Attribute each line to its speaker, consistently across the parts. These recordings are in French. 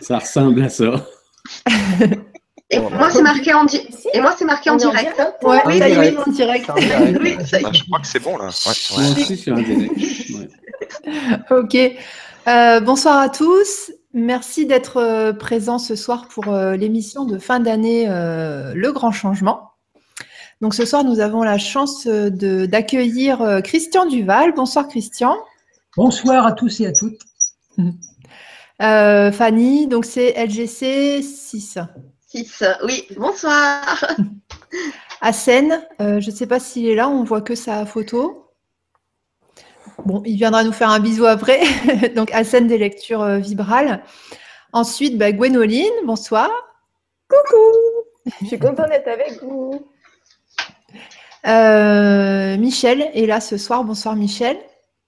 Speaker 1: Ça ressemble à ça.
Speaker 2: Et moi, c'est marqué en, di- Et moi, c'est marqué en
Speaker 3: On est en
Speaker 2: direct.
Speaker 3: direct.
Speaker 4: Ouais,
Speaker 1: En
Speaker 4: ça y est, en direct.
Speaker 3: En direct.
Speaker 2: Oui, ça y est.
Speaker 5: Je crois que c'est bon là. Ouais,
Speaker 1: Moi
Speaker 5: ouais.
Speaker 1: aussi, je suis en direct. Ouais.
Speaker 4: Ok. Euh, bonsoir à tous. Merci d'être euh, présents ce soir pour euh, l'émission de fin d'année euh, Le Grand Changement. Donc ce soir, nous avons la chance de- d'accueillir euh, Christian Duval. Bonsoir Christian.
Speaker 6: Bonsoir à tous et à toutes.
Speaker 4: Euh, Fanny, donc c'est LGC 6.
Speaker 2: Six. Oui, bonsoir.
Speaker 4: Hassen, euh, je ne sais pas s'il est là, on voit que sa photo. Bon, il viendra nous faire un bisou après. Donc, Hassen des lectures euh, vibrales. Ensuite, bah, Gwénoline, bonsoir.
Speaker 3: Je suis contente d'être avec vous.
Speaker 4: Euh, Michel est là ce soir. Bonsoir Michel.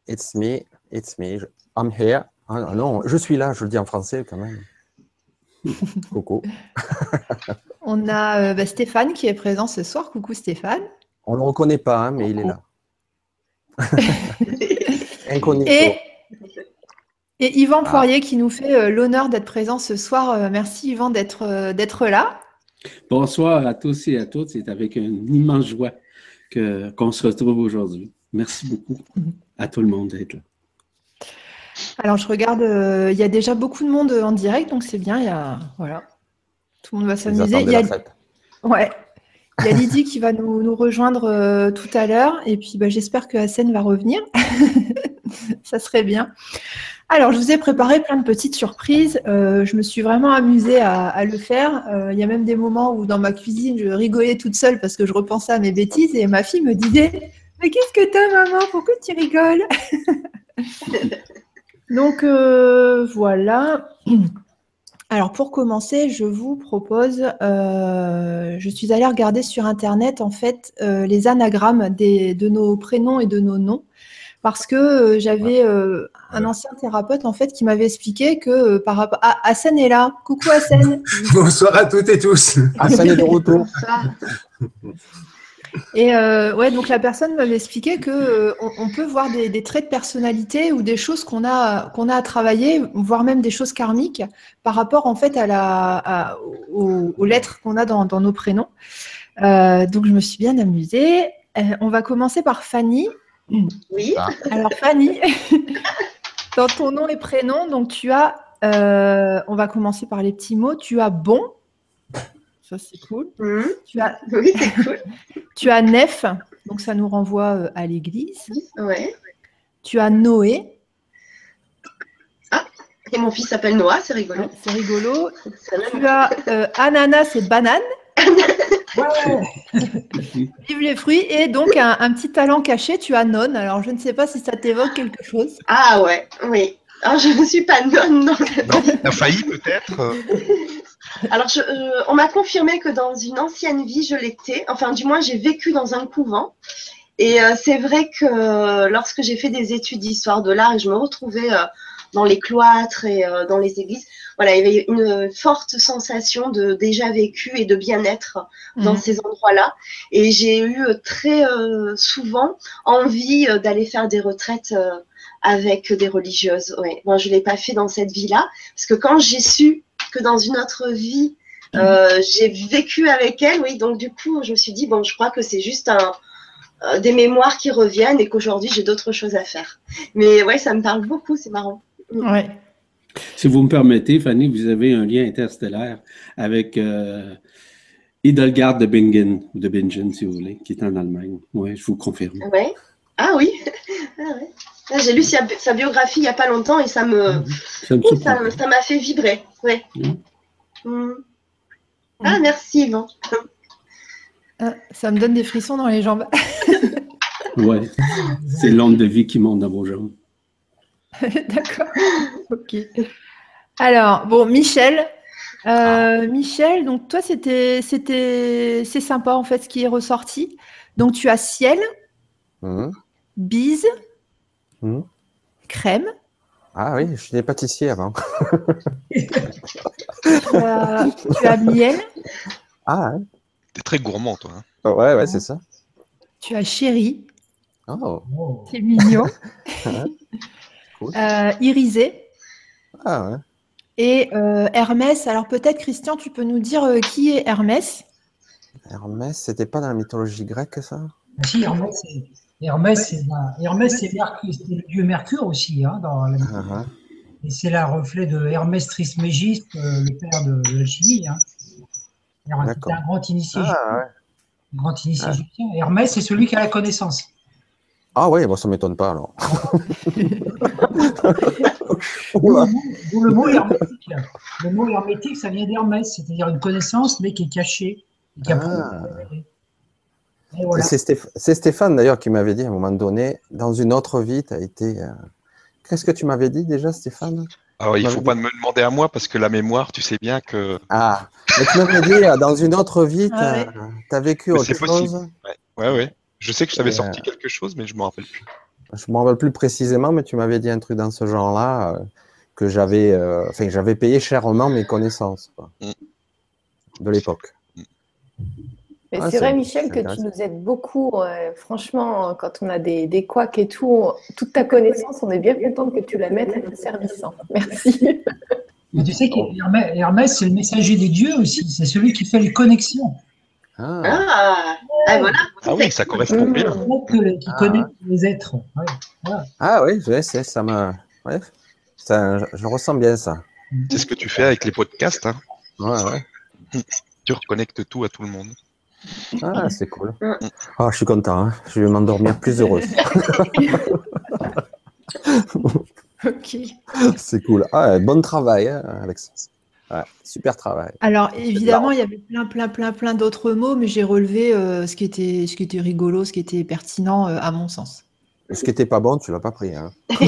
Speaker 7: It's me, it's me, I'm here. Ah non, je suis là, je le dis en français quand même. Coucou.
Speaker 4: On a euh, bah, Stéphane qui est présent ce soir. Coucou Stéphane.
Speaker 7: On ne le reconnaît pas, hein, mais il est là. Incognito.
Speaker 4: Et, et Yvan Poirier qui nous fait euh, l'honneur d'être présent ce soir. Euh, merci Yvan d'être euh, d'être là.
Speaker 1: Bonsoir à tous et à toutes. C'est avec une immense joie que- qu'on se retrouve aujourd'hui. Merci beaucoup à tout le monde d'être là.
Speaker 4: Alors, je regarde, euh, il y a déjà beaucoup de monde en direct, donc c'est bien. Il y a, voilà, tout le monde va s'amuser. Il y a, ouais, il y a Lydie qui va nous, nous rejoindre euh, tout à l'heure, et puis bah, j'espère que Hassen va revenir. Ça serait bien. Alors, je vous ai préparé plein de petites surprises. Euh, je me suis vraiment amusée à, à le faire. Il y a même des moments où dans ma cuisine, je rigolais toute seule parce que je repensais à mes bêtises, et ma fille me disait Mais qu'est-ce que t'as, maman? Pourquoi tu rigoles? Donc euh, voilà. Alors pour commencer, je vous propose, euh, je suis allée regarder sur internet en fait euh, les anagrammes des, de nos prénoms et de nos noms parce que euh, j'avais euh, un ancien thérapeute en fait qui m'avait expliqué que euh, par rapport à Hassan est là. Coucou Hassan.
Speaker 8: Bonsoir à toutes et tous.
Speaker 7: Hassan est de retour.
Speaker 4: Et euh, ouais, donc la personne m'avait expliqué que euh, on, on peut voir des, des traits de personnalité ou des choses qu'on a qu'on a à travailler, voire même des choses karmiques par rapport en fait à la à- aux, aux lettres qu'on a dans, dans nos prénoms. Euh, donc je me suis bien amusée. On va commencer par Fanny.
Speaker 2: Oui.
Speaker 4: Alors Fanny, dans ton nom et prénom, donc tu as, on va commencer par les petits mots. Tu as bon, ça c'est cool.
Speaker 2: Mhm.
Speaker 4: Tu as
Speaker 2: Oui, c'est cool.
Speaker 4: tu as nef, donc ça nous renvoie euh, à l'église.
Speaker 2: Ouais.
Speaker 4: Tu as Noé,
Speaker 2: Et mon fils s'appelle Noah, c'est rigolo.
Speaker 4: c'est rigolo. Tu as euh, ananas et banane,
Speaker 6: Ouais,
Speaker 4: vive les fruits. Et donc un, un petit talent caché, tu as non. Alors je ne sais pas si ça t'évoque quelque chose.
Speaker 2: Ah ouais, oui. Alors, je ne suis pas nonne. non.
Speaker 5: Non, t'as failli peut-être.
Speaker 2: Alors, je- euh, on m'a confirmé que dans une ancienne vie, je l'étais. Enfin, du moins, j'ai vécu dans un couvent. Et euh, c'est vrai que euh, lorsque j'ai fait des études d'histoire de l'art et je me retrouvais dans les cloîtres et dans les églises, voilà, il y avait une forte sensation de déjà vécu et de bien-être dans
Speaker 4: Mhm.
Speaker 2: ces endroits-là. Et j'ai eu très souvent envie d'aller faire des retraites avec des religieuses. Ouais. Moi, je ne l'ai pas fait dans cette vie-là, parce que quand j'ai su que dans une autre vie, euh, j'ai vécu avec elles, oui, donc du coup, je me suis dit, bon, je crois que c'est juste un, euh, des mémoires qui reviennent et qu'aujourd'hui, j'ai d'autres choses à faire. Mais ouais, ça me parle beaucoup, c'est marrant.
Speaker 4: Ouais.
Speaker 1: Si vous me permettez, Fanny, vous avez un lien interstellaire avec euh, de Bingen, ou de Bingen, si vous voulez, qui est en Allemagne. Oui, je vous confirme.
Speaker 2: Ouais. Ah oui. Ah ouais. J'ai lu sa, sa biographie il n'y a pas longtemps et ça me,
Speaker 1: Ça surprend
Speaker 2: ça m'a fait vibrer. Ouais.
Speaker 1: Mhm.
Speaker 2: Mm. Ah, merci, Yvan.
Speaker 4: Ah, ça me donne des frissons dans les jambes.
Speaker 1: Ouais, c'est l'onde de vie qui monte dans vos jambes.
Speaker 4: D'accord. Ok. Alors, bon, Michel. Euh, Michel, donc toi, c'était, c'était, c'est sympa en fait ce qui est ressorti. Donc tu as ciel,
Speaker 7: Mhm.
Speaker 4: bise,
Speaker 7: Mhm.
Speaker 4: crème,
Speaker 7: Ah oui, je suis des pâtissiers avant.
Speaker 4: tu as, tu as miel,
Speaker 7: Ah ouais,
Speaker 5: T'es très gourmand, toi. hein.
Speaker 7: Oh, ouais, ouais, c'est ça.
Speaker 4: tu as chéri,
Speaker 7: Oh,
Speaker 6: Oh.
Speaker 4: c'est mignon,
Speaker 7: Cool.
Speaker 4: euh, irisé,
Speaker 7: ah ouais.
Speaker 4: Et euh, Hermès, alors peut-être Christian, tu peux nous dire euh, qui est Hermès?
Speaker 7: Hermès, c'était pas dans la mythologie grecque, ça?
Speaker 6: Ah, Si, Hermès, c'est Hermès, c'est le dieu Mercure aussi. Hein, dans la-
Speaker 7: Ah, ah.
Speaker 6: Et c'est la reflet de Hermès Trismégiste, euh, le père de, de l'alchimie. Hein. C'était
Speaker 7: D'accord.
Speaker 6: un grand initié,
Speaker 7: Ah, ouais.
Speaker 6: un grand initié
Speaker 7: Ah.
Speaker 6: égyptien. Hermès, c'est celui qui a la connaissance.
Speaker 7: Ah ouais, bon, ça m'étonne pas alors.
Speaker 6: Le mot- d'où le mot hermétique. Le mot hermétique, ça vient d'Hermès, c'est-à-dire une connaissance, mais qui est cachée. et qui a
Speaker 7: Ah.
Speaker 6: Voilà.
Speaker 7: C'est Stéph- c'est Stéphane d'ailleurs qui m'avait dit à un moment donné, dans une autre vie, tu as été. euh, Qu'est-ce que tu m'avais dit déjà, Stéphane?
Speaker 5: Alors, il
Speaker 7: Bah,
Speaker 5: faut
Speaker 7: oui.
Speaker 5: pas me demander à moi parce que la mémoire, tu sais bien que.
Speaker 7: Ah, mais tu m'avais dit, euh, dans une autre vie, tu
Speaker 4: Ah
Speaker 7: as,
Speaker 4: ouais.
Speaker 7: vécu
Speaker 5: Mais
Speaker 7: autre
Speaker 5: c'est possible.
Speaker 7: chose?
Speaker 5: Ouais, ouais. Je sais que je t'avais sorti
Speaker 7: euh,
Speaker 5: quelque chose, mais je me rappelle plus.
Speaker 7: Je ne me rappelle plus précisément, mais tu m'avais dit un truc dans ce genre-là, euh, que j'avais euh, j'avais payé chèrement mes connaissances quoi,
Speaker 5: Mm.
Speaker 7: de l'époque.
Speaker 3: Mais
Speaker 7: Ah,
Speaker 3: c'est vrai, Michel, que tu nous aides beaucoup. euh, franchement, quand on a des, des couacs et tout, toute ta connaissance, on est bien contente que tu la mettes à notre service. hein. Merci.
Speaker 6: Mais tu sais qu'Hermès, Hermès, c'est le messager des dieux aussi. C'est celui qui fait les connexions.
Speaker 7: Ah,
Speaker 2: Ah, ah, voilà.
Speaker 5: Ah oui, ça correspond bien.
Speaker 6: Qui
Speaker 7: Ah.
Speaker 6: connecte les êtres. Ouais.
Speaker 7: Ah oui, ça me. Ouais, ça, je, je ressens bien ça.
Speaker 5: C'est ce que tu fais avec les podcasts. Hein.
Speaker 7: Ouais, ouais.
Speaker 5: Tu reconnectes tout à tout le monde.
Speaker 7: Ah, c'est cool. Ah, je suis content, hein. je vais m'endormir plus heureuse.
Speaker 4: Ok.
Speaker 7: c'est cool. Ah, bon travail, hein, Alex. Ouais, super travail.
Speaker 4: Alors évidemment, il y avait plein, plein, plein, plein d'autres mots, mais j'ai relevé euh, ce, qui était, ce qui était rigolo, ce qui était pertinent euh, à mon sens.
Speaker 7: Ce qui n'était pas bon, tu l'as pas pris. Hein.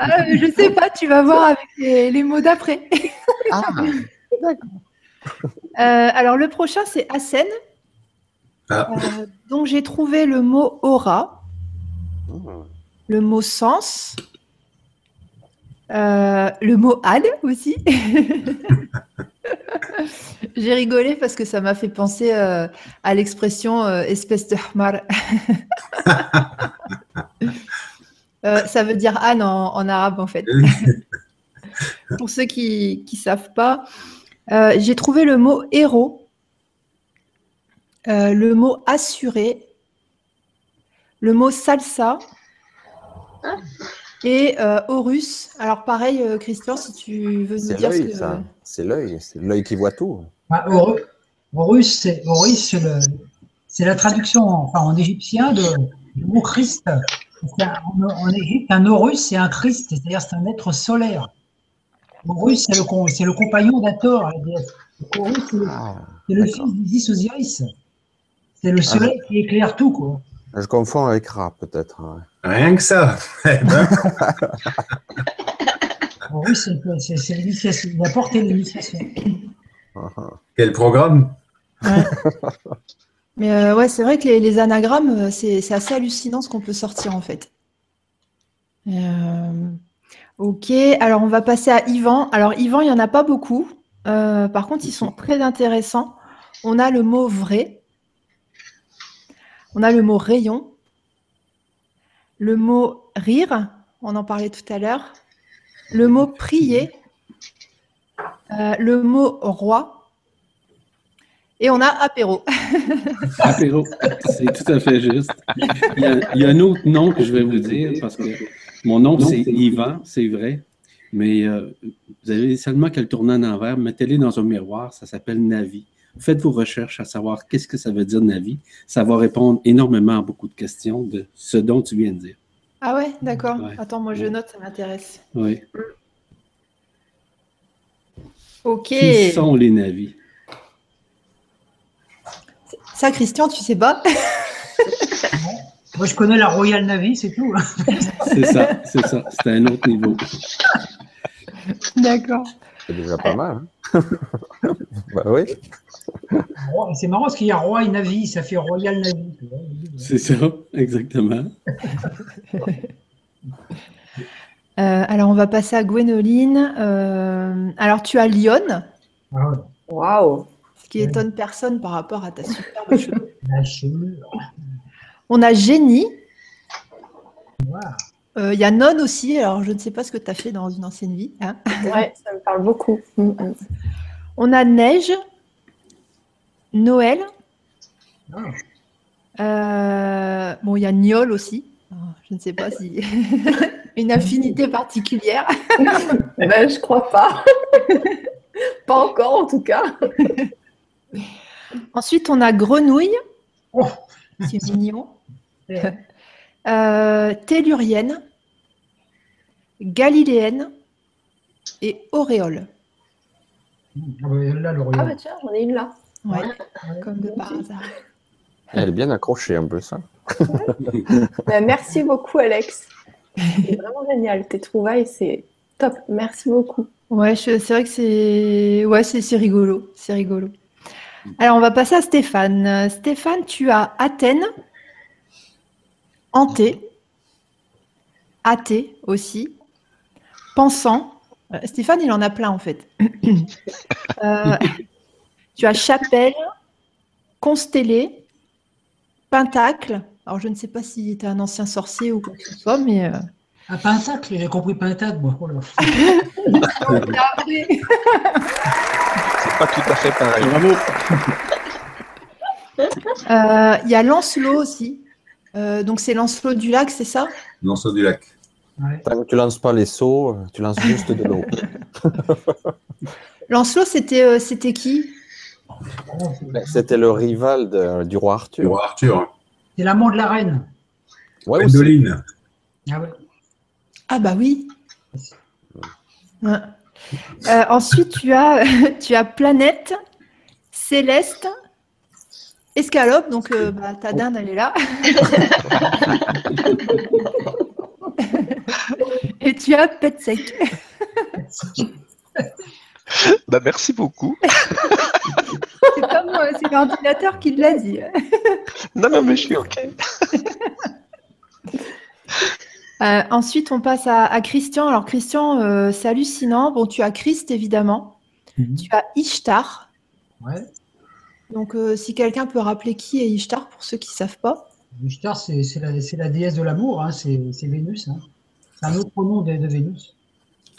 Speaker 4: Ah, euh, je sais pas, tu vas voir avec les, les mots d'après.
Speaker 7: Ah,
Speaker 4: Euh, alors le prochain, c'est Asen.
Speaker 8: Ah.
Speaker 4: Euh, donc j'ai trouvé le mot aura, le mot sens, euh, le mot âne aussi. j'ai rigolé parce que ça m'a fait penser euh, à l'expression espèce de hmar. Ça veut dire âne en, en arabe en fait. Pour ceux qui ne savent pas, j'ai trouvé le mot héros, euh, le mot assuré, le mot salsa et euh, Horus. Alors pareil, euh, Christian, si tu veux nous dire ce
Speaker 7: l'œil,
Speaker 4: que...
Speaker 7: ça. C'est l'œil. C'est l'œil qui voit tout.
Speaker 6: Ah, Horus, Horus, c'est Horus, c'est le- c'est la traduction enfin, en égyptien de, du mot Christ. Un- En, en Égypte, un Horus, c'est un Christ, c'est-à-dire c'est un être solaire. Horus, c'est le, com- c'est le compagnon la déesse. Horus, c'est le,
Speaker 7: Ah,
Speaker 6: c'est le fils d'Isis Osiris. C'est le soleil qui éclaire tout, quoi.
Speaker 7: Je confonds avec Ra, peut-être. ouais.
Speaker 8: Rien que ça. Eh ben,
Speaker 6: Horus, c'est- l'initiation. Il a porté l'initiation.
Speaker 7: Ah, ah.
Speaker 8: quel programme?
Speaker 4: Mais euh, ouais, c'est vrai que les, les anagrammes, euh, c'est c'est assez hallucinant ce qu'on peut sortir en fait. Euh, ok, alors on va passer à Yvan. Alors Yvan, il n'y en a pas beaucoup. Euh, par contre, ils sont très intéressants. On a le mot vrai. On a le mot rayon. Le mot rire. On en parlait tout à l'heure. Le mot prier. Euh, le mot roi. Et on a apéro.
Speaker 1: Apéro, c'est tout à fait juste. Il y, a, il y a un autre nom que je vais vous dire parce que mon nom, c'est Yvan, c'est vrai. Mais euh, vous avez seulement qu'à le tourner en envers, mettez-le dans un miroir, ça s'appelle Navi. Faites vos recherches à savoir qu'est-ce que ça veut dire Navi. Ça va répondre énormément à beaucoup de questions de ce dont tu viens de dire.
Speaker 4: Ah ouais, d'accord.
Speaker 1: Ouais.
Speaker 4: Attends, moi je note, ça m'intéresse.
Speaker 1: Oui.
Speaker 4: Ok.
Speaker 1: Qui sont les Navis?
Speaker 4: Ça, Christian, tu sais pas?
Speaker 6: Moi, je connais la Royal Navy, c'est tout.
Speaker 1: C'est ça, c'est ça. C'est à un autre niveau.
Speaker 4: D'accord.
Speaker 7: C'est déjà pas mal. hein. bah oui.
Speaker 6: C'est marrant parce qu'il y a Roi et Navy, ça fait Royal vois.
Speaker 1: C'est ça, exactement.
Speaker 4: Euh, alors, on va passer à Gwénoline. Euh, alors, tu as Lyon,
Speaker 6: Ah
Speaker 3: Waouh.
Speaker 4: ce qui étonne personne par rapport à ta superbe chevelure.
Speaker 6: la chevelure.
Speaker 4: On a Génie. Euh, Il y a Non aussi, alors je ne sais pas ce que tu as fait dans une ancienne vie. hein.
Speaker 3: Ouais, ça me parle beaucoup. Mm, mm.
Speaker 4: On a Neige, Noël.
Speaker 6: Ah.
Speaker 4: Euh, bon, il y a Niol aussi. Alors, Je ne sais pas si une affinité particulière.
Speaker 3: Ben, je crois pas. pas encore, en tout cas.
Speaker 4: Ensuite, on a Grenouille,
Speaker 6: Oh,
Speaker 4: c'est mignon. Euh, Tellurienne, Galiléenne et Auréole.
Speaker 6: ah bah, là,
Speaker 3: Ah bah tiens, j'en ai une là.
Speaker 4: Ouais,
Speaker 6: Ouais.
Speaker 4: comme de par hasard.
Speaker 7: Elle est bien accrochée en plus. hein.
Speaker 3: Ben, merci beaucoup, Alex. C'est vraiment génial. Tes trouvailles, c'est top. Merci beaucoup.
Speaker 4: Ouais, je- c'est vrai que c'est ouais, c'est c'est rigolo, c'est rigolo. Alors, on va passer à Stéphane. Stéphane, tu as Athènes, Hanté, Athée aussi, Pensant. Euh, Stéphane, il en a plein en fait. Euh, tu as Chapelle, Constellé, Pentacle. Alors, je ne sais pas s'il était un ancien sorcier ou quoi que ce soit, mais. euh,
Speaker 6: Un pentacle, j'ai compris pentacle, moi. Oh.
Speaker 5: C'est pas tout à fait pareil.
Speaker 1: Bravo.
Speaker 4: Euh, Il y a Lancelot aussi. Euh, donc c'est Lancelot du lac, c'est ça?
Speaker 8: Non, c'est du lac.
Speaker 6: Ouais.
Speaker 7: Tant que tu lances pas les seaux, tu lances juste de l'eau.
Speaker 4: Lancelot, c'était euh, c'était qui?
Speaker 7: Ben, C'était le rival de- du roi
Speaker 8: Du
Speaker 7: Arthur.
Speaker 8: roi Arthur.
Speaker 6: C'est l'amant de la reine.
Speaker 7: Ouais.
Speaker 8: Gwendoline.
Speaker 6: Ah ouais.
Speaker 4: Ah bah oui. Ouais. Euh, ensuite, tu as, tu as Planète, Céleste, Escalope. Donc euh, bah, ta dinde, elle est là. Et tu as Pet Sec.
Speaker 5: Bah, merci beaucoup.
Speaker 4: C'est pas moi, c'est l'ordinateur qui l'a dit.
Speaker 5: Non, non, mais je suis OK.
Speaker 4: Euh, ensuite, on passe à, à Christian. Alors, Christian, euh, c'est hallucinant. Bon, tu as Christ, évidemment.
Speaker 1: Mhm.
Speaker 4: Tu as Ishtar.
Speaker 6: Ouais.
Speaker 4: Donc, euh, si quelqu'un peut rappeler qui est Ishtar, pour ceux qui ne savent pas.
Speaker 6: Ishtar, c'est c'est la, déesse de l'amour, hein, c'est c'est Vénus. Hein. C'est un autre nom de, de Vénus.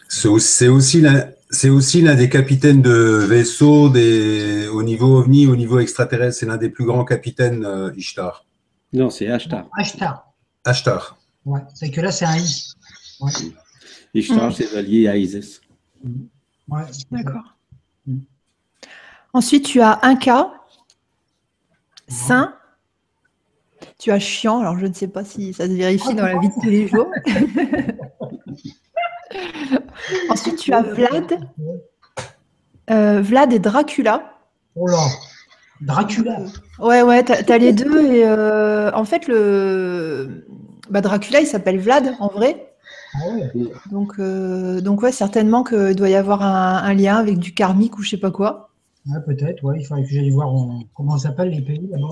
Speaker 8: C'est aussi, l'un c'est aussi l'un des capitaines de vaisseaux des, au niveau OVNI, au niveau extraterrestre. C'est l'un des plus grands capitaines, euh, Ishtar.
Speaker 1: Non, c'est Ashtar.
Speaker 6: Ashtar.
Speaker 8: Ashtar.
Speaker 6: Ouais. C'est que là, c'est un I. Ouais.
Speaker 1: Ishtar,
Speaker 4: Mm.
Speaker 1: c'est relié à Isis.
Speaker 6: Ouais, c'est ça.
Speaker 4: D'accord.
Speaker 6: Mhm.
Speaker 4: Ensuite, tu as Inca, Saint. Tu as Chiant. Alors, je ne sais pas si ça se vérifie dans la vie de tous les jours. Ensuite, tu as Vlad. Euh, Vlad et Dracula.
Speaker 6: Oh là. Dracula.
Speaker 4: Ouais, ouais, t'as as les deux. Et euh, en fait, le bah, Dracula, il s'appelle Vlad en vrai.
Speaker 6: Ah ouais.
Speaker 4: Donc, euh, donc ouais, certainement qu'il doit y avoir un, un lien avec du karmique ou je sais pas quoi.
Speaker 6: Ouais, peut-être, ouais. Il faudrait que j'aille voir en- comment s'appellent les pays là-bas.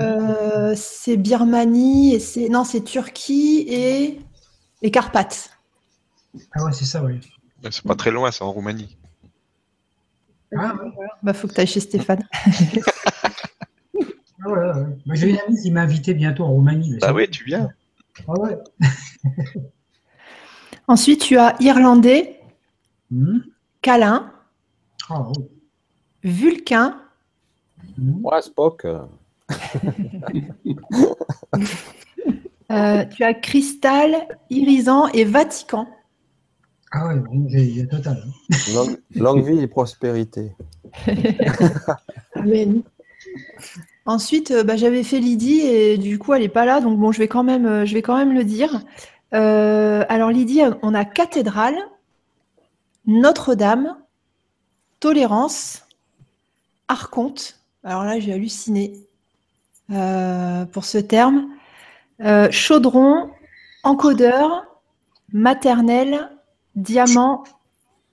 Speaker 6: Euh.
Speaker 4: C'est Birmanie et c'est non, c'est Turquie et les Carpates.
Speaker 6: Ah ouais, c'est ça.
Speaker 5: Bah, C'est pas très loin, c'est en Roumanie.
Speaker 6: Ah ouais.
Speaker 4: Bah, faut que tu ailles chez Stéphane.
Speaker 6: Ah ouais, ouais. Bah, J'ai une amie qui m'a invité bientôt en Roumanie. ça-
Speaker 5: oui, tu viens.
Speaker 6: Ah ouais.
Speaker 4: Ensuite, tu as Irlandais,
Speaker 6: Mhm.
Speaker 4: Calin,
Speaker 6: Ah ouais.
Speaker 4: Vulcain,
Speaker 6: Mhm.
Speaker 7: Ouais, Spock. Euh,
Speaker 4: tu as Cristal, Irisan et Vatican.
Speaker 6: Ah ouais, bon, j'ai j'ai total. hein.
Speaker 7: longue, longue vie et prospérité.
Speaker 3: Amen.
Speaker 4: Ensuite, euh, bah, j'avais fait Lydie et du coup, elle n'est pas là, donc bon, je vais quand même, euh, je vais quand même le dire. Euh, alors, Lydie, on a cathédrale, Notre-Dame, tolérance, archonte. Alors là, j'ai halluciné euh, pour ce terme. Euh, chaudron, encodeur, maternelle, diamant,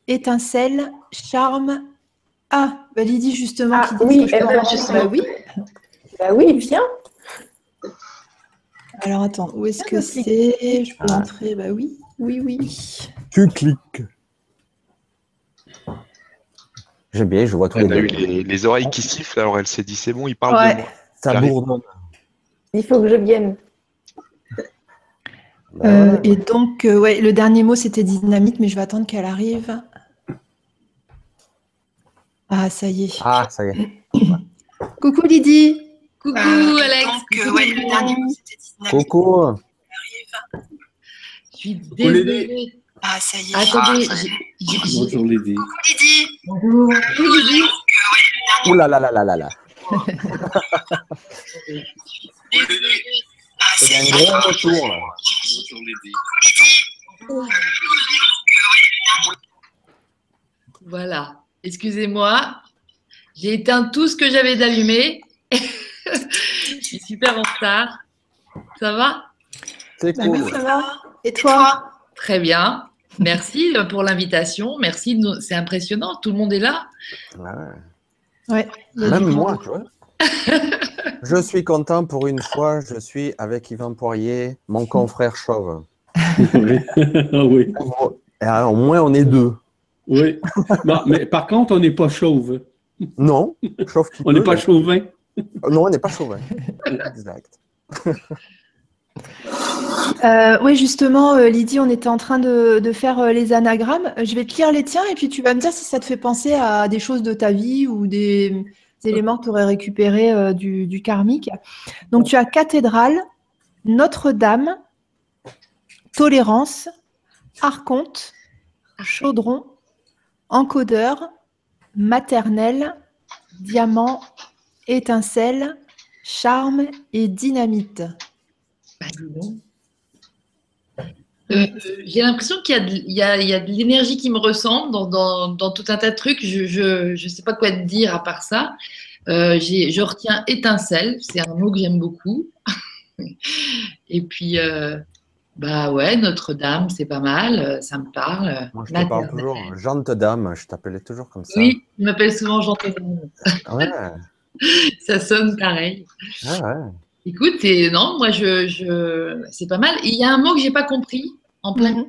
Speaker 4: étincelle, charme. Ah, bah Lydie, justement,
Speaker 3: Ah,
Speaker 4: qui dit
Speaker 3: oui,
Speaker 4: que je
Speaker 3: eh
Speaker 4: peux
Speaker 3: ben, justement.
Speaker 4: Bah oui.
Speaker 3: Bah oui, viens.
Speaker 4: Alors attends, où est-ce que c'est? Je peux
Speaker 7: Ah.
Speaker 4: entrer Bah oui, oui, oui.
Speaker 7: Tu cliques. J'aime bien, je vois tous les
Speaker 5: Elle a eu
Speaker 7: deux.
Speaker 5: les, les oreilles qui sifflent, alors elle s'est dit c'est bon, il parle
Speaker 4: Ouais.
Speaker 5: de moi.
Speaker 7: Ça
Speaker 5: J'arrive.
Speaker 7: bourdonne.
Speaker 3: Il faut que je vienne.
Speaker 7: Ben
Speaker 4: Euh, et donc, euh, ouais, le dernier mot, c'était dynamite, mais je vais attendre qu'elle arrive. Ah, ça y est.
Speaker 7: Ah, ça y est.
Speaker 4: Coucou Lydie.
Speaker 9: Coucou
Speaker 4: Euh,
Speaker 9: Alex.
Speaker 4: donc, euh,
Speaker 9: Coucou
Speaker 4: ouais,
Speaker 9: le
Speaker 4: dernier mot, c'était dynamite.
Speaker 7: Coucou.
Speaker 9: Je suis
Speaker 1: Lydie.
Speaker 9: désolée.
Speaker 4: Ah, ça y est.
Speaker 9: Attendez,
Speaker 4: Ah,
Speaker 1: Bonjour Lydie.
Speaker 4: Lydie.
Speaker 6: Bonjour.
Speaker 9: Oui, Lydie.
Speaker 7: Ouh là là là là là là. Un grand retour là.
Speaker 9: Voilà. Excusez-moi. J'ai éteint tout ce que j'avais d'allumé. Je suis super en retard. Ça va?
Speaker 7: C'est
Speaker 4: Bah oui,
Speaker 7: cool.
Speaker 4: ça va. Et toi?
Speaker 9: Très bien. Merci pour l'invitation. Merci. C'est impressionnant. Tout le monde est là.
Speaker 7: Ouais.
Speaker 4: Ouais.
Speaker 7: Même moi, tu vois. Je suis content pour une fois, je suis avec Yvan Poirier, mon confrère chauve.
Speaker 1: oui. Ah
Speaker 7: alors, au moins, on est deux.
Speaker 1: Oui. Mais par contre, on n'est pas chauve.
Speaker 7: Non, chauve qui
Speaker 1: On n'est pas chauvin.
Speaker 7: Non, on n'est pas chauvin. exact.
Speaker 4: Euh, oui, justement, euh, Lydie, on était en train de, faire euh, les anagrammes. Je vais te lire les tiens et puis tu vas me dire si ça te fait penser à des choses de ta vie ou des, éléments que tu aurais récupérés du, karmique. Donc, tu as cathédrale, Notre-Dame, tolérance, archonte, chaudron, encodeur, maternelle, diamant, étincelle, charme et dynamite.
Speaker 9: Bah. Euh, J'ai l'impression qu'il y a de, il y a- il y a de l'énergie qui me ressemble dans, dans- dans tout un tas de trucs. Je ne sais pas quoi te dire à part ça. Euh, je retiens étincelle, c'est un mot que j'aime beaucoup. Et puis, euh, bah ouais, Notre-Dame, c'est pas mal, ça me parle.
Speaker 7: Moi, je te parle toujours Jeante Dame, je t'appelais toujours comme ça.
Speaker 9: Oui, tu m'appelles souvent Jean-Théron.
Speaker 7: Ouais,
Speaker 9: Ça sonne pareil.
Speaker 7: ouais.
Speaker 9: Écoute, et non, moi, je, je... c'est pas mal. Il y a un mot que j'ai pas compris en plein
Speaker 4: Mhm.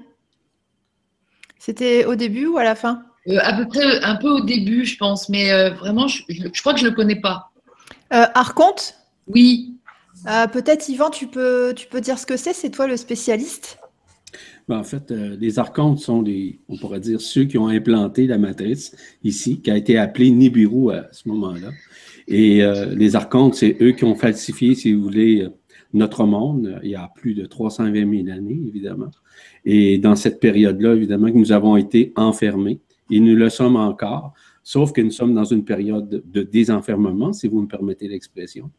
Speaker 4: C'était au début ou à la fin?
Speaker 9: Euh, à peu près un peu au début, je pense, mais euh, vraiment, je, je- je crois que je le connais pas.
Speaker 4: Euh, Archonte?
Speaker 9: Oui,
Speaker 4: Euh, Peut-être, Yvan, tu peux, tu peux dire ce que c'est? C'est toi le spécialiste?
Speaker 1: Ben, en fait, euh, les archontes sont les, on pourrait dire, ceux qui ont implanté la matrice ici, qui a été appelée Nibiru à ce moment-là. Et euh, les archontes, c'est eux qui ont falsifié, si vous voulez, notre monde il y a plus de 320 000 années, évidemment. Et dans cette période-là, évidemment, que nous avons été enfermés, et nous le sommes encore, sauf que nous sommes dans une période de, désenfermement, si vous me permettez l'expression.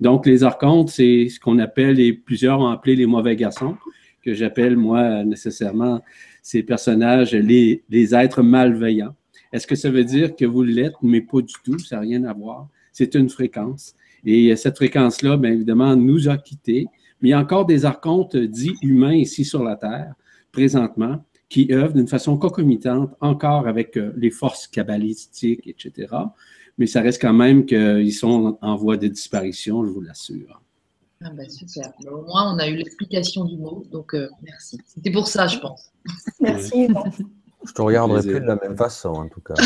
Speaker 1: Donc, les archontes, c'est ce qu'on appelle, et plusieurs ont appelé les mauvais garçons, que j'appelle, moi, nécessairement, ces personnages, les, les êtres malveillants. Est-ce que ça veut dire que vous l'êtes, mais pas du tout, ça n'a rien à voir. C'est une fréquence. Et cette fréquence-là, bien évidemment, nous a quittés. Mais il y a encore des archontes dits humains ici sur la Terre, présentement, qui œuvrent d'une façon concomitante, encore avec euh, les forces kabbalistiques, etc. Mais ça reste quand même qu'ils sont en voie de disparition, je vous l'assure.
Speaker 9: Ah bah, super. Au moins, on a eu l'explication du mot, donc euh, merci. C'était pour ça, je pense.
Speaker 4: Merci.
Speaker 7: Je te regarderai plus de la même façon, en tout cas.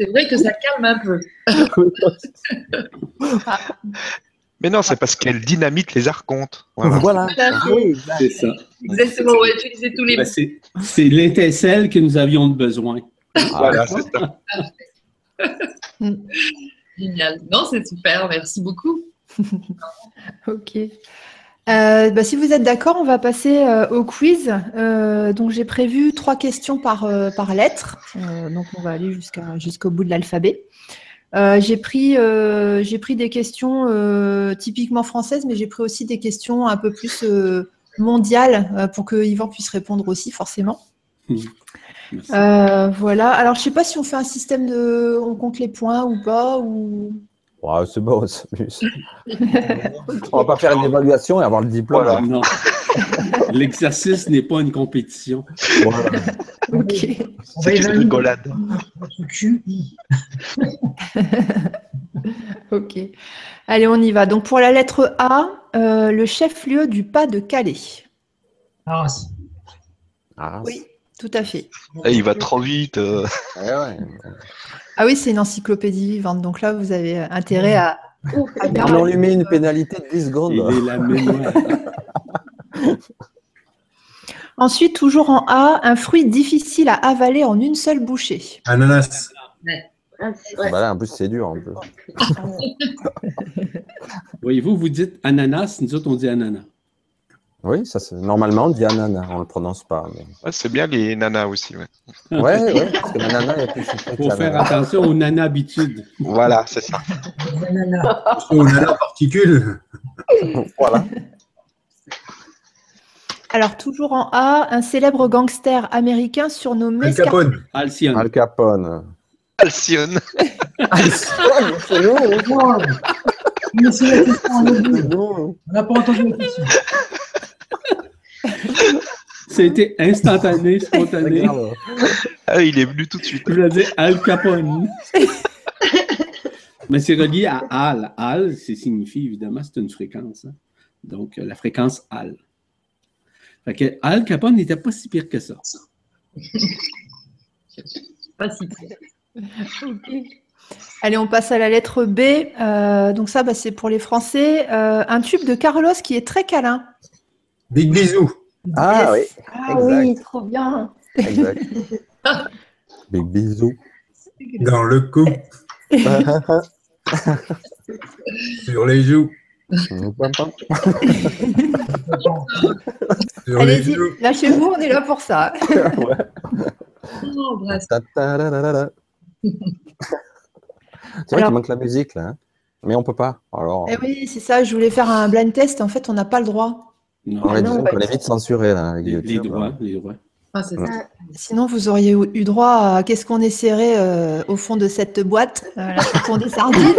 Speaker 9: C'est vrai que ça calme un peu.
Speaker 5: Mais non, c'est parce qu'elle dynamite les archontes. Voilà.
Speaker 7: Voilà. Oui,
Speaker 1: C'est ça.
Speaker 9: Exactement, ouais, utiliser tous les mots.
Speaker 1: c'est l'étincelle que nous avions besoin.
Speaker 5: Voilà, c'est ça.
Speaker 9: Génial. Non, c'est super, merci beaucoup.
Speaker 4: Ok. Euh, bah, si vous êtes d'accord, on va passer euh, au quiz. Euh, donc j'ai prévu trois questions par, euh, par lettre. Euh, donc on va aller jusqu'à jusqu'au bout de l'alphabet. Euh, j'ai pris euh, j'ai pris des questions euh, typiquement françaises, mais j'ai pris aussi des questions un peu plus mondiales pour que Yvan puisse répondre aussi forcément. Euh, voilà. Alors je sais pas si on fait un système de on compte les points ou pas ou.
Speaker 7: C'est bon, c'est plus. On va pas faire une évaluation et avoir le diplôme.
Speaker 5: Voilà.
Speaker 1: Non. L'exercice n'est pas une compétition.
Speaker 7: Voilà.
Speaker 4: Ok.
Speaker 6: On
Speaker 5: C'est une rigolade.
Speaker 4: Ok. Allez, on y va. Donc pour la lettre A, euh, le chef-lieu du pas de Calais.
Speaker 6: Ah,
Speaker 7: Ah,
Speaker 4: Oui, tout à fait.
Speaker 5: Eh, il va trop vite. euh.
Speaker 7: ouais, ouais.
Speaker 4: Ah oui, c'est une encyclopédie vivante. Donc là, vous avez intérêt à, à bien
Speaker 7: On lui met une pénalité de 10 secondes.
Speaker 1: Il est la mémoire.
Speaker 4: Ensuite, toujours en A, un fruit difficile à avaler en une seule bouchée.
Speaker 8: Ananas.
Speaker 2: Ah, c'est vrai.
Speaker 7: Bah là, en plus, c'est dur. Plus.
Speaker 1: Voyez-vous, vous dites ananas, nous autres, on dit ananas.
Speaker 7: Oui, ça, c'est... normalement, on dit ananas, on ne le prononce pas. mais-
Speaker 5: Ouais, c'est bien les nanas aussi. ouais.
Speaker 7: Ouais, ouais, parce que l'ananas est plus sucré
Speaker 1: Il
Speaker 7: que
Speaker 1: faut faire attention aux nana-habitudes.
Speaker 5: Voilà, c'est ça.
Speaker 6: Ananas.
Speaker 8: On a la particule.
Speaker 7: Voilà.
Speaker 4: Alors, toujours en A, un célèbre gangster américain surnommé
Speaker 8: Al
Speaker 4: Scar-
Speaker 8: Capone.
Speaker 1: Alcyon.
Speaker 7: Al Capone.
Speaker 5: Alcyone.
Speaker 6: Mais c'est
Speaker 7: c'est nous.
Speaker 6: On n'a pas entendu la question.
Speaker 1: C'était instantané, spontané.
Speaker 5: Ah, il est venu tout de suite.
Speaker 1: Je voulais dire Al Capone. Mais c'est relié à Al. Al, c'est signifie évidemment, c'est une fréquence. hein. Donc, euh, la fréquence Al. Fait que Al Capone n'était pas si pire que ça.
Speaker 9: Pas si
Speaker 4: Allez, on passe à la lettre B. Euh, donc ça, bah, c'est pour les Français. Euh, un tube de Carlos qui est très câlin.
Speaker 8: Big bisou.
Speaker 7: Ah oui,
Speaker 3: Ah
Speaker 7: Exact.
Speaker 3: oui, trop bien.
Speaker 7: exact. Big bisous.
Speaker 8: Dans le cou. Sur les joues. Sur les
Speaker 4: Allez-y,
Speaker 8: joues.
Speaker 4: lâchez-vous, on est là pour ça.
Speaker 9: Oh.
Speaker 7: C'est vrai qu'il manque la musique là, hein. mais on peut pas. Alors,
Speaker 4: Eh oui, c'est ça, je voulais faire un blind test. En fait, on n'a pas le droit.
Speaker 1: Non,
Speaker 7: on, est,
Speaker 3: non,
Speaker 7: qu'on est vite censuré là avec
Speaker 1: les, droits, les droits.
Speaker 9: Ah, ça.
Speaker 4: Sinon, vous auriez eu droit à qu'est-ce qu'on essaierait euh, au fond de cette boîte, euh, la chanson des sardines?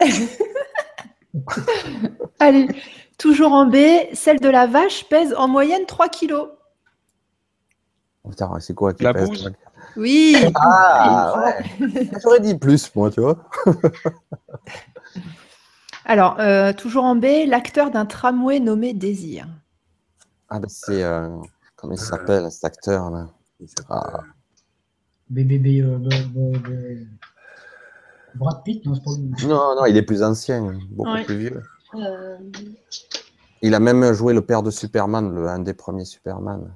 Speaker 4: Allez, toujours en B, celle de la vache pèse en moyenne 3 kilos.
Speaker 7: Putain, c'est quoi qui
Speaker 5: La
Speaker 7: pèse,
Speaker 5: bouse
Speaker 4: Oui,
Speaker 7: Ah ouais. J'aurais dit plus, moi, tu vois.
Speaker 4: alors, euh, toujours en B, l'acteur d'un tramway nommé Désir.
Speaker 7: Ah ben c'est euh, comment il s'appelle cet acteur là? Ah,
Speaker 6: BBB. Euh, B- B- B- Brad Pitt, non, c'est pas lui.
Speaker 7: Non, non, il est plus ancien, beaucoup
Speaker 4: Ouais.
Speaker 7: plus vieux.
Speaker 2: Euh,
Speaker 7: Il a même joué le père de Superman, le, un des premiers Superman.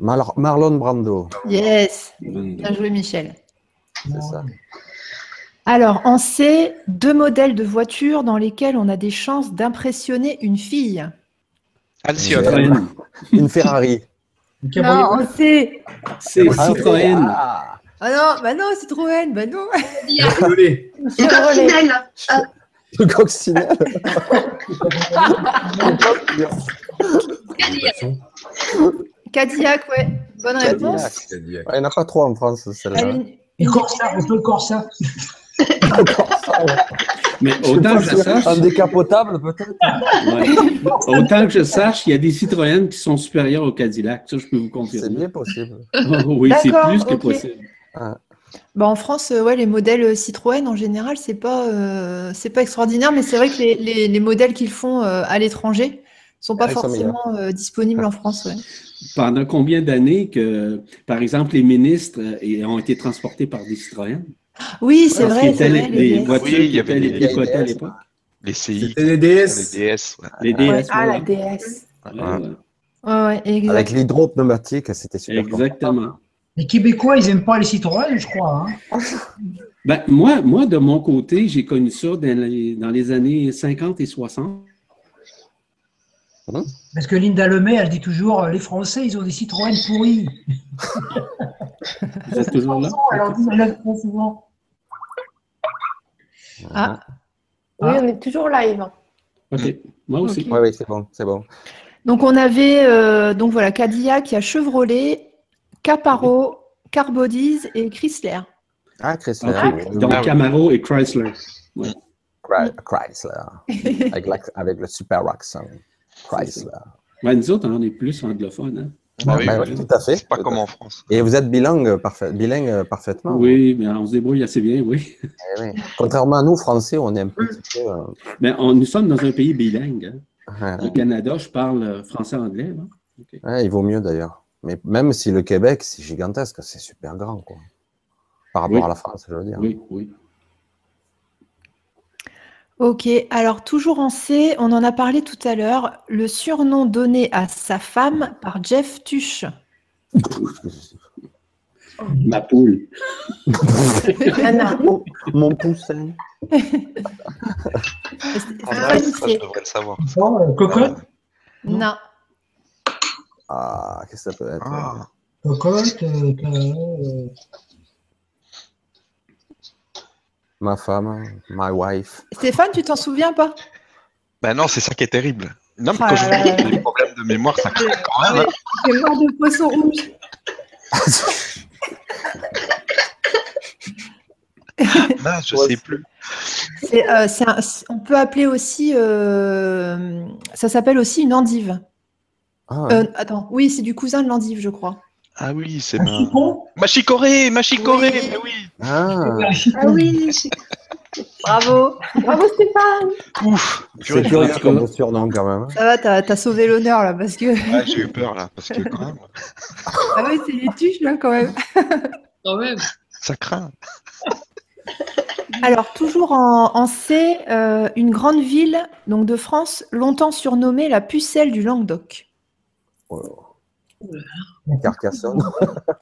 Speaker 7: Mar- Marlon Brando,
Speaker 4: Yes, bien joué Michel.
Speaker 7: c'est ça.
Speaker 4: Alors, en C, deux modèles de voitures dans lesquels on a des chances d'impressionner une fille.
Speaker 5: Alcyone.
Speaker 7: Une Ferrari.
Speaker 6: Le.
Speaker 4: Non, en C.
Speaker 1: C'est Citroën.
Speaker 7: Ah,
Speaker 4: Ah non, bah non, Citroën, bah non.
Speaker 8: Cabriolet.
Speaker 2: Les coccinelles.
Speaker 7: le coccinelle.
Speaker 4: Cadillac, ouais. Bonne réponse.
Speaker 7: Cadillac.
Speaker 8: Cadillac.
Speaker 7: Ouais, il n'y en a pas trop en France, celle-là.
Speaker 6: Et Corsa, on peut le Corsa.
Speaker 1: Mais autant que je sache,
Speaker 7: Un décapotable, peut-être
Speaker 1: ouais. autant que je sache, il y a des Citroën qui sont supérieurs au Cadillac. Ça, je peux vous
Speaker 7: C'est
Speaker 1: confirmer.
Speaker 7: bien possible.
Speaker 1: oui, c'est plus que
Speaker 4: ok.
Speaker 1: possible.
Speaker 4: Bah, en France, euh, ouais, les modèles Citroën, en général, c'est pas, euh, c'est pas extraordinaire, mais c'est vrai que les, les- les modèles qu'ils font euh, à l'étranger sont pas
Speaker 7: Ah, sont
Speaker 4: forcément euh, disponibles en France. ouais.
Speaker 1: Pendant combien d'années que, par exemple, les ministres euh, ont été transportés par des Citroën?
Speaker 4: Oui, c'est vrai. vrai,
Speaker 1: les, les
Speaker 4: les-
Speaker 1: voitures
Speaker 5: Oui, il
Speaker 1: qui
Speaker 5: y avait
Speaker 1: étaient les cotées à
Speaker 7: DS,
Speaker 1: l'époque.
Speaker 5: Les CI.
Speaker 8: C'était les
Speaker 5: Les
Speaker 8: DS.
Speaker 5: DS. ouais.
Speaker 1: Les
Speaker 4: Ouais,
Speaker 1: DS.
Speaker 3: Ah, la. DS.
Speaker 1: Ouais, ouais.
Speaker 4: Ouais, ouais, exact.
Speaker 7: Avec l'hydropneumatique, c'était super.
Speaker 1: Exactement.
Speaker 6: Les Québécois, ils n'aiment pas les Citroën, je crois. hein.
Speaker 1: Ben, moi, moi, de mon côté, j'ai connu ça dans les, dans les années 50 et 60.
Speaker 6: Parce que Linda Lemay, elle dit toujours les Français, ils ont des Citroën pourris.
Speaker 1: Vous êtes toujours là?
Speaker 6: Alors, dit très souvent.
Speaker 4: Ah,
Speaker 3: Oui, on est toujours live.
Speaker 1: OK. Moi aussi.
Speaker 4: Ok.
Speaker 7: Oui, oui, c'est bon, c'est bon.
Speaker 4: donc on avait euh, donc voilà Cadillac, il y a Chevrolet, Caparo, Carbodies et Chrysler.
Speaker 7: Ah, Chrysler.
Speaker 1: OK.
Speaker 7: oui.
Speaker 1: Donc,
Speaker 5: Ah oui.
Speaker 1: Camaro et Chrysler.
Speaker 7: Chry- Chrysler. avec le super accent. Chrysler.
Speaker 1: Ben, nous autres, on est plus anglophones. Hein?
Speaker 5: Ah oui,
Speaker 7: Ouais,
Speaker 5: oui.
Speaker 7: tout à fait.
Speaker 5: C'est pas comme en France.
Speaker 7: Et vous êtes bilingue, parfait, bilingue parfaitement.
Speaker 1: Oui, mais on se débrouille assez bien, oui.
Speaker 7: Eh oui. Contrairement à nous, Français, on est un petit peu. euh,
Speaker 1: Mais on, nous sommes dans un pays bilingue. hein.
Speaker 7: ouais.
Speaker 1: Au Canada, je parle euh, français-anglais. hein.
Speaker 7: Il vaut mieux d'ailleurs. Mais même si le Québec, c'est gigantesque, c'est super grand. Quoi. Par rapport
Speaker 1: Oui.
Speaker 7: à la France, je veux dire.
Speaker 1: Oui, oui.
Speaker 4: Ok, alors toujours en C, on en a parlé tout à l'heure, le surnom donné à sa femme par Jeff Tuch.
Speaker 1: Ma poule.
Speaker 4: Anna,
Speaker 7: Mon, mon poussin.
Speaker 5: Ah,
Speaker 4: pas
Speaker 5: ça, je devrais le savoir.
Speaker 6: Euh, cocotte,
Speaker 4: Non.
Speaker 7: Ah, qu'est-ce que ça peut être?
Speaker 5: Ah.
Speaker 6: cocotte, euh, euh,
Speaker 7: Ma femme, my wife.
Speaker 4: Stéphane, tu t'en souviens pas?
Speaker 5: Ben non, c'est ça qui est terrible. Non, mais quand
Speaker 4: là là
Speaker 5: je dis des problèmes de mémoire, ça craque quand même.
Speaker 4: C'est mort de poisson rouge.
Speaker 5: Non, je
Speaker 7: Ouais,
Speaker 5: sais plus.
Speaker 4: Euh, un- on peut appeler aussi, euh, ça s'appelle aussi une endive.
Speaker 7: Ah,
Speaker 4: Euh, attends, oui, c'est du cousin de l'endive, je crois.
Speaker 5: Ah oui, c'est ma...
Speaker 6: chicon,
Speaker 5: Machicoré, Machicoré,
Speaker 4: Oui.
Speaker 5: mais oui.
Speaker 7: ah.
Speaker 2: Ah oui,
Speaker 4: Bravo. Bravo Stéphane.
Speaker 5: Ouf,
Speaker 7: c'est curieux
Speaker 1: que-
Speaker 7: comme surnom quand même. hein.
Speaker 4: Ça va, t'as, t'as sauvé l'honneur là, parce que.
Speaker 5: Ouais, j'ai eu peur là, parce que quand même,
Speaker 4: Ah oui, c'est les tuches là quand même.
Speaker 9: Quand même.
Speaker 5: ça craint.
Speaker 4: Alors, toujours en, en C, euh, une grande ville donc de France, longtemps surnommée la pucelle du Languedoc.
Speaker 7: Oh. Carcassonne.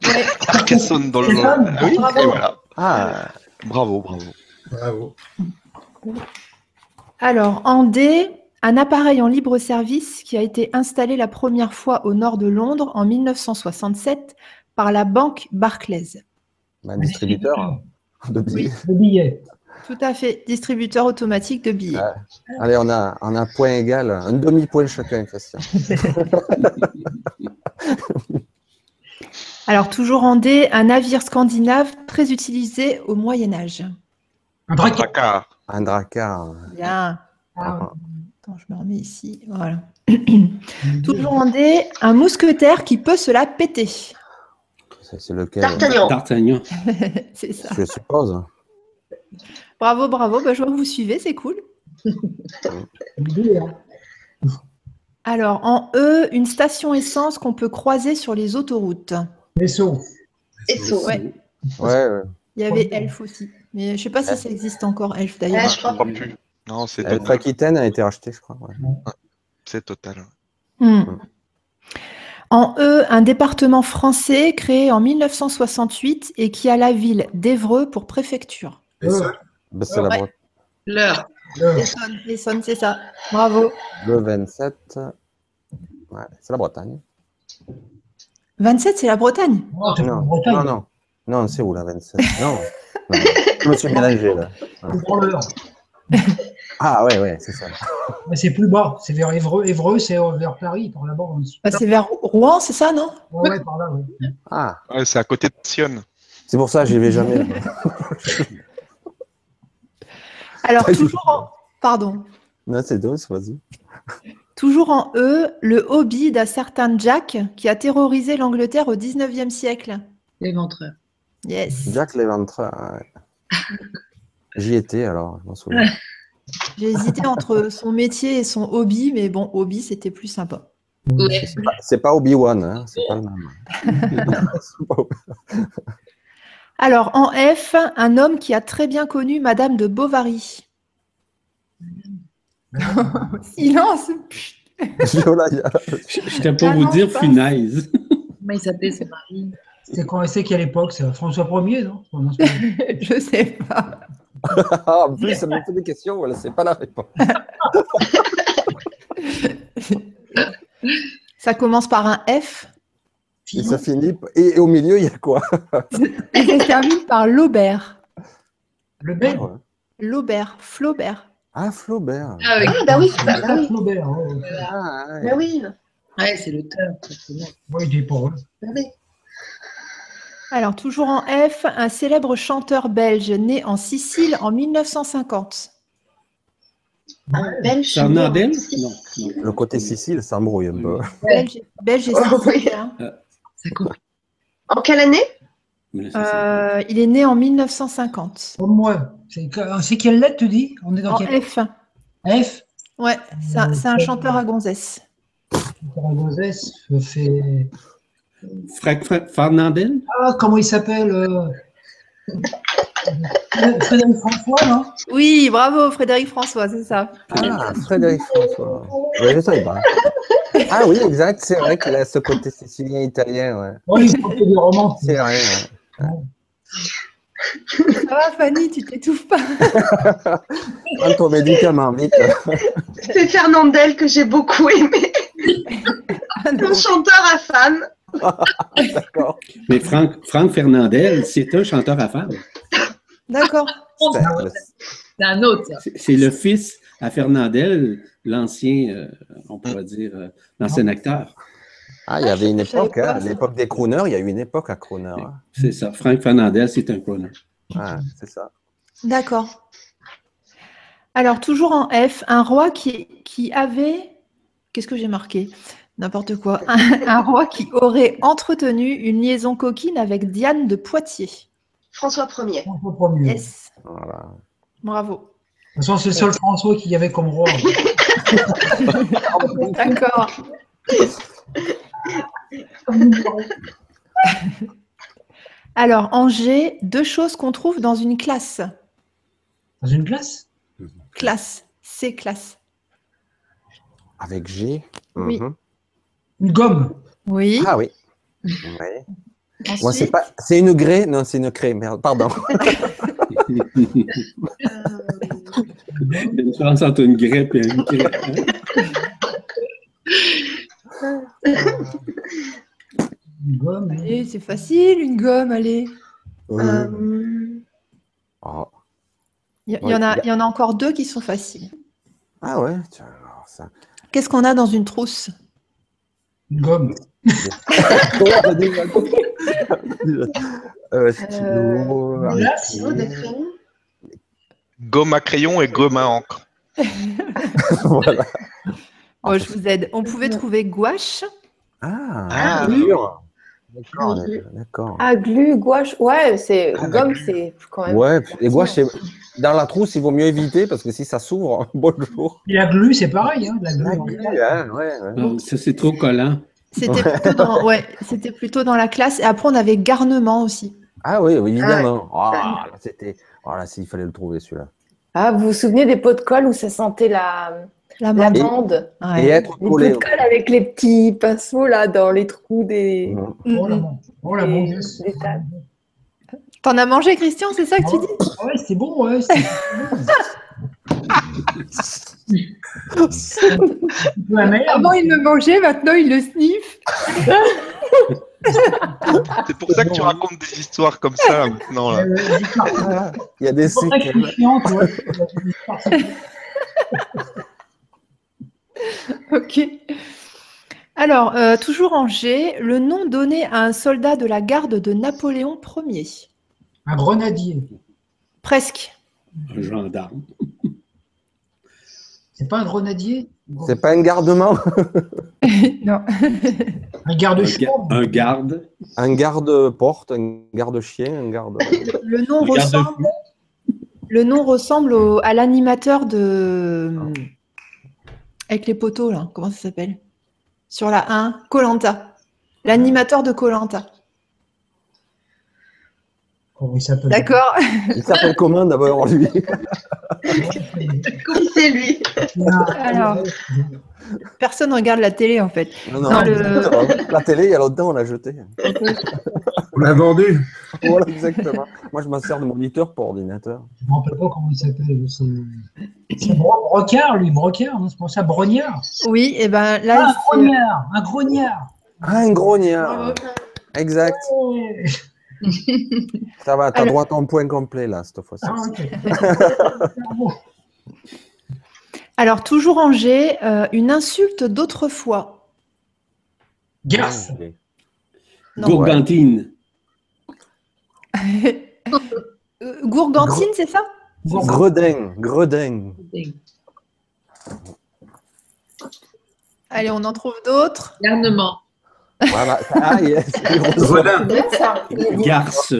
Speaker 5: Carcassonne dans le
Speaker 6: Stéphane,
Speaker 5: Oui,
Speaker 4: bravo.
Speaker 5: et voilà.
Speaker 7: Ah,
Speaker 5: Bravo, bravo.
Speaker 8: Bravo.
Speaker 4: Alors, en D, un appareil en libre service qui a été installé la première fois au nord de Londres en 1967 par la banque Barclays.
Speaker 7: un distributeur hein, de billets.
Speaker 6: Le billet.
Speaker 4: Tout à fait, distributeur automatique de billets.
Speaker 7: Ah. Allez, on a, on a un point égal, un demi-point chacun, Christian.
Speaker 4: Alors, toujours en D, un navire scandinave très utilisé au Moyen Âge.
Speaker 6: Un.
Speaker 5: Dracard.
Speaker 7: Un dracar.
Speaker 4: Bien.
Speaker 6: Ah,
Speaker 4: Attends, je me remets ici. Voilà. Toujours en D, un mousquetaire qui peut se la péter.
Speaker 7: C'est c'est lequel?
Speaker 2: D'Artagnan.
Speaker 1: D'Artagnan.
Speaker 4: C'est ça.
Speaker 7: Je suppose.
Speaker 4: Bravo, bravo. Bah, je vois que vous suivez, c'est cool. Alors, en E, une station essence qu'on peut croiser sur les autoroutes.
Speaker 6: Vaisseau.
Speaker 2: Esso.
Speaker 4: Ouais.
Speaker 7: Ouais, ouais.
Speaker 4: Il y avait Elf aussi. Mais je ne sais pas si ça existe encore, Elf d'ailleurs.
Speaker 2: Ouais, je crois
Speaker 5: plus. Non, c'est
Speaker 7: Elf
Speaker 5: total.
Speaker 7: Aquitaine a été racheté, je crois. ouais.
Speaker 5: C'est total.
Speaker 4: Hmm. En E, un département français créé en 1968 et qui a la ville d'Evreux pour préfecture.
Speaker 7: Ben, c'est la
Speaker 4: Ouais.
Speaker 7: Bretagne.
Speaker 9: L'heure.
Speaker 6: Le-
Speaker 4: Essonne, Essonne, c'est ça. Bravo.
Speaker 7: Le 27. Ouais, c'est la Bretagne.
Speaker 4: 27, c'est la Bretagne.
Speaker 6: Oh,
Speaker 7: Non,
Speaker 6: Bretagne.
Speaker 7: non, non. Non, c'est où la 27 Non. non. Je me suis mélangé là. Ah ouais, ouais, c'est ça.
Speaker 6: Mais c'est plus bas. C'est vers Évreux. Évreux, c'est vers Paris, par là-bas. en dessous.
Speaker 4: Bah, c'est vers Rouen, c'est ça, non?
Speaker 6: Ouais, ouais, par là, ouais.
Speaker 7: Ah,
Speaker 5: Ouais, c'est à côté de Sion.
Speaker 7: c'est pour ça que j'y vais jamais.
Speaker 4: Alors, toujours en... Pardon.
Speaker 7: non, c'est vas-y.
Speaker 4: Toujours en E, le hobby d'un certain Jack qui a terrorisé l'Angleterre au 19e siècle.
Speaker 9: L'éventreur.
Speaker 4: Yes.
Speaker 7: Jack Léventreur. ouais. J'y étais alors, je m'en souviens.
Speaker 4: J'ai hésité entre son métier et son hobby, mais bon, hobby, c'était plus sympa.
Speaker 9: Ouais.
Speaker 7: C'est pas- C'est pas Obi-Wan, hein, c'est pas le même. C'est pas-
Speaker 4: Alors, en F, un homme qui a très bien connu Madame de Bovary. Silence.
Speaker 1: J'étais pas
Speaker 4: Ah
Speaker 1: vous
Speaker 4: non,
Speaker 1: dire
Speaker 4: je
Speaker 1: funaise.
Speaker 9: Comment il s'appelait son mari?
Speaker 6: C'était quand c'est qu'à l'époque C'est François Ier, non? C'est pas-
Speaker 4: Je sais pas.
Speaker 7: Ah, en plus, ça me fait des questions, voilà, c'est pas la réponse.
Speaker 4: Ça commence par un F
Speaker 7: Et ça finit, et, et au milieu, il y a quoi
Speaker 4: et ça se termine par l'Aubert.
Speaker 6: Le Bec.
Speaker 7: Ouais.
Speaker 4: L'Aubert, Flaubert.
Speaker 7: Ah, Flaubert.
Speaker 9: Ah, oui.
Speaker 2: Ah, bah oui, bah, bah oui.
Speaker 6: Flaubert. ouais, ouais.
Speaker 7: Ah, ouais.
Speaker 2: Bah oui,
Speaker 9: Ouais, c'est l'auteur.
Speaker 6: je dis pas. ouais.
Speaker 2: bah oui.
Speaker 4: Alors, toujours en F, un célèbre chanteur belge né en Sicile en 1950.
Speaker 2: Un belge. Né en
Speaker 1: Non.
Speaker 2: Sicile.
Speaker 7: Le côté Sicile s'embrouille un peu.
Speaker 4: Belge, belge et
Speaker 2: Oh, oui.
Speaker 4: Sicilien.
Speaker 9: Ça coupe.
Speaker 2: En quelle année?
Speaker 1: C'est.
Speaker 4: Euh, il est né en 1950.
Speaker 6: Comme moi. C'est que- c'est quelle lettre, tu dis? On est dans
Speaker 4: En
Speaker 6: quelle
Speaker 4: F.
Speaker 6: F?
Speaker 4: Ouais, c'est un, c'est un chanteur à gonzesse.
Speaker 6: Fait.
Speaker 1: Frank Fra- Fernandel?
Speaker 6: Ah, comment il s'appelle euh, Frédéric François, non?
Speaker 4: Oui, bravo Frédéric François, c'est ça.
Speaker 7: Ah, Frédéric François. Oui, je savais pas. Ah oui, exact, c'est vrai qu'il a ce côté sicilien italien. Ouais.
Speaker 6: Oh, il faut des romans.
Speaker 7: C'est vrai. ouais.
Speaker 4: Ça va Fanny, tu t'étouffes pas
Speaker 7: Prends ton médicament, vite.
Speaker 2: C'est Fernandel que j'ai beaucoup aimé.
Speaker 4: Ah.
Speaker 2: Un chanteur à femme.
Speaker 7: D'accord.
Speaker 1: Mais Franck, Franck Fernandel, c'est un chanteur à femmes.
Speaker 4: D'accord.
Speaker 7: C'est-
Speaker 9: un autre.
Speaker 1: c'est le fils à Fernandel, l'ancien, euh, on pourrait dire, euh, l'ancien acteur.
Speaker 7: Ah, il y avait une
Speaker 4: savais
Speaker 7: époque, hein, à
Speaker 4: ça.
Speaker 7: l'époque des crooners, il y a eu une époque à crooner. hein.
Speaker 1: C'est ça. Franck Fernandel, c'est un crooner.
Speaker 7: Ah, c'est ça.
Speaker 4: D'accord. Alors, toujours en F, un roi qui, qui avait. Qu'est-ce que j'ai marqué? N'importe quoi. Un, un roi qui aurait entretenu une liaison coquine avec Diane de Poitiers.
Speaker 2: François Ier.
Speaker 6: François Ier.
Speaker 4: Yes.
Speaker 7: Voilà.
Speaker 4: Bravo.
Speaker 6: Toute façon, c'est le seul François qu'il y avait comme roi.
Speaker 4: D'accord. Alors, en G, deux choses qu'on trouve dans une classe.
Speaker 6: Dans une classe?
Speaker 4: Classe. C'est classe.
Speaker 7: Avec G.
Speaker 4: Oui.
Speaker 7: Mhm.
Speaker 6: Une gomme.
Speaker 4: Oui.
Speaker 7: Ah oui. Ouais.
Speaker 4: Ensuite,
Speaker 7: Moi, c'est pas. C'est une grée Non, c'est une craie. Merde, pardon.
Speaker 1: Il y a une différence entre une grèpe et une crêpe. hein?
Speaker 6: Une gomme.
Speaker 4: allez, c'est facile, une gomme, allez.
Speaker 7: Euh,
Speaker 4: Euh,
Speaker 7: oh.
Speaker 4: Il y, il y
Speaker 7: Ouais,
Speaker 4: en a,
Speaker 7: il y
Speaker 4: il y en a encore deux qui sont faciles.
Speaker 7: Ah ouais, tiens, alors ça.
Speaker 4: Qu'est-ce qu'on a dans une trousse?
Speaker 6: Une gomme.
Speaker 7: euh, stylo,
Speaker 4: Euh,
Speaker 6: Là,
Speaker 2: Stylo, des crayons.
Speaker 5: Gomme à crayon et gomme à encre.
Speaker 7: voilà.
Speaker 4: Oh, je vous aide. On pouvait trouver gouache.
Speaker 7: Ah,
Speaker 5: Ah.
Speaker 7: D'accord, d'accord.
Speaker 3: Ah, glu, gouache. Ouais, c'est
Speaker 5: Ah,
Speaker 3: gomme, c'est quand même.
Speaker 7: Ouais, les gouaches, c'est- dans la trousse, il vaut mieux éviter parce que si ça s'ouvre, bonjour.
Speaker 6: Et la glu, c'est pareil. Hein, la glu.
Speaker 7: La
Speaker 6: en
Speaker 7: glu, hein, ouais, ouais.
Speaker 1: Euh, Ça, c'est trop collant.
Speaker 4: C'était plutôt, dans, ouais, c'était plutôt dans la classe. Et après, on avait garnement aussi.
Speaker 7: Ah oui, oui, évidemment. Ah, là, c'était. Oh là, s'il fallait le trouver celui-là.
Speaker 3: Ah, vous vous souvenez des pots de colle où ça sentait la,
Speaker 4: La
Speaker 3: la
Speaker 4: menthe.
Speaker 3: bande
Speaker 4: Ouais.
Speaker 7: Et être
Speaker 3: Les pots de colle avec les petits pinceaux là dans les trous des.
Speaker 6: Oh la bon. Oh la.
Speaker 4: T'en as mangé, Christian, c'est ça que tu dis?
Speaker 6: Ah ouais, c'était bon, ouais.
Speaker 4: Avant, il le mangeait, maintenant, il le sniffe.
Speaker 5: C'est pour ça que tu racontes des histoires comme ça maintenant. Là.
Speaker 6: Euh,
Speaker 7: Il y a des
Speaker 4: Ok. Alors, euh, toujours en G, le nom donné à un soldat de la garde de Napoléon Ier.
Speaker 6: Un grenadier.
Speaker 4: Presque.
Speaker 1: Un gendarme.
Speaker 6: C'est pas un grenadier?
Speaker 7: C'est pas un gardement,
Speaker 4: non.
Speaker 6: Un
Speaker 1: Un,
Speaker 6: garde-chien.
Speaker 1: ga- un garde.
Speaker 7: un garde-porte, un garde-chien, un garde.
Speaker 4: Le nom
Speaker 1: Un
Speaker 4: ressemble, le nom ressemble au- à l'animateur de. Avec les poteaux, là. Comment ça s'appelle? Sur la 1, Colanta. L'animateur de Colanta.
Speaker 6: Comment il s'appelle
Speaker 4: D'accord
Speaker 7: Il s'appelle comment d'abord lui?
Speaker 2: C'est lui?
Speaker 4: Alors. Personne regarde la télé, en fait.
Speaker 7: Non, non.
Speaker 4: Le-
Speaker 7: La télé, il y a longtemps, on l'a jeté.
Speaker 8: On l'a vendu.
Speaker 7: Voilà, exactement. Moi, je m'en sers de moniteur pour ordinateur.
Speaker 6: Je ne me rappelle pas comment il s'appelle. C'est c'est Bro- Brocard, lui, Brocard. non, C'est pour ça, Brognard.
Speaker 4: Oui, et ben
Speaker 6: Ah,
Speaker 4: là,
Speaker 6: un
Speaker 4: c'est-
Speaker 6: grognard. Un grognard.
Speaker 7: Ah, un grognard. Exact.
Speaker 6: Ouais.
Speaker 7: Ça va, t'as
Speaker 4: Alors-
Speaker 7: droit à ton point complet là, cette fois-ci.
Speaker 6: Ah.
Speaker 4: Alors, toujours en G, euh, une insulte d'autrefois.
Speaker 6: Garce.
Speaker 4: Non.
Speaker 1: Gourgantine.
Speaker 4: Euh, Gourgantine, c'est ça?
Speaker 7: Gredin, gredin.
Speaker 4: Allez, on en trouve d'autres.
Speaker 9: Garnement.
Speaker 7: Voilà. Ah, yes.
Speaker 8: Voilà.
Speaker 1: Garce.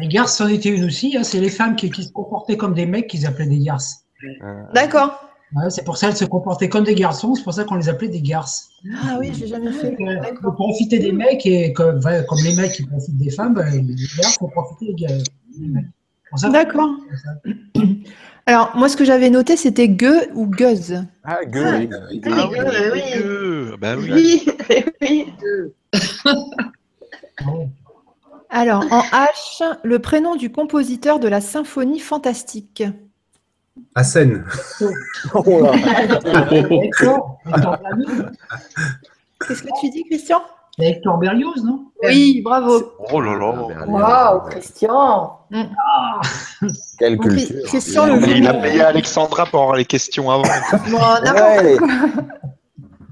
Speaker 6: Les garces, c'en était une aussi. hein, C'est les femmes qui, qui se comportaient comme des mecs qu'ils appelaient des garces.
Speaker 7: Euh,
Speaker 4: D'accord.
Speaker 6: Ouais, c'est pour ça qu'elles se comportaient comme des garçons. C'est pour ça qu'on les appelait des garces.
Speaker 4: Ah oui, j'ai jamais fait.
Speaker 6: Euh, Pour profiter des mecs et comme, ouais, comme les mecs qui profitent des femmes, bah, les garces ont profité des, mecs.
Speaker 4: D'accord. Alors, moi, ce que j'avais noté, c'était gueux ou gueuse.
Speaker 7: Ah, gueule.
Speaker 1: Oui, oui,
Speaker 5: Ah
Speaker 2: oui,
Speaker 5: oui,
Speaker 2: oui, oui.
Speaker 5: Dieu. Bah oui.
Speaker 2: Oui.
Speaker 4: Alors, en H, le prénom du compositeur de la symphonie fantastique.
Speaker 8: Assen.
Speaker 7: Oh.
Speaker 4: Qu'est-ce que tu dis, Christian?
Speaker 6: Hector Berlioz, non?
Speaker 4: Oui, bravo.
Speaker 5: Oh là là.
Speaker 3: Waouh, Christian
Speaker 7: Quelle
Speaker 4: Donc,
Speaker 7: culture.
Speaker 4: Christian, le
Speaker 5: Il a payé Alexandra pour avoir les questions avant.
Speaker 4: Bon,
Speaker 7: Ouais.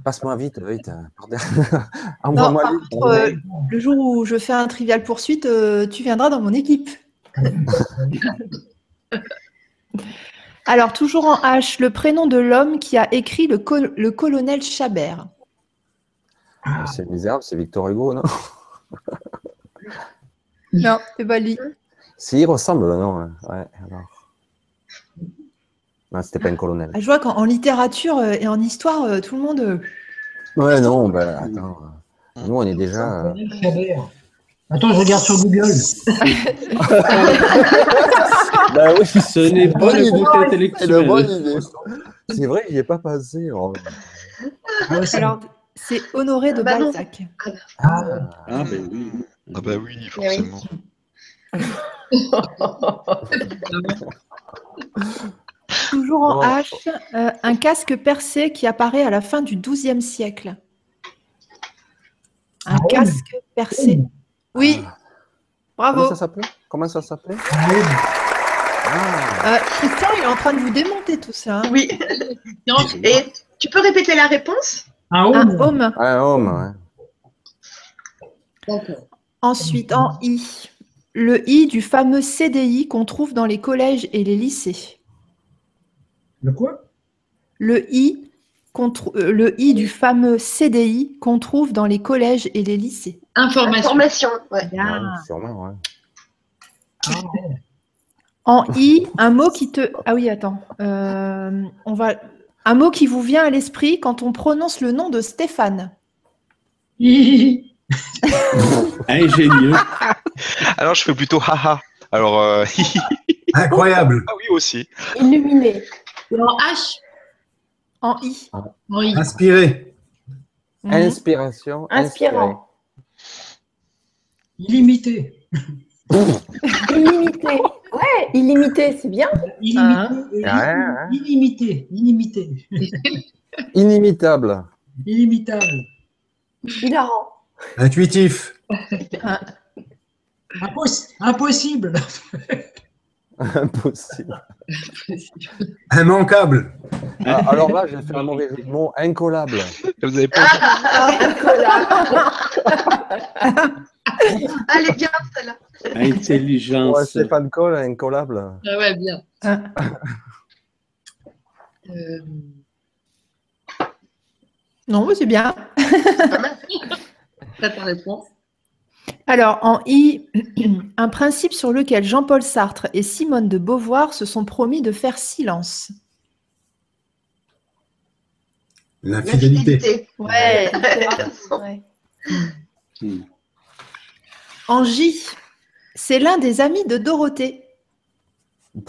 Speaker 7: Passe-moi vite, vite.
Speaker 4: Non,
Speaker 7: Envoie-moi
Speaker 4: par contre, euh, le jour où je fais un trivial poursuite, euh, tu viendras dans mon équipe. Alors, toujours en H, le prénom de l'homme qui a écrit le, col- le colonel Chabert.
Speaker 7: C'est misérable, c'est Victor Hugo, non?
Speaker 4: Non, c'est pas lui.
Speaker 7: Si, il ressemble, non? Ouais, alors. Non, c'était pas une colonel.
Speaker 4: Ah, Je vois qu'en en littérature euh, et en histoire, euh, tout le monde. euh,
Speaker 7: Ouais, non, ben attends. Nous, on est déjà. euh,
Speaker 6: Chabert. Attends, je regarde sur Google.
Speaker 7: Bah oui,
Speaker 1: Ce n'est pas le côté intellectuel.
Speaker 7: C'est vrai, j'y ai pas passé.
Speaker 6: Ah
Speaker 4: Alors, c'est Honoré de
Speaker 2: Ah bah non.
Speaker 4: Balzac.
Speaker 6: Ah,
Speaker 1: Ah, ben oui.
Speaker 5: Ah bah oui, forcément.
Speaker 4: Toujours en
Speaker 7: Oh.
Speaker 4: H, euh, un casque percé qui apparaît à la fin du XIIe siècle. Un
Speaker 6: Ah
Speaker 4: casque percé. Oui,
Speaker 7: Comment
Speaker 4: bravo.
Speaker 7: ça s'appelait? Comment ça s'appelait?
Speaker 6: Ah
Speaker 7: ah.
Speaker 4: Euh, Christian, il est en train de vous démonter tout ça. hein.
Speaker 2: Oui. Et tu peux répéter la réponse?
Speaker 6: Un homme.
Speaker 7: Un ouais.
Speaker 4: Ensuite, en I, le I du fameux CDI qu'on trouve dans les collèges et les lycées.
Speaker 6: Le quoi?
Speaker 4: Le I, euh, le I du fameux CDI qu'on trouve dans les collèges et les lycées.
Speaker 9: Information.
Speaker 2: Information. Ouais.
Speaker 7: Ouais, sûrement, ouais.
Speaker 6: Ah, ouais.
Speaker 4: En I, un mot qui te. Ah oui, attends. Euh, on va. Un mot qui vous vient à l'esprit quand on prononce le nom de Stéphane.
Speaker 1: Ingénieux.
Speaker 5: Alors je fais plutôt haha. Alors euh,
Speaker 8: Incroyable.
Speaker 5: ah oui aussi.
Speaker 3: Illuminé.
Speaker 9: Et en H
Speaker 4: En I.
Speaker 9: en I.
Speaker 8: Inspiré.
Speaker 4: Mhm.
Speaker 7: Inspiration.
Speaker 3: Inspirant.
Speaker 6: Illimité.
Speaker 3: Illimité. Ouais, illimité, c'est bien.
Speaker 6: Illimité.
Speaker 7: Ouais, ouais.
Speaker 6: Illimité. Illimité.
Speaker 7: Inimitable.
Speaker 6: Illimitable.
Speaker 3: Hilarant.
Speaker 8: Intuitif.
Speaker 6: Impos- impossible.
Speaker 7: Impossible.
Speaker 8: Immanquable.
Speaker 7: Ah, alors là, j'ai fait un mauvais jeu de mots. Incollable.
Speaker 5: Vous avez pas
Speaker 2: Allez, bien, celle-là.
Speaker 7: Ouais,
Speaker 1: Intelligence.
Speaker 7: Stéphane Coll, incollable.
Speaker 9: Ah ouais, bien.
Speaker 4: Ah.
Speaker 9: Euh,
Speaker 4: Non, mais c'est bien.
Speaker 9: T'as ta réponse
Speaker 4: Alors, en I, un principe sur lequel Jean-Paul Sartre et Simone de Beauvoir se sont promis de faire silence.
Speaker 8: L'infidélité.
Speaker 4: Ouais.
Speaker 3: Ouais.
Speaker 1: Hmm.
Speaker 4: En J, c'est l'un des amis de Dorothée.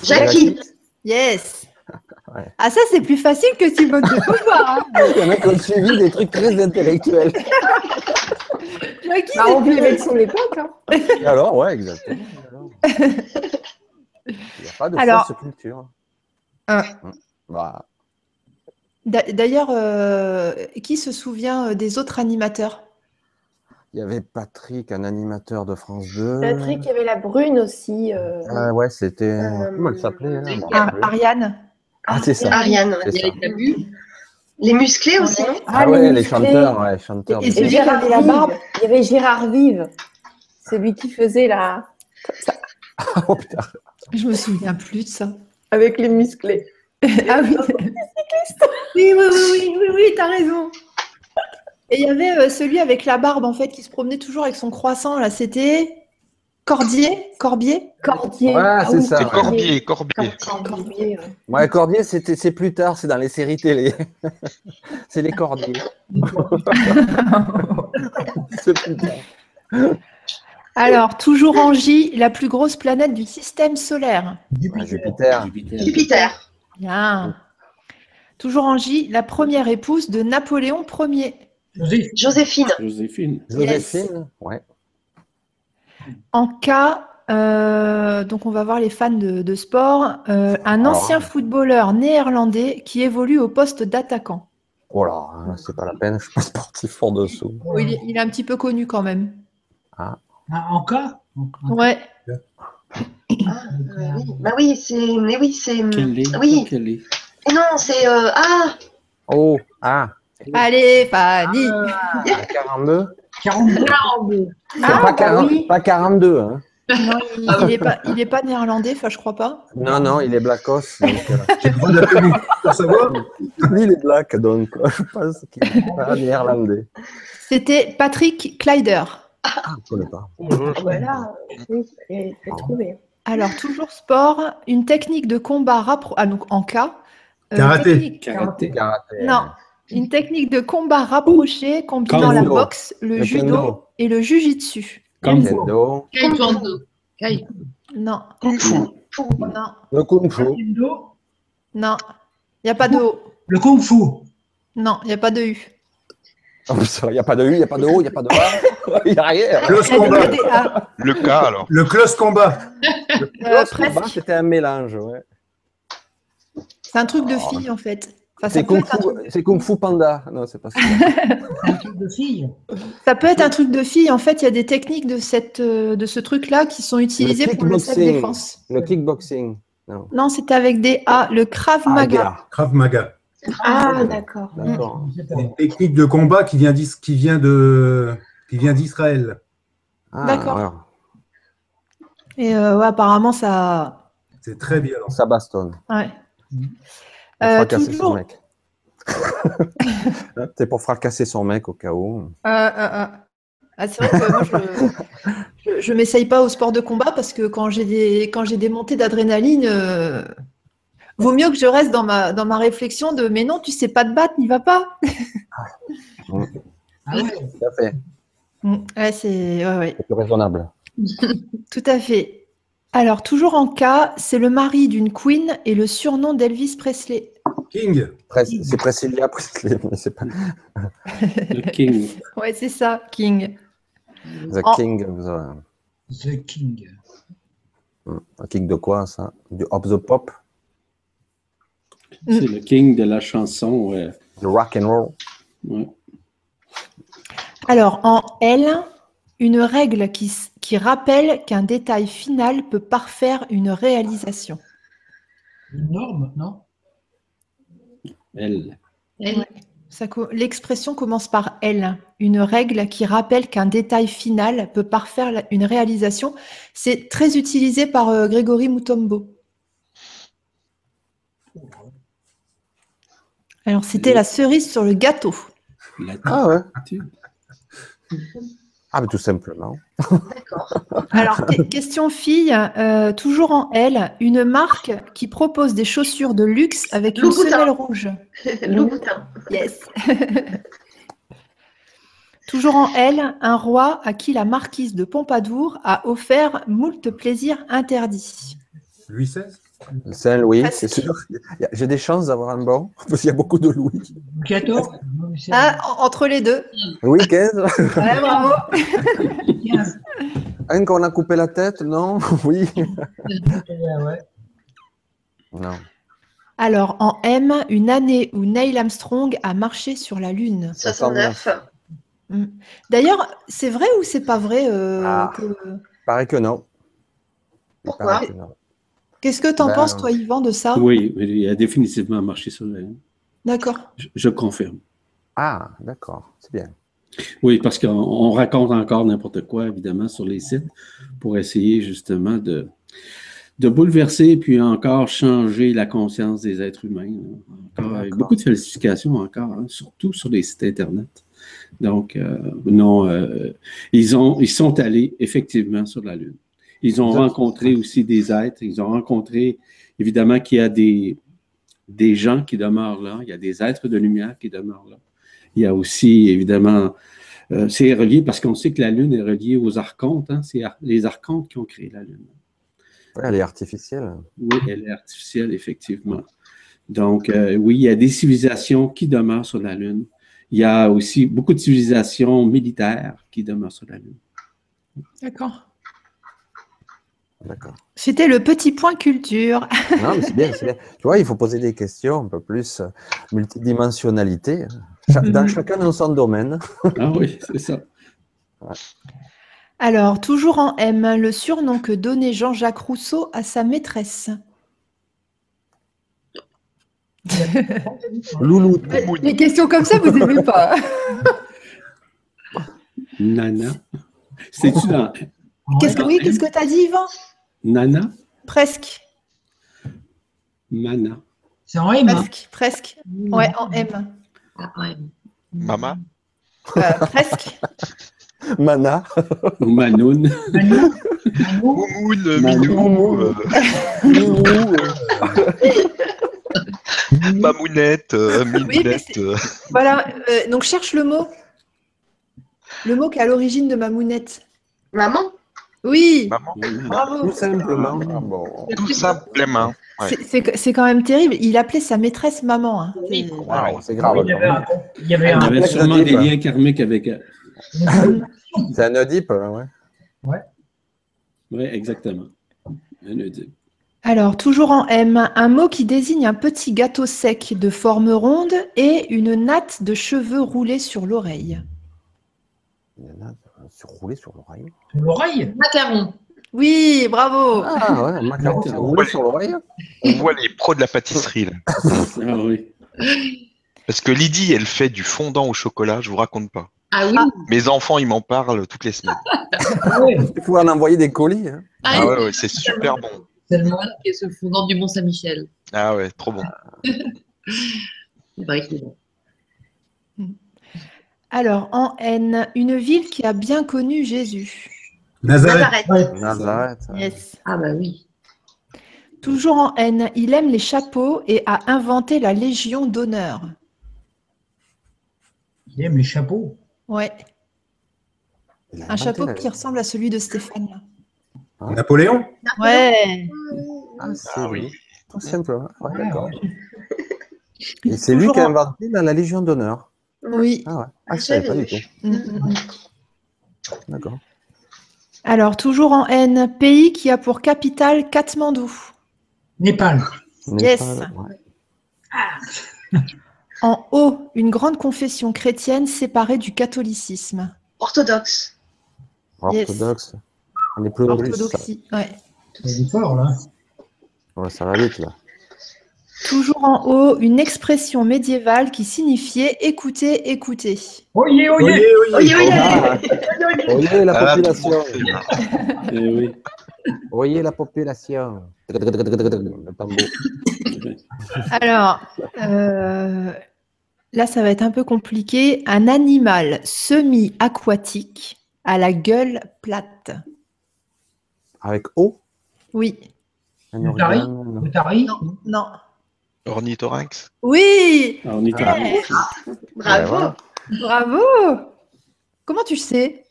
Speaker 2: Jackie.
Speaker 4: Yes.
Speaker 7: Ouais.
Speaker 4: Ah, ça, c'est plus facile que Simone de Beauvoir. hein.
Speaker 7: Il y en a qui ont suivi des trucs très intellectuels.
Speaker 3: Bah, on
Speaker 4: c'est-
Speaker 3: vivait de son époque. Hein.
Speaker 7: Et alors, ouais, exactement. Alors. Il n'y a pas de
Speaker 4: Alors-
Speaker 7: fausse culture.
Speaker 4: Ah.
Speaker 7: Bah,
Speaker 4: D'a- D'ailleurs, euh, qui se souvient euh, des autres animateurs?
Speaker 7: Il y avait Patrick, un animateur de France 2.
Speaker 3: Patrick, il y avait la brune aussi. euh,
Speaker 7: Ah ouais, c'était.
Speaker 3: Euh,
Speaker 7: Comment elle s'appelait
Speaker 4: Ah. Ariane.
Speaker 7: Ah, c'est ça.
Speaker 2: Ariane.
Speaker 9: Il y avait.
Speaker 2: Les musclés aussi, non
Speaker 7: Ah,
Speaker 3: les
Speaker 7: ouais, les
Speaker 3: musclés.
Speaker 7: chanteurs, ouais, chanteurs.
Speaker 4: Et- et
Speaker 3: Gérard
Speaker 4: qui avait la
Speaker 3: Vive.
Speaker 4: barbe.
Speaker 3: Il y avait Gérard Vive. Celui qui faisait la.
Speaker 7: Oh putain.
Speaker 4: Je me souviens plus de ça.
Speaker 3: Avec les musclés.
Speaker 4: ah oui. oui, oui, oui, oui, oui, oui, t'as raison. Et il y avait euh, celui avec la barbe, en fait, qui se promenait toujours avec son croissant, là. C'était Cordier Corbier
Speaker 3: Cordier.
Speaker 7: Ouais,
Speaker 3: Ah
Speaker 7: c'est
Speaker 3: oui,
Speaker 7: ça,
Speaker 5: C'est
Speaker 7: ouais.
Speaker 5: Corbier, Corbier.
Speaker 3: Corbier, ouais.
Speaker 7: Ouais, Cordier, c'était, c'est plus tard, c'est dans les séries télé. c'est les Cordiers. c'est plus tard.
Speaker 4: Alors, toujours en J, la plus grosse planète du système solaire.
Speaker 7: Ah, Jupiter.
Speaker 1: Jupiter.
Speaker 2: Jupiter.
Speaker 4: Bien. Toujours en J, la première épouse de Napoléon Ier.
Speaker 6: José,
Speaker 2: Joséphine.
Speaker 1: Joséphine.
Speaker 7: Joséphine. Ouais.
Speaker 4: En K, euh, donc on va voir les fans de, de sport, euh, un
Speaker 7: Alors.
Speaker 4: ancien footballeur néerlandais qui évolue au poste d'attaquant.
Speaker 7: Oh là, hein, c'est pas la peine, je suis pas sportif fort dessous.
Speaker 4: Bon, il, est, il est un petit peu connu quand même.
Speaker 6: Ah, en cas En-
Speaker 4: Ouais.
Speaker 2: Ah, euh, oui. Bah oui, c'est. Mais oui, c'est. Oui. Et non, c'est. euh, Ah
Speaker 7: Oh, ah,
Speaker 4: Allez, Fanny.
Speaker 7: ah, 42
Speaker 6: 42
Speaker 4: Ah,
Speaker 7: pas,
Speaker 4: bah
Speaker 7: 40
Speaker 4: oui.
Speaker 7: pas 42, hein.
Speaker 4: Non, il, il est pas, il est pas néerlandais, enfin je crois pas.
Speaker 7: Non, non, il est blackos. Euh,
Speaker 8: J'ai pour savoir.
Speaker 7: il est black, donc euh, je pense qu'il est pas néerlandais.
Speaker 4: C'était Patrick Kleider.
Speaker 7: Ah, je connais pas.
Speaker 3: Voilà, oui, c'est c'est trouvé.
Speaker 4: Alors toujours sport, une technique de combat rappro- ah, donc en cas. euh,
Speaker 8: Karaté.
Speaker 4: technique-
Speaker 1: Karaté.
Speaker 7: Karaté.
Speaker 4: Non, une technique de combat rapproché combinant la boxe, le,
Speaker 7: Le
Speaker 4: judo
Speaker 7: kendo.
Speaker 4: et le jujitsu.
Speaker 1: Kung Fu.
Speaker 4: Non,
Speaker 2: Kung Fu.
Speaker 4: non,
Speaker 7: Le kung fu.
Speaker 4: Non. Il n'y a pas de O.
Speaker 6: Le kung fu.
Speaker 4: Non, il n'y a pas de U.
Speaker 7: Oh, Il n'y a pas de U, il n'y a pas de O, il n'y a pas de A. Il n'y a rien.
Speaker 8: Close combat.
Speaker 5: Le cas, alors.
Speaker 8: Le close combat.
Speaker 4: Euh,
Speaker 7: Lorsque
Speaker 4: presque.
Speaker 7: bas, C'était un mélange, ouais.
Speaker 4: C'est un truc de fille en fait. Enfin,
Speaker 7: C'est kung,
Speaker 4: un
Speaker 7: fu,
Speaker 4: truc,
Speaker 7: c'est kung Fu Panda. Non, c'est pas ça.
Speaker 6: Un truc de fille.
Speaker 4: ça peut être un truc de fille. En fait, il y a des techniques de, cette, euh, de ce truc-là qui sont utilisées pour le self-défense.
Speaker 7: Le kickboxing. Non.
Speaker 4: Non, c'était avec des A. Le Krav
Speaker 7: Ah,
Speaker 4: Maga.
Speaker 7: gars.
Speaker 8: Krav Maga.
Speaker 3: Ah, d'accord.
Speaker 6: Pas.
Speaker 8: Une technique de combat qui vient d'Is- qui vient de qui vient d'Israël.
Speaker 7: Ah,
Speaker 4: D'accord.
Speaker 7: alors,
Speaker 4: Et euh, ouais, apparemment, ça.
Speaker 8: C'est très violent.
Speaker 7: Ça bastonne.
Speaker 4: Ouais.
Speaker 7: Pour
Speaker 4: Euh,
Speaker 7: fracasser son
Speaker 4: toujours.
Speaker 7: mec. C'est pour fracasser son mec au cas où.
Speaker 4: Euh, euh, euh. Ah, c'est vrai que moi, je, je, je m'essaye pas au sport de combat parce que quand j'ai des, quand j'ai des montées d'adrénaline, euh, vaut mieux que je reste dans ma, dans ma réflexion de mais non, tu sais pas te battre, n'y va pas.
Speaker 6: Ah ouais.
Speaker 7: Tout à fait.
Speaker 4: Mm, Ouais, c'est ouais, ouais,
Speaker 7: C'est plus raisonnable.
Speaker 4: tout à fait. Alors, toujours en cas, c'est le mari d'une queen et le surnom d'Elvis Presley.
Speaker 8: King.
Speaker 7: Pres- C'est Priscilla Presley, mais c'est pas
Speaker 1: Le King.
Speaker 4: Ouais, c'est ça, King.
Speaker 7: The
Speaker 4: Oh.
Speaker 7: King of the...
Speaker 6: The King.
Speaker 7: Un king de quoi, ça? Du of the pop?
Speaker 1: C'est le King de la chanson. ouais.
Speaker 7: The rock and roll?
Speaker 1: Ouais.
Speaker 4: Alors, en L, une règle qui, qui rappelle qu'un détail final peut parfaire une réalisation.
Speaker 6: Une norme, non?
Speaker 1: Elle.
Speaker 9: Elle.
Speaker 4: L'expression commence par L, une règle qui rappelle qu'un détail final peut parfaire une réalisation. C'est très utilisé par euh, Grégory Mutombo. Alors, c'était la cerise sur le gâteau.
Speaker 1: La
Speaker 7: Ah ouais. Ah, mais tout simplement.
Speaker 2: D'accord.
Speaker 4: Alors, que- question fille, euh, toujours en L, une marque qui propose des chaussures de luxe avec une semelle rouge.
Speaker 2: Louboutin.
Speaker 4: Yes. toujours en L, un roi à qui la marquise de Pompadour a offert moult plaisirs interdits.
Speaker 8: Louis XVI.
Speaker 7: Saint-Louis, c'est sûr. J'ai des chances d'avoir un bon, parce qu'il y a beaucoup de Louis.
Speaker 6: Louis XIV Non, mais c'est-
Speaker 4: Ah, en- entre les deux.
Speaker 7: Louis XV
Speaker 4: Ouais, bravo.
Speaker 6: 15.
Speaker 7: Un qu'on a coupé la tête, non? Oui. Non.
Speaker 4: Alors, en M, une année où Neil Armstrong a marché sur la Lune.
Speaker 2: 69.
Speaker 4: D'ailleurs, c'est vrai ou c'est pas vrai euh,
Speaker 7: Ah.
Speaker 4: que-
Speaker 7: Paraît que non.
Speaker 2: Pourquoi
Speaker 7: paraît que non.
Speaker 4: Qu'est-ce que t'en
Speaker 7: Ben,
Speaker 4: penses, toi, Yvan, de ça?
Speaker 1: Oui, mais il a définitivement marché sur la
Speaker 4: D'accord.
Speaker 1: Je, je confirme.
Speaker 7: Ah, d'accord. C'est bien.
Speaker 1: Oui, parce qu'on on raconte encore n'importe quoi, évidemment, sur les sites pour essayer justement de, de bouleverser puis encore changer la conscience des êtres humains. Encore, avec beaucoup de falsifications encore, hein, surtout sur les sites Internet. Donc, euh, non, euh, ils, ont, ils sont allés effectivement sur la Lune. Ils ont rencontré aussi des êtres. Ils ont rencontré, évidemment, qu'il y a des, des gens qui demeurent là. Il y a des êtres de lumière qui demeurent là. Il y a aussi, évidemment, Euh, c'est relié parce qu'on sait que la Lune est reliée aux archontes. hein. C'est ar- les archontes qui ont créé la Lune.
Speaker 7: Ouais, elle est artificielle.
Speaker 1: Oui, elle est artificielle, effectivement. Donc, euh, oui, il y a des civilisations qui demeurent sur la Lune. Il y a aussi beaucoup de civilisations militaires qui demeurent sur la Lune.
Speaker 4: D'accord.
Speaker 7: D'accord.
Speaker 4: C'était le petit point culture.
Speaker 7: Non, mais c'est bien, c'est bien. Tu vois, il faut poser des questions un peu plus euh, multidimensionnalité. Cha- dans chacun dans son domaine.
Speaker 1: Ah oui, c'est ça.
Speaker 4: Alors, toujours en M, le surnom que donnait Jean-Jacques Rousseau à sa maîtresse.
Speaker 7: Loulou.
Speaker 3: Les questions comme ça, vous n'aimez pas.
Speaker 1: Nana. C'est-tu dans
Speaker 4: Qu'est-ce que, oui, qu'est-ce que tu as dit, Yvan?
Speaker 1: Nana?
Speaker 4: Presque.
Speaker 1: Mana.
Speaker 6: C'est en M. hein.
Speaker 4: Presque. Presque. Ouais, en M.
Speaker 9: Ah.
Speaker 5: Mama
Speaker 4: Euh, presque.
Speaker 7: Mana.
Speaker 1: Ou Manoun.
Speaker 5: Moumoun. Minou, euh. Mamounette, euh, Minounette.
Speaker 4: Voilà. euh, donc, cherche le mot. Le mot qui est à l'origine de ma mounette.
Speaker 2: Maman
Speaker 4: Oui,
Speaker 5: Maman,
Speaker 4: bravo.
Speaker 7: Tout simplement. Ah bon.
Speaker 5: tout simplement. Ouais.
Speaker 4: C'est- quand même terrible. Il appelait sa maîtresse maman. hein. C'est-
Speaker 7: Wow, c'est grave.
Speaker 6: il y avait un, il y avait
Speaker 1: Il y
Speaker 6: un,
Speaker 1: avait sûrement des liens karmiques avec elle.
Speaker 7: C'est un Oedipe, ouais.
Speaker 1: Oui, exactement. Un Oedipe.
Speaker 4: Alors, toujours en M, un mot qui désigne un petit gâteau sec de forme ronde et une natte de cheveux roulés sur l'oreille.
Speaker 7: Se rouler sur l'oreille.
Speaker 6: sur l'oreille.
Speaker 9: Macaron.
Speaker 4: Oui, bravo.
Speaker 7: Ah ouais, macaron se rouler sur l'oreille.
Speaker 5: On voit les pros de la pâtisserie là.
Speaker 1: Ah oui.
Speaker 5: Parce que Lydie, elle fait du fondant au chocolat, je vous raconte pas.
Speaker 9: Ah oui.
Speaker 5: Mes enfants, ils m'en parlent toutes les semaines.
Speaker 6: Ouais,
Speaker 7: Il faut en envoyer des colis. hein.
Speaker 9: Ah,
Speaker 5: Ah ouais, ouais, c'est super bon.
Speaker 6: tellement.
Speaker 9: et ce fondant du Mont-Saint-Michel.
Speaker 5: Ah ouais, trop bon.
Speaker 9: C'est vrai que c'est bon.
Speaker 4: Alors, en N, une ville qui a bien connu Jésus.
Speaker 8: Nazareth.
Speaker 2: Nazareth.
Speaker 7: Nazareth.
Speaker 4: Yes.
Speaker 9: Ah bah oui.
Speaker 4: Toujours en N, il aime les chapeaux et a inventé la Légion d'honneur.
Speaker 6: Il aime les chapeaux.
Speaker 4: Ouais, un chapeau
Speaker 7: la-
Speaker 4: qui ressemble à celui de Stéphane.
Speaker 8: Napoléon
Speaker 4: Ouais.
Speaker 7: Ah, c'est
Speaker 5: Ah
Speaker 7: lui.
Speaker 5: oui.
Speaker 7: Tout simplement. Ouais,
Speaker 6: Ouais,
Speaker 7: d'accord.
Speaker 6: ouais.
Speaker 7: Et c'est lui qui a
Speaker 4: en-
Speaker 7: inventé dans la Légion d'honneur.
Speaker 4: Oui.
Speaker 7: Ah ouais. Ah, je savais pas du
Speaker 2: vu.
Speaker 7: tout.
Speaker 4: Mm, mm, mm.
Speaker 7: D'accord.
Speaker 4: Alors, toujours en N, pays qui a pour capitale Katmandou.
Speaker 6: Népal.
Speaker 4: Yes.
Speaker 7: Népal, ouais.
Speaker 4: En O, une grande confession chrétienne séparée du catholicisme.
Speaker 2: Orthodoxe.
Speaker 4: Yes.
Speaker 7: Orthodoxe. On est plus.
Speaker 4: Orthodoxie. Ouais.
Speaker 6: Il est fort, là.
Speaker 7: Ouais, ça va vite là.
Speaker 4: Toujours en haut, une expression médiévale qui signifiait écoutez, écoutez.
Speaker 6: Oyez, oyez.
Speaker 8: Oyez, oyez.
Speaker 7: Ah, la
Speaker 5: Ah,
Speaker 7: population.
Speaker 1: Eh oui.
Speaker 7: Oyez la population.
Speaker 4: Alors, euh, là, ça va être un peu compliqué. Un animal semi-aquatique à la gueule plate.
Speaker 7: Avec eau.
Speaker 4: Oui.
Speaker 7: Un organe.
Speaker 4: Non.
Speaker 5: Ornithorynx
Speaker 4: Oui.
Speaker 1: Est
Speaker 4: Ouais.
Speaker 2: Bravo.
Speaker 7: Ouais,
Speaker 4: Bravo. Comment tu sais?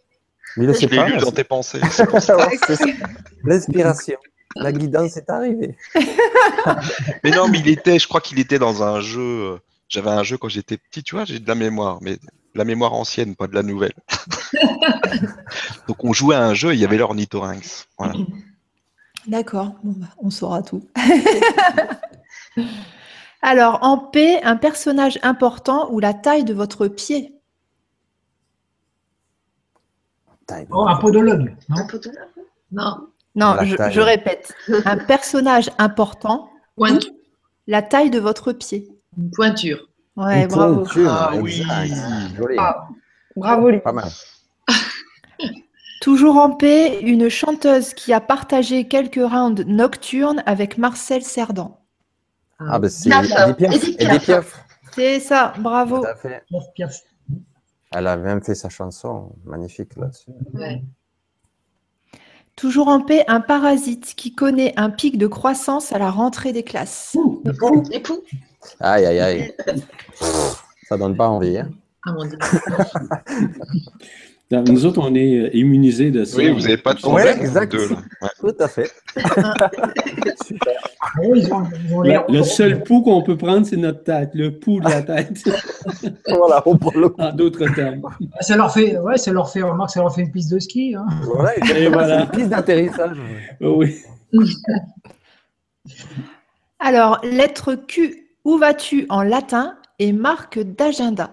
Speaker 7: Mais le
Speaker 5: Je l'ai lu dans tes pensées.
Speaker 7: L'inspiration. La guidance est arrivée.
Speaker 5: Mais non, mais il était, je crois qu'il était dans un jeu. euh, J'avais un jeu quand j'étais petit, tu vois, j'ai de la mémoire, mais de la mémoire ancienne, pas de la nouvelle. Donc on jouait à un jeu, et il y avait l'ornithorynx. Voilà.
Speaker 4: D'accord, bon, bah, on saura tout. Alors, en P, un personnage important ou la taille de votre pied?
Speaker 6: Oh, un podologue. Non?
Speaker 2: Un
Speaker 9: Non.
Speaker 4: Je, répète. Un personnage important la taille de votre pied?
Speaker 9: une pointure.
Speaker 4: Ouais,
Speaker 7: Une
Speaker 4: bravo.
Speaker 7: pointure,
Speaker 5: Ah oui.
Speaker 7: exact. Joli.
Speaker 3: Ah. Bravo,
Speaker 7: Pas mal.
Speaker 4: Toujours en P, une chanteuse qui a partagé quelques rounds nocturnes avec Marcel Cerdan.
Speaker 7: Ah, ben c'est. Edith Piaf.
Speaker 4: C'est ça, bravo.
Speaker 7: Tout à fait.
Speaker 6: Piaf, piaf.
Speaker 7: Elle a même fait sa chanson magnifique là-dessus.
Speaker 9: Ouais.
Speaker 4: Toujours en P, un parasite qui connaît un pic de croissance à la rentrée des classes.
Speaker 2: Les poux.
Speaker 7: Aïe, aïe, aïe. Ça donne pas envie. Hein.
Speaker 9: Ah mon Dieu.
Speaker 1: Dans- Nous autres, on est euh, immunisés de ça.
Speaker 5: Oui, vous n'avez pas de problème. vous
Speaker 7: exact.
Speaker 5: deux. Ouais.
Speaker 7: Tout à fait.
Speaker 6: Ah oui, ils ont, ils ont
Speaker 1: Le, seul pouls qu'on peut prendre, c'est notre tête, le pouls de la tête,
Speaker 7: Voilà, on prend le
Speaker 1: en d'autres termes.
Speaker 6: Ça leur fait, ouais, ça leur fait, remarque, ça leur fait une piste de ski. Hein.
Speaker 7: Voilà,
Speaker 1: Et voilà.
Speaker 7: une piste d'atterrissage.
Speaker 1: Oui.
Speaker 4: Alors, lettre Q, où vas-tu en latin et marque d'agenda?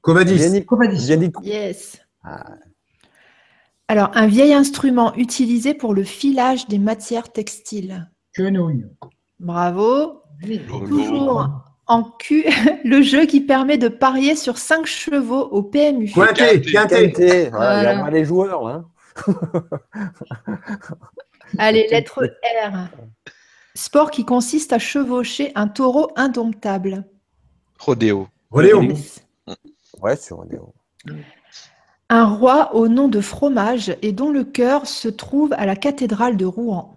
Speaker 8: Covadis.
Speaker 6: Covadis.
Speaker 4: Yes.
Speaker 7: Ah.
Speaker 4: Alors, un vieil instrument utilisé pour le filage des matières textiles.
Speaker 6: Quenouille.
Speaker 4: Bravo. Toujours en Q, le jeu qui permet de parier sur 5 chevaux au PMU.
Speaker 8: Quintet, quintet.
Speaker 7: Quintet. Voilà, Il y a
Speaker 9: Voilà.
Speaker 7: pas les joueurs, là.
Speaker 4: Allez, lettre R. Sport qui consiste à chevaucher un taureau indomptable.
Speaker 5: Rodéo.
Speaker 8: Rodéo.
Speaker 7: Ouais, sur Rodéo.
Speaker 4: Un roi au nom de fromage et dont le cœur se trouve à la cathédrale de Rouen.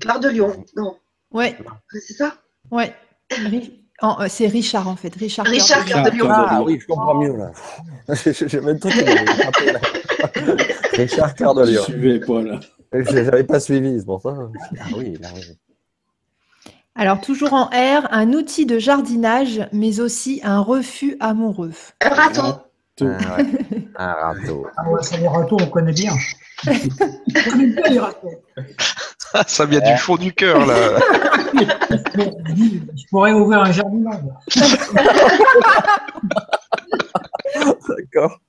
Speaker 2: Cœur de Lion. Non,
Speaker 4: Ouais,
Speaker 2: c'est ça?
Speaker 4: Ouais. Euh, c'est Richard en fait. Richard.
Speaker 2: Richard de Lion.
Speaker 7: Ah oui, je comprends mieux, là. J'ai même tout qui m'avait frappé, là. Richard Cœur de
Speaker 1: Je ne
Speaker 7: Lion.
Speaker 1: suivais pas, là.
Speaker 7: Je n'avais pas suivi, c'est pour ça. Ah oui, là, oui.
Speaker 4: Alors, toujours en R, un outil de jardinage, mais aussi un refus amoureux.
Speaker 2: Un raton.
Speaker 1: Tout.
Speaker 7: Ah, ouais. Un râteau.
Speaker 6: Ah ouais, ça, les râteaux, on connaît bien. on connaît bien les râteaux.
Speaker 5: Ça vient du fond du cœur, là.
Speaker 6: Je pourrais ouvrir un jardinage.
Speaker 7: D'accord.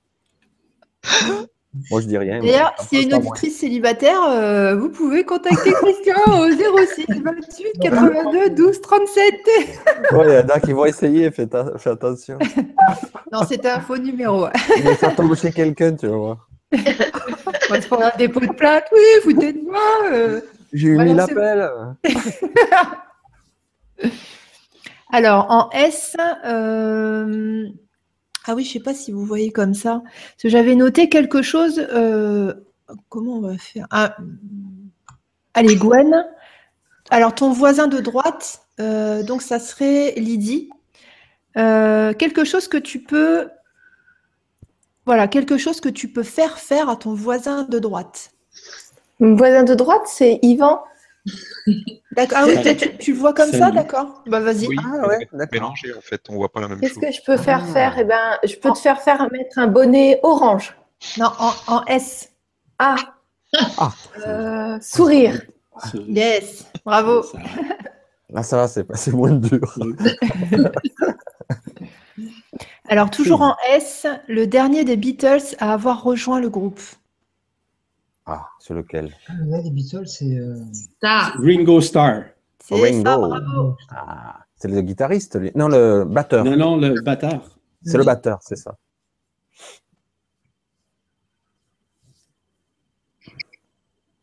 Speaker 7: Moi, je dis rien.
Speaker 4: D'ailleurs,
Speaker 7: mais-
Speaker 4: s'il y a une auditrice célibataire, euh, vous pouvez contacter Christian au 06 28 82 12 37.
Speaker 7: Ouais, il y en a qui vont essayer, fais, ta- fais attention.
Speaker 4: Non, c'était un faux numéro.
Speaker 7: Mais ça tombe chez quelqu'un, tu vas voir.
Speaker 4: On va se prendre un dépôt de plainte. Oui, foutez de moi. euh.
Speaker 7: J'ai eu mille appels.
Speaker 4: Alors, en S, euh, ah oui, je sais pas si vous voyez comme ça. Parce que j'avais noté quelque chose. euh, Comment on va faire? Ah, Allez, Gwen. Alors, ton voisin de droite, euh, donc ça serait Lydie. Quelque chose que tu peux. Voilà, quelque chose que tu peux faire faire à ton voisin de droite.
Speaker 3: Mon voisin de droite, c'est Yvan.
Speaker 4: D'accord. Ah oui, tu, tu le vois comme ça, d'accord Bah vas-y.
Speaker 5: Oui,
Speaker 7: Ah ouais,
Speaker 5: mélangé, en fait. On voit pas la même
Speaker 3: Qu'est-ce
Speaker 5: chose.
Speaker 3: que je peux faire
Speaker 7: Ah.
Speaker 3: faire? Eh ben, je peux te faire faire mettre un bonnet orange.
Speaker 4: Non, en, en S.
Speaker 3: Ah,
Speaker 7: Ah,
Speaker 3: euh, sourire.
Speaker 4: Yes, bravo.
Speaker 1: ça-
Speaker 7: là, ça va, c'est passé moins dur.
Speaker 4: Alors, toujours en S, le dernier des Beatles à avoir rejoint le groupe.
Speaker 7: Ah, c'est lequel?
Speaker 6: Ah, Là, les Beatles, c'est. euh,
Speaker 9: Star.
Speaker 1: Ringo Starr.
Speaker 4: C'est
Speaker 7: Ringo.
Speaker 4: ça, bravo.
Speaker 7: Ah, c'est le guitariste, lui. Non, le batteur.
Speaker 1: Non, non, le batteur.
Speaker 7: C'est le batteur, c'est ça.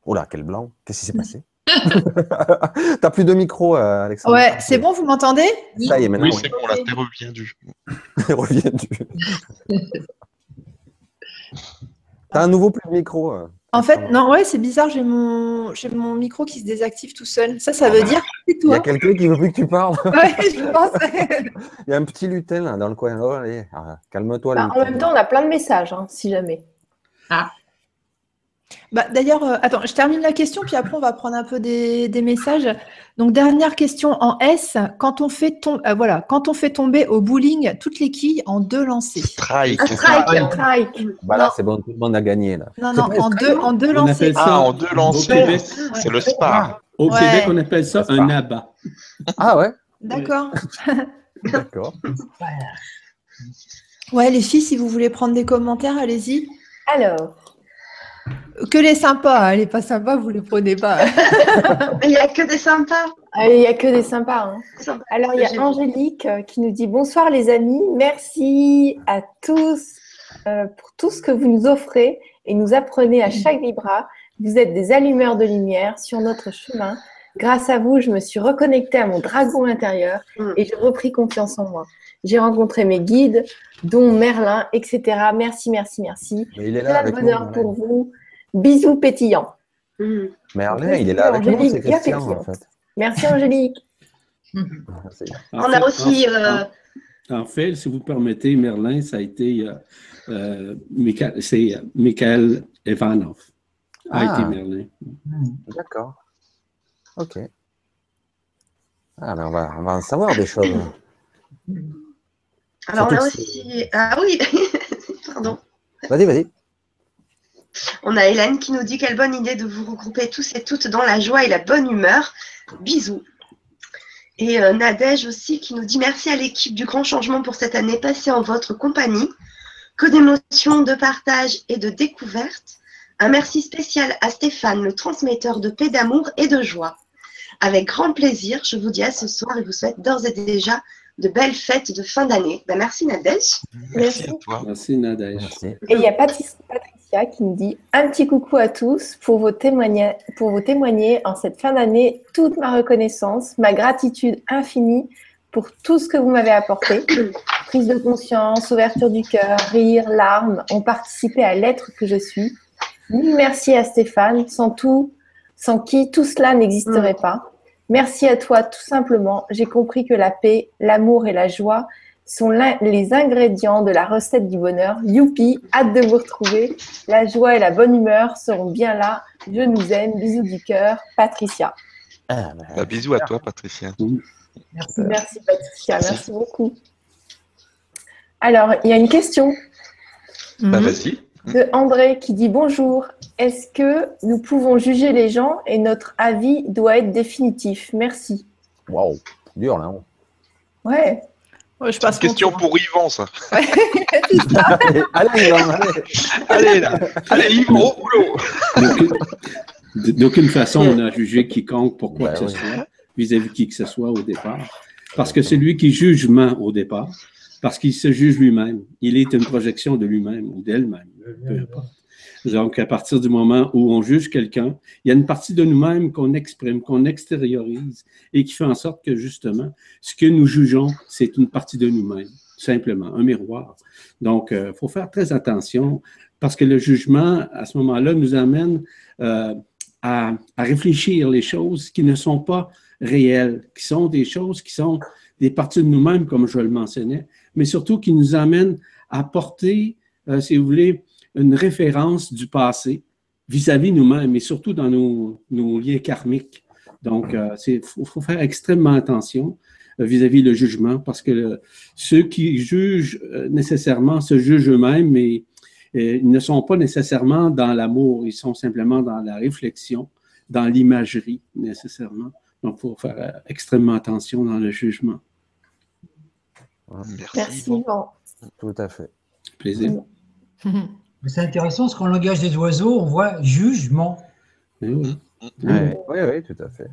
Speaker 7: Oh là, quel blanc. Qu'est-ce qui s'est passé? T'as plus de micro, euh, Alexandre.
Speaker 4: Ouais, c'est bon, vous m'entendez?
Speaker 7: Ça y est, maintenant,
Speaker 5: Oui,
Speaker 7: oui.
Speaker 5: c'est bon, là, t'es reviendu.
Speaker 7: Reviens du. T'as un nouveau plus de micro. euh.
Speaker 4: En fait, non, ouais, c'est bizarre, j'ai mon, j'ai mon micro qui se désactive tout seul. Ça, ça veut dire que c'est
Speaker 7: Il y a quelqu'un qui veut plus que tu parles.
Speaker 4: Ouais, je pense.
Speaker 7: Il y a un petit lutin là dans le coin. Oh, allez, ah, calme-toi.
Speaker 3: Bah, en même temps, on a plein de messages, hein, si jamais.
Speaker 4: Bah, D'ailleurs, euh, attends, je termine la question, puis après, on va prendre un peu des, des messages. Donc, dernière question en S. Quand on, fait tom- euh, voilà, quand on fait tomber au bowling toutes les quilles en deux lancers.
Speaker 5: Strike.
Speaker 3: Un strike, strike.
Speaker 7: Bah là,
Speaker 4: Non.
Speaker 7: c'est bon, tout le monde a gagné là.
Speaker 4: Non, non, en deux, en deux
Speaker 1: On
Speaker 4: lancers.
Speaker 1: appelle ça
Speaker 5: Ah, en deux
Speaker 1: au
Speaker 5: lancers.
Speaker 1: Québec,
Speaker 5: C'est le spa.
Speaker 1: au
Speaker 4: Ouais.
Speaker 1: Québec, on appelle ça un abat.
Speaker 7: Ah ouais
Speaker 4: D'accord.
Speaker 7: D'accord.
Speaker 4: Ouais, les filles, si vous voulez prendre des commentaires, allez-y.
Speaker 3: Alors,
Speaker 4: Que les sympas, hein, les pas sympas, vous les prenez pas.
Speaker 2: Il n'y a que des sympas.
Speaker 3: il n'y a que des sympas. hein.
Speaker 2: Sympa.
Speaker 3: Alors, il y a Angélique euh, qui nous dit bonsoir les amis, merci à tous euh, pour tout ce que vous nous offrez et nous apprenez à chaque vibra. Vous êtes des allumeurs de lumière sur notre chemin. Grâce à vous, je me suis reconnectée à mon dragon intérieur
Speaker 2: Mm.
Speaker 3: et j'ai repris confiance en moi. J'ai rencontré mes guides, dont Merlin, etc. Merci, merci, merci.
Speaker 7: Mais il est là
Speaker 3: Plein de
Speaker 7: avec nous.
Speaker 3: bonheur
Speaker 7: Merlin.
Speaker 3: pour vous. Bisous pétillants.
Speaker 2: Mm.
Speaker 7: Merlin, il est là avec nous,
Speaker 3: Angélique,
Speaker 7: c'est
Speaker 3: bien
Speaker 7: Christian en fait.
Speaker 3: Merci Angélique.
Speaker 7: C'est-
Speaker 2: On a aussi euh,
Speaker 1: En fait, si vous permettez, Merlin, ça a été euh, euh, Micha- c'est euh, Michael Ivanov. A
Speaker 7: Ah.
Speaker 1: été Merlin.
Speaker 7: D'accord. Ok. Ah, ben on, va, on va en savoir des choses.
Speaker 2: Alors, on
Speaker 7: Surtout
Speaker 2: a
Speaker 7: que
Speaker 2: aussi. Ah oui, pardon.
Speaker 7: Vas-y, vas-y.
Speaker 2: On a Hélène qui nous dit quelle bonne idée de vous regrouper tous et toutes dans la joie et la bonne humeur. Bisous. Et euh, Nadège aussi qui nous dit merci à l'équipe du Grand Changement pour cette année passée en votre compagnie. Que d'émotions, de partage et de découverte. Un merci spécial à Stéphane, le transmetteur de paix, d'amour et de joie. Avec grand plaisir, je vous dis à ce soir et vous souhaite d'ores et déjà de belles fêtes de fin d'année. Ben, merci Nadège.
Speaker 5: Merci à toi.
Speaker 1: Merci, Nadège.
Speaker 7: Merci.
Speaker 3: Et il y a Patric- Patricia qui nous dit un petit coucou à tous pour vos, témoigna- pour vos témoigner en cette fin d'année toute ma reconnaissance, ma gratitude infinie pour tout ce que vous m'avez apporté. Prise de conscience, ouverture du cœur, rire, larmes ont participé à l'être que je suis. Mille merci à Stéphane, sans tout, sans qui tout cela n'existerait pas. Merci à toi tout simplement. J'ai compris que la paix, l'amour et la joie sont les ingrédients de la recette du bonheur. Youpi, hâte de vous retrouver. La joie et la bonne humeur seront bien là. Je nous aime. Bisous du cœur. Patricia.
Speaker 7: Ah,
Speaker 5: Bah, bisous à toi, Patricia.
Speaker 6: Merci.
Speaker 3: Merci Patricia, merci beaucoup. Alors, il y a une question
Speaker 5: Bah, vas-y.
Speaker 3: De André qui dit bonjour. Est-ce que nous pouvons juger les gens et notre avis doit être définitif? Merci.
Speaker 7: Waouh, dur là. hein.
Speaker 3: Ouais.
Speaker 4: Ouais, je
Speaker 5: C'est
Speaker 4: passe
Speaker 5: une question
Speaker 4: tour.
Speaker 5: pour Yvan, ça.
Speaker 7: allez, allez, Yvan, allez.
Speaker 5: Allez, là. Allez, Yvan, au boulot.
Speaker 1: D'aucune- façon, on a jugé quiconque pour quoi
Speaker 7: Ben
Speaker 1: que ce
Speaker 7: oui.
Speaker 1: soit, vis-à-vis qui que ce soit au départ. Parce que c'est lui qui juge humain au départ, parce qu'il se juge lui-même. Il est une projection de lui-même ou d'elle-même, peu importe. Donc, à partir du moment où on juge quelqu'un, il y a une partie de nous-mêmes qu'on exprime, qu'on extériorise et qui fait en sorte que, justement, ce que nous jugeons, c'est une partie de nous-mêmes, simplement, un miroir. Donc, il faut faire très attention parce que le jugement, à ce moment-là, nous amène euh, à, à réfléchir les choses qui ne sont pas réelles, qui sont des choses qui sont des parties de nous-mêmes, comme je le mentionnais, mais surtout qui nous amènent à porter, euh, si vous voulez, une référence du passé vis-à-vis nous-mêmes et surtout dans nos, nos liens karmiques. Donc, il faut, faut faire extrêmement attention euh, vis-à-vis le jugement parce que le- ceux qui jugent euh, nécessairement se jugent eux-mêmes, mais euh, ils ne sont pas nécessairement dans l'amour, ils sont simplement dans la réflexion, dans l'imagerie nécessairement. Donc, il faut faire euh, extrêmement attention dans le jugement.
Speaker 5: Merci.
Speaker 3: Merci
Speaker 5: Yvan.
Speaker 3: Yvan.
Speaker 7: Tout à fait.
Speaker 1: Plaisir.
Speaker 6: Mais C'est intéressant parce qu'en langage des oiseaux, on voit jugement.
Speaker 1: Oui.
Speaker 7: Ouais, oui, oui, tout à fait.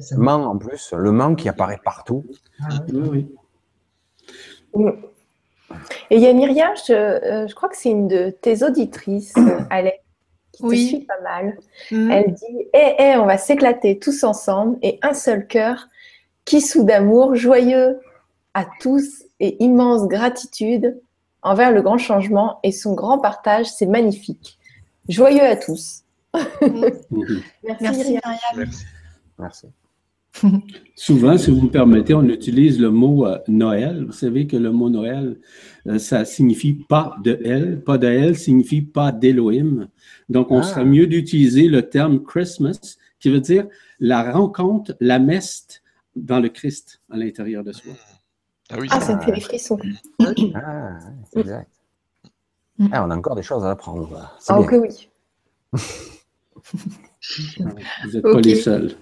Speaker 6: Ça-
Speaker 7: Ment en plus, le ment qui apparaît partout.
Speaker 6: Ah, ouais.
Speaker 1: Oui, oui.
Speaker 3: Et il y a Myriam, je, euh, je crois que c'est une de tes auditrices, Alex, qui
Speaker 4: Oui.
Speaker 3: te suit pas mal.
Speaker 4: Mhm.
Speaker 3: Elle dit Eh, eh, on va s'éclater tous ensemble et un seul cœur qui soude d'amour, joyeux à tous et immense gratitude envers le grand changement et son grand partage, c'est magnifique. Joyeux à tous. Merci,
Speaker 4: Merci.
Speaker 7: Merci.
Speaker 1: Souvent, si vous me permettez, on utilise le mot euh, Noël. Vous savez que le mot Noël, euh, ça signifie pas de elle. Pas de elle signifie pas d'Élohim. Donc, on
Speaker 7: Ah.
Speaker 1: serait mieux d'utiliser le terme Christmas, qui veut dire la rencontre, la messe dans le Christ à l'intérieur de soi.
Speaker 5: Ah oui.
Speaker 3: Ah, ça me fait des frissons.
Speaker 7: Ah, c'est exact.
Speaker 4: Mm.
Speaker 7: Ah, on a encore des choses à apprendre.
Speaker 3: Oh
Speaker 7: bien.
Speaker 3: que oui.
Speaker 1: Vous n'êtes pas
Speaker 4: Ok.
Speaker 1: les seuls.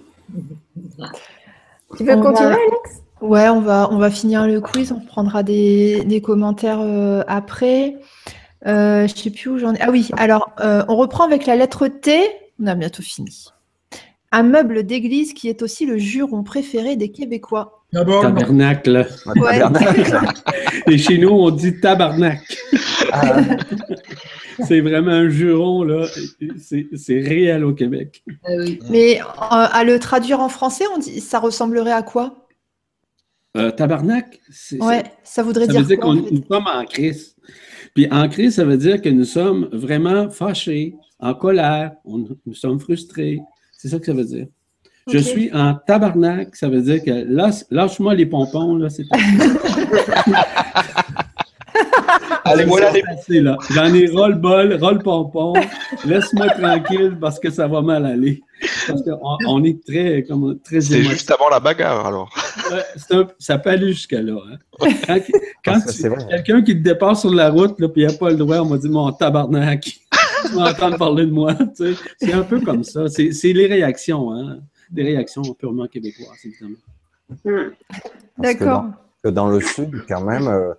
Speaker 3: Tu veux
Speaker 4: On
Speaker 3: continuer,
Speaker 4: va-
Speaker 3: Alex?
Speaker 4: Ouais, on va, on va finir le quiz. On prendra des, des commentaires euh, après. Euh, je sais plus où j'en ai. Ah oui, alors euh, on reprend avec la lettre T. On a bientôt fini. Un meuble d'église qui est aussi le juron préféré des Québécois.
Speaker 6: D'abord,
Speaker 1: Tabernacle.
Speaker 4: Ouais.
Speaker 7: Tabernacle.
Speaker 1: Et chez nous, on dit tabarnak.
Speaker 7: Ah,
Speaker 1: C'est vraiment un juron, là. C'est c'est réel au Québec.
Speaker 9: Ah oui.
Speaker 4: Mais euh, à le traduire en français, on dit, ça ressemblerait à quoi?
Speaker 1: Euh, tabarnak, c'est
Speaker 4: Ouais, ça voudrait
Speaker 1: Ça
Speaker 4: dire
Speaker 1: veut dire
Speaker 4: quoi en
Speaker 1: qu'on
Speaker 4: fait?
Speaker 1: nous sommes en crise. Puis en crise, ça veut dire que nous sommes vraiment fâchés, en colère, on- nous sommes frustrés. C'est ça que ça veut dire. Je suis en tabarnak, ça veut dire que lâche- lâche-moi les pompons, là, c'est
Speaker 5: Allez, voilà les.
Speaker 1: assez, là. J'en ai roll-bol, roll-pompon. Laisse-moi tranquille parce que ça va mal aller. Parce qu'on on est très, comme, très
Speaker 5: C'est
Speaker 1: émotif.
Speaker 5: juste avant la bagarre, alors.
Speaker 1: Ouais, c'est un- ça peut aller jusqu'à là. hein. Quand, quand tu-
Speaker 7: c'est vrai.
Speaker 1: quelqu'un qui te dépasse sur la route, là, puis il n'a pas le droit, on m'a dit mon tabarnak. tu vas entendre parler de moi. tu sais. C'est un peu comme ça. C'est c'est les réactions, hein. Des réactions purement québécoises, évidemment.
Speaker 2: Hmm.
Speaker 7: Que
Speaker 4: D'accord.
Speaker 7: dans- que dans le sud, quand même, euh,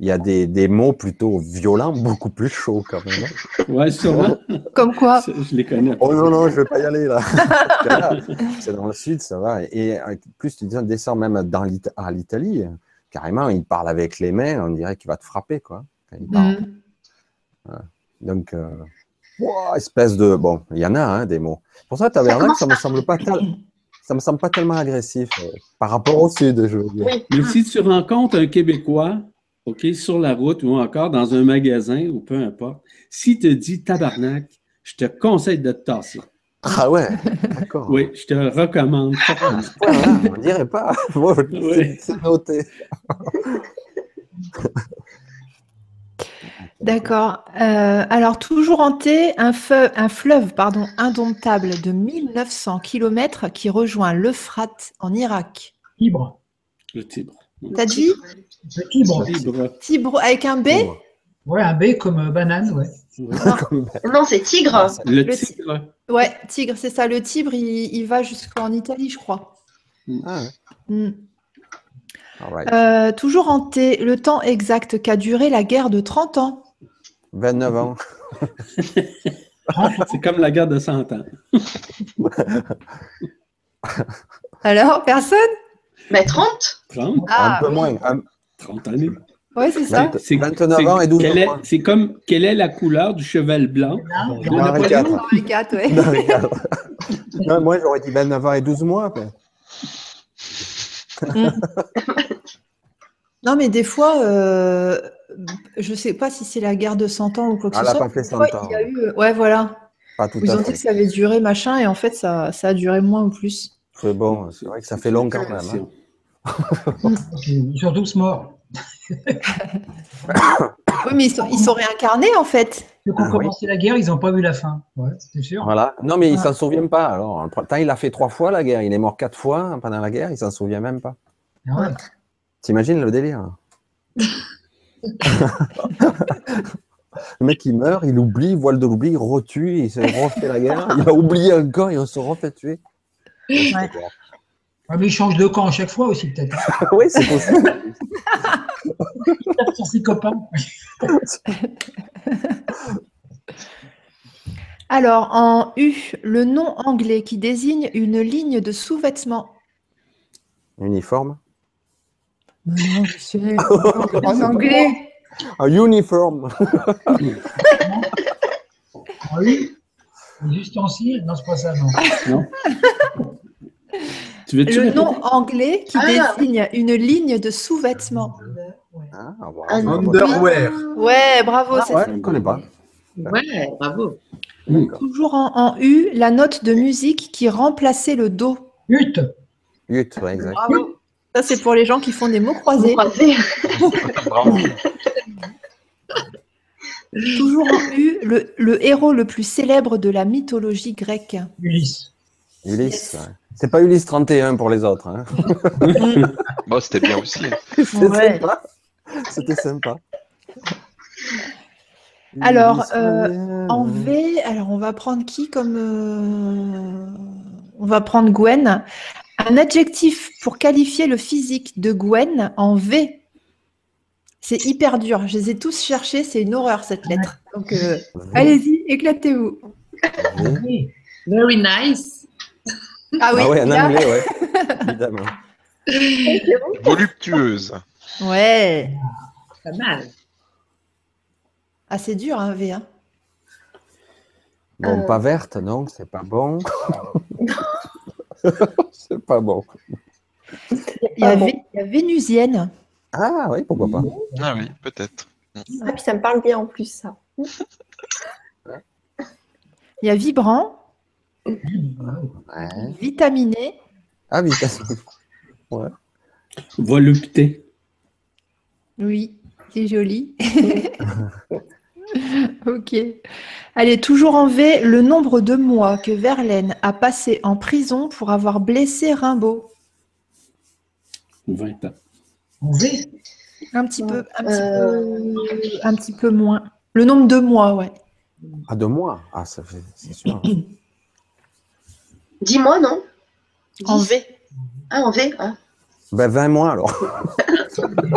Speaker 7: il y a des, des mots plutôt violents, beaucoup plus chauds quand même. hein.
Speaker 1: Ouais, sûrement.
Speaker 4: Comme quoi?
Speaker 1: Je les connais.
Speaker 7: Oh non, non, je vais pas y aller là. C'est dans le sud, ça va. Et euh, plus tu descends même dans à l'Italie, carrément, il parle avec les mains, on dirait qu'il va te frapper, quoi. quand il parle.
Speaker 4: Mm.
Speaker 7: Donc, euh, espèce de. Bon, il y en a hein, des mots. Pour ça, tabernacle, ça me semble pas tel- ça me semble pas tellement agressif euh, par rapport au sud, je veux dire.
Speaker 2: Oui.
Speaker 1: Mais si tu rencontres un Québécois, OK, sur la route ou encore dans un magasin ou peu importe, s'il te dit tabarnak, je te conseille de te tasser.
Speaker 7: Ah ouais, d'accord.
Speaker 1: Oui, je te recommande fortement.
Speaker 7: Voilà, on dirait pas. Bon, c'est-
Speaker 1: Oui.
Speaker 7: C'est noté.
Speaker 4: D'accord. Euh, alors, toujours hanté, un, feu- un fleuve pardon, indomptable de 1900 km qui rejoint l'Euphrate en Irak.
Speaker 6: Tibre.
Speaker 1: Le Tibre.
Speaker 4: T'as dit
Speaker 6: Le Tibre.
Speaker 1: Tibre.
Speaker 4: Tibre avec un B
Speaker 6: Ouais, un B comme euh, banane, ouais.
Speaker 2: Non, c'est tigre.
Speaker 1: Le
Speaker 4: Le
Speaker 1: Tigre.
Speaker 4: Ouais, Tigre, c'est ça. Le Tibre, il, il va jusqu'en Italie, je crois.
Speaker 7: Ah ouais.
Speaker 4: Mm.
Speaker 7: All right.
Speaker 4: Euh, toujours hanté, le temps exact qu'a duré la guerre de 30 ans.
Speaker 7: 29 ans.
Speaker 1: C'est comme la guerre de 100 ans.
Speaker 4: Alors, personne?
Speaker 2: Mais 30
Speaker 1: 30,
Speaker 4: Ah,
Speaker 7: un peu
Speaker 4: oui.
Speaker 7: moins. un-
Speaker 1: 30 années.
Speaker 4: Ouais, c'est ça.
Speaker 7: Vingt-
Speaker 1: C'est-
Speaker 7: 29
Speaker 1: c'est-
Speaker 7: ans et 12
Speaker 1: quelle
Speaker 7: mois.
Speaker 1: C'est comme, quelle est la couleur du cheval blanc? de
Speaker 7: Henri? IV.
Speaker 4: Henri IV, ouais.
Speaker 7: Non, regarde. Non, moi, j'aurais dit 29 ans et 12 mois. mais-
Speaker 4: Non, mais des fois, euh, je sais pas si c'est la guerre de 100 ans ou quoi que
Speaker 7: Ah,
Speaker 4: ce soit.
Speaker 7: pas fait
Speaker 4: Des fois,
Speaker 7: 100 ans.
Speaker 4: il y a eu, euh, ouais, voilà.
Speaker 7: Pas tout
Speaker 4: Ils
Speaker 7: à
Speaker 4: ont dit
Speaker 7: fait.
Speaker 4: que ça avait duré machin, et en fait, ça, ça a duré moins ou plus.
Speaker 7: C'est bon, c'est vrai que ça fait long quand même. hein.
Speaker 6: Ils sont tous morts.
Speaker 4: Oui, mais ils sont, ils sont réincarnés, en fait.
Speaker 6: Ont
Speaker 7: Ah oui.
Speaker 6: commencé la guerre, ils n'ont pas vu la fin. Ouais, c'est sûr.
Speaker 7: Voilà. Non, mais il
Speaker 6: Ah.
Speaker 7: s'en souvient pas. Alors, pourtant, il a fait trois fois la guerre. Il est mort quatre fois pendant la guerre. Il s'en souvient même pas.
Speaker 6: Ah ouais.
Speaker 7: T'imagines le délire? Le mec, il meurt, il oublie, voile de l'oubli, il retue, il se refait la guerre. Il a oublié encore, il se refait tuer.
Speaker 6: Ouais, mais ils changent de camp à chaque fois aussi, peut-être.
Speaker 7: oui, c'est possible.
Speaker 6: Il tape sur ses copains.
Speaker 4: Alors, en U, le nom anglais qui désigne une ligne de sous-vêtements.
Speaker 7: Uniforme.
Speaker 4: Mais non, je sais. En anglais.
Speaker 7: Un uniforme.
Speaker 6: Ah oui Les ustensiles Non, c'est pas ça, non.
Speaker 1: Non? Tu veux
Speaker 4: Le nom anglais qui
Speaker 2: Ah.
Speaker 4: désigne une ligne de sous-vêtements.
Speaker 7: Ah,
Speaker 2: non.
Speaker 8: Underwear.
Speaker 4: Ouais, bravo.
Speaker 7: Ah,
Speaker 4: c'est
Speaker 7: ouais,
Speaker 4: ça.
Speaker 7: je ne connais pas.
Speaker 9: Ouais, bravo.
Speaker 4: Toujours en, en U, la note de musique qui remplaçait le Do.
Speaker 6: Hutte
Speaker 7: Ut, ouais, exact.
Speaker 4: Bravo. Ça, c'est pour les gens qui font des mots croisés.
Speaker 2: Croisé.
Speaker 5: Bravo.
Speaker 4: Toujours en U, le, le héros le plus célèbre de la mythologie grecque.
Speaker 6: Ulysse.
Speaker 7: Ulysse. ouais. C'est pas Ulysse 31 pour les autres. hein.
Speaker 5: Bon, c'était bien aussi.
Speaker 7: C'était
Speaker 4: Ouais.
Speaker 7: sympa. C'était sympa.
Speaker 4: Alors, euh. En V, alors on va prendre qui comme. euh, On va prendre Gwen. Un adjectif pour qualifier le physique de Gwen en V. C'est hyper dur. Je les ai tous cherchés. C'est une horreur cette lettre. Donc, euh, allez-y, éclatez-vous.
Speaker 6: Oui.
Speaker 9: Very nice.
Speaker 4: Ah oui,
Speaker 7: ah ouais, en anglais, ouais. Évidemment.
Speaker 5: Voluptueuse.
Speaker 4: Ouais.
Speaker 9: Pas mal.
Speaker 4: Ah, c'est dur, un V. hein.
Speaker 7: Bon,
Speaker 2: Euh.
Speaker 7: pas verte, non, c'est pas bon. c'est pas bon.
Speaker 4: Il y, a Vé- il y a Vénusienne.
Speaker 7: Ah oui, pourquoi pas.
Speaker 5: Ah oui, peut-être.
Speaker 3: Ah, puis ça me parle bien en plus, ça.
Speaker 4: Il y a Vibrant.
Speaker 7: Ouais.
Speaker 4: Vitaminé.
Speaker 7: Ah, vitamine. Ouais.
Speaker 1: Volupté.
Speaker 4: Oui, c'est joli. ok. Allez, toujours en V, le nombre de mois que Verlaine a passé en prison pour avoir blessé Rimbaud.
Speaker 1: 20 ans.
Speaker 6: En V?
Speaker 4: Un petit peu, un petit,
Speaker 2: Euh,
Speaker 4: peu, un petit peu moins. Le nombre de mois, ouais.
Speaker 7: Ah, de moi Ah, ça fait, c'est sûr.
Speaker 2: Dis-moi, non?
Speaker 4: En
Speaker 2: Dix.
Speaker 4: V.
Speaker 2: Ah, en V hein.
Speaker 7: Ben, 20 mois alors.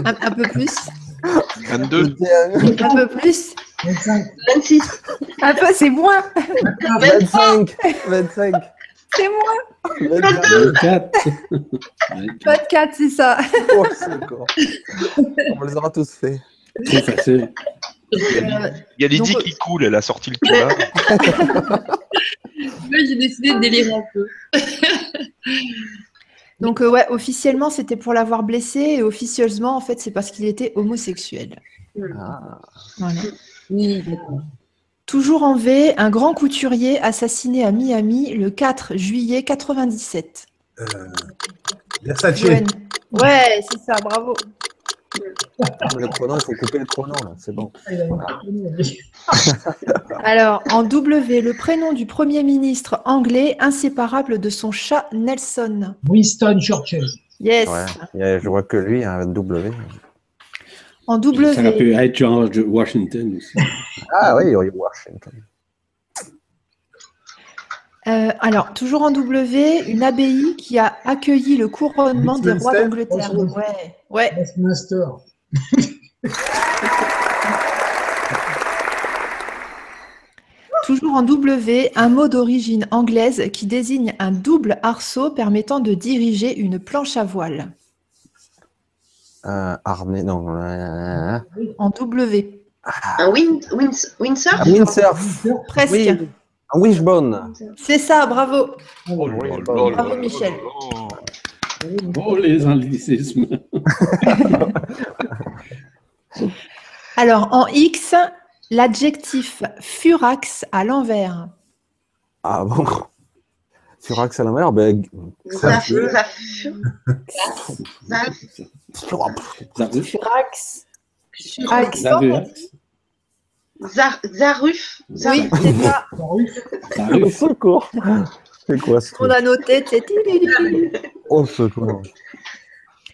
Speaker 4: Un, un peu plus.
Speaker 5: 22.
Speaker 4: Un peu plus.
Speaker 6: 25.
Speaker 2: 26.
Speaker 4: Un peu, c'est moins.
Speaker 7: 25 25
Speaker 4: C'est moins.
Speaker 1: 24. 24.
Speaker 4: 24, c'est ça.
Speaker 7: Oh. On les aura tous fait.
Speaker 1: Facile.
Speaker 5: Il y a Lydie
Speaker 4: Donc,
Speaker 5: qui coule, elle a sorti le cœur.
Speaker 9: Moi, j'ai décidé de délirer un peu.
Speaker 4: Donc, euh, ouais, officiellement, c'était pour l'avoir blessé et officieusement, en fait, c'est parce qu'il était homosexuel.
Speaker 7: Ah.
Speaker 4: Voilà.
Speaker 9: Oui, d'accord.
Speaker 4: Toujours en V, un grand couturier assassiné à Miami le 4 juillet 97.
Speaker 8: Euh, Versace.
Speaker 4: Ouais, c'est ça, bravo.
Speaker 7: Le chrono, il faut couper le chrono, là. C'est bon.
Speaker 4: Alors, en W, le prénom du Premier ministre anglais inséparable de son chat Nelson.
Speaker 6: Winston Churchill.
Speaker 4: Yes.
Speaker 7: Ouais. Il y a- Je vois que lui, un W.
Speaker 4: En
Speaker 1: Ça
Speaker 4: W,
Speaker 1: peut être George Washington aussi.
Speaker 7: Ah oui, Washington.
Speaker 4: euh, alors, toujours en W, une abbaye qui a accueilli le couronnement des rois d'Angleterre. Ouais, ouais.
Speaker 6: Westminster.
Speaker 4: Toujours en W, un mot d'origine anglaise qui désigne un double arceau permettant de diriger une planche à voile.
Speaker 7: Euh, Arnais, non. euh,
Speaker 4: En W.
Speaker 2: Un win, wins, windsurf
Speaker 7: Ah, windsurf.
Speaker 4: Presque.
Speaker 7: Oui. Un wishbone.
Speaker 4: C'est ça, bravo.
Speaker 5: Oh
Speaker 7: Bravo,
Speaker 4: Michel.
Speaker 5: là.
Speaker 1: Oh, les anglicismes.
Speaker 4: Alors, en X, l'adjectif furax à l'envers.
Speaker 7: Ah bon? Sur Axel la mer, ben.
Speaker 2: Zaf, zaf, zaf.
Speaker 1: Zaruf.
Speaker 3: Furax.
Speaker 1: Zaruf.
Speaker 2: Zar- Zaruf. Zaruf.
Speaker 4: Oui, c'est ça.
Speaker 7: Secours C'est quoi ce
Speaker 4: On a noté. c'est-
Speaker 7: Oh, secours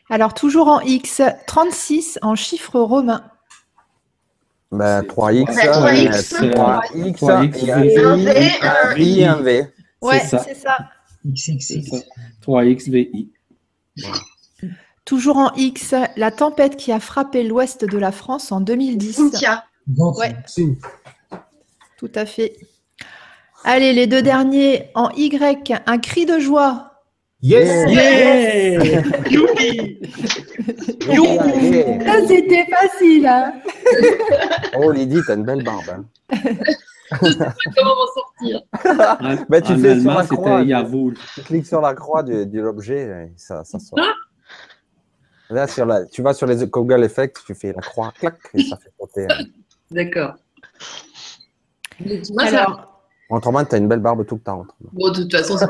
Speaker 4: Alors, toujours en X, 36 en chiffre romain.
Speaker 7: Ben, 3X,
Speaker 2: Ouais, 3X.
Speaker 7: euh, 3X,
Speaker 1: 3X,
Speaker 7: et un
Speaker 1: V.
Speaker 2: Un V, un
Speaker 7: I et un V.
Speaker 4: Ouais,
Speaker 1: ça.
Speaker 4: c'est ça.
Speaker 6: XXX.
Speaker 1: ça. 3XVI.
Speaker 4: Toujours en X, la tempête qui a frappé l'ouest de la France en 2010.
Speaker 2: Cynthia.
Speaker 4: Ouais. Tout à fait. Allez, les deux derniers en Y, un cri de joie.
Speaker 6: Yes.
Speaker 1: Yeah!
Speaker 5: Youpi
Speaker 7: Yeah.
Speaker 4: Ça, c'était facile. hein.
Speaker 7: Oh, Lydie, t'as une belle barbe. hein.
Speaker 9: Comment m'en sortir
Speaker 1: En,
Speaker 7: Ben, tu
Speaker 1: en
Speaker 7: fais sur la croix. Tu cliques sur la croix de, de l'objet, et ça, ça sort. Là, sur la, tu vas sur les Google Effects, tu fais la croix, clac, et ça fait sauter. hein.
Speaker 9: D'accord. Ça-
Speaker 4: Alors,
Speaker 7: Autrement, tu as une belle barbe tout le temps. autrement.
Speaker 9: Bon, de toute façon, c'est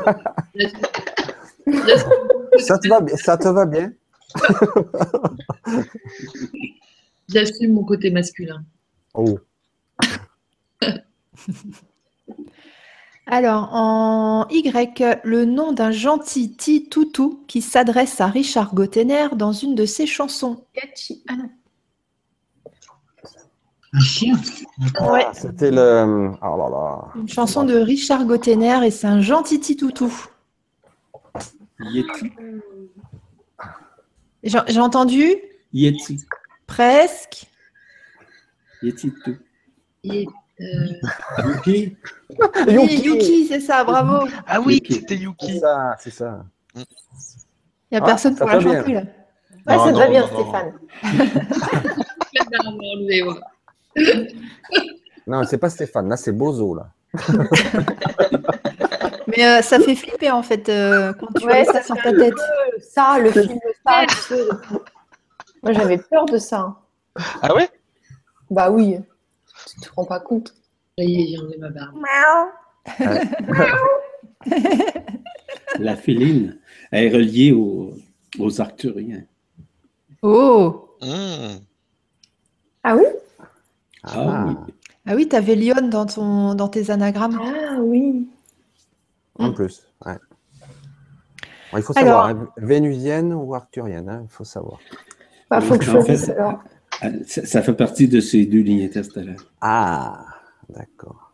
Speaker 7: Ça te va, bien- ça te va bien?
Speaker 9: J'assume mon côté masculin.
Speaker 7: Oh.
Speaker 4: alors, en Y, le nom d'un gentil petit toutou qui s'adresse à Richard Gottener dans une de ses chansons.
Speaker 3: Gachi. Ah non.
Speaker 6: Un chien?
Speaker 4: Ouais.
Speaker 7: Ah, C'était le. Oh là là.
Speaker 4: Une chanson de Richard Gottener et c'est un gentil petit toutou.
Speaker 1: Yeti.
Speaker 4: J'ai entendu?
Speaker 1: Yeti.
Speaker 4: presque.
Speaker 1: Yeti tout?
Speaker 9: Et, euh,
Speaker 6: Yuki.
Speaker 4: Oui, Yuki, c'est ça, bravo.
Speaker 5: Ah oui,
Speaker 1: Yuki.
Speaker 5: c'était
Speaker 7: C'est
Speaker 5: Yuki.
Speaker 7: ça, c'est ça.
Speaker 4: Il n'y a
Speaker 7: Ah,
Speaker 4: personne
Speaker 7: ça
Speaker 4: pour la chanter là.
Speaker 3: Ouais,
Speaker 5: Non,
Speaker 3: ça te va bien. Stéphane.
Speaker 7: Non, c'est pas Stéphane, là, c'est Bozo, là.
Speaker 4: Mais euh, ça fait flipper en fait euh, quand tu
Speaker 3: Ouais,
Speaker 4: vois
Speaker 3: ça
Speaker 4: sur ta tête.
Speaker 3: peu Ça, le film ça. Moi, j'avais peur de ça.
Speaker 5: Ah ouais?
Speaker 3: Bah oui. Tu te rends pas compte.
Speaker 9: Ça y est, j'ai enlevé ma barbe.
Speaker 1: La féline elle est reliée aux, aux Arcturiens.
Speaker 4: Oh
Speaker 5: Hum.
Speaker 3: Ah oui?
Speaker 1: Ah, oui.
Speaker 4: Ah oui, tu avais Lyon dans, ton, dans tes anagrammes.
Speaker 3: Ah oui.
Speaker 7: En
Speaker 4: Mm.
Speaker 7: plus, ouais. Bon, il faut
Speaker 4: Alors-
Speaker 7: savoir, hein, vénusienne ou arcturienne, hein, il faut savoir.
Speaker 3: Bah, faut que je
Speaker 1: En fait-
Speaker 3: alors.
Speaker 1: Ah, Ça, ça fait partie de ces deux lignes interstellaires.
Speaker 7: Ah, d'accord.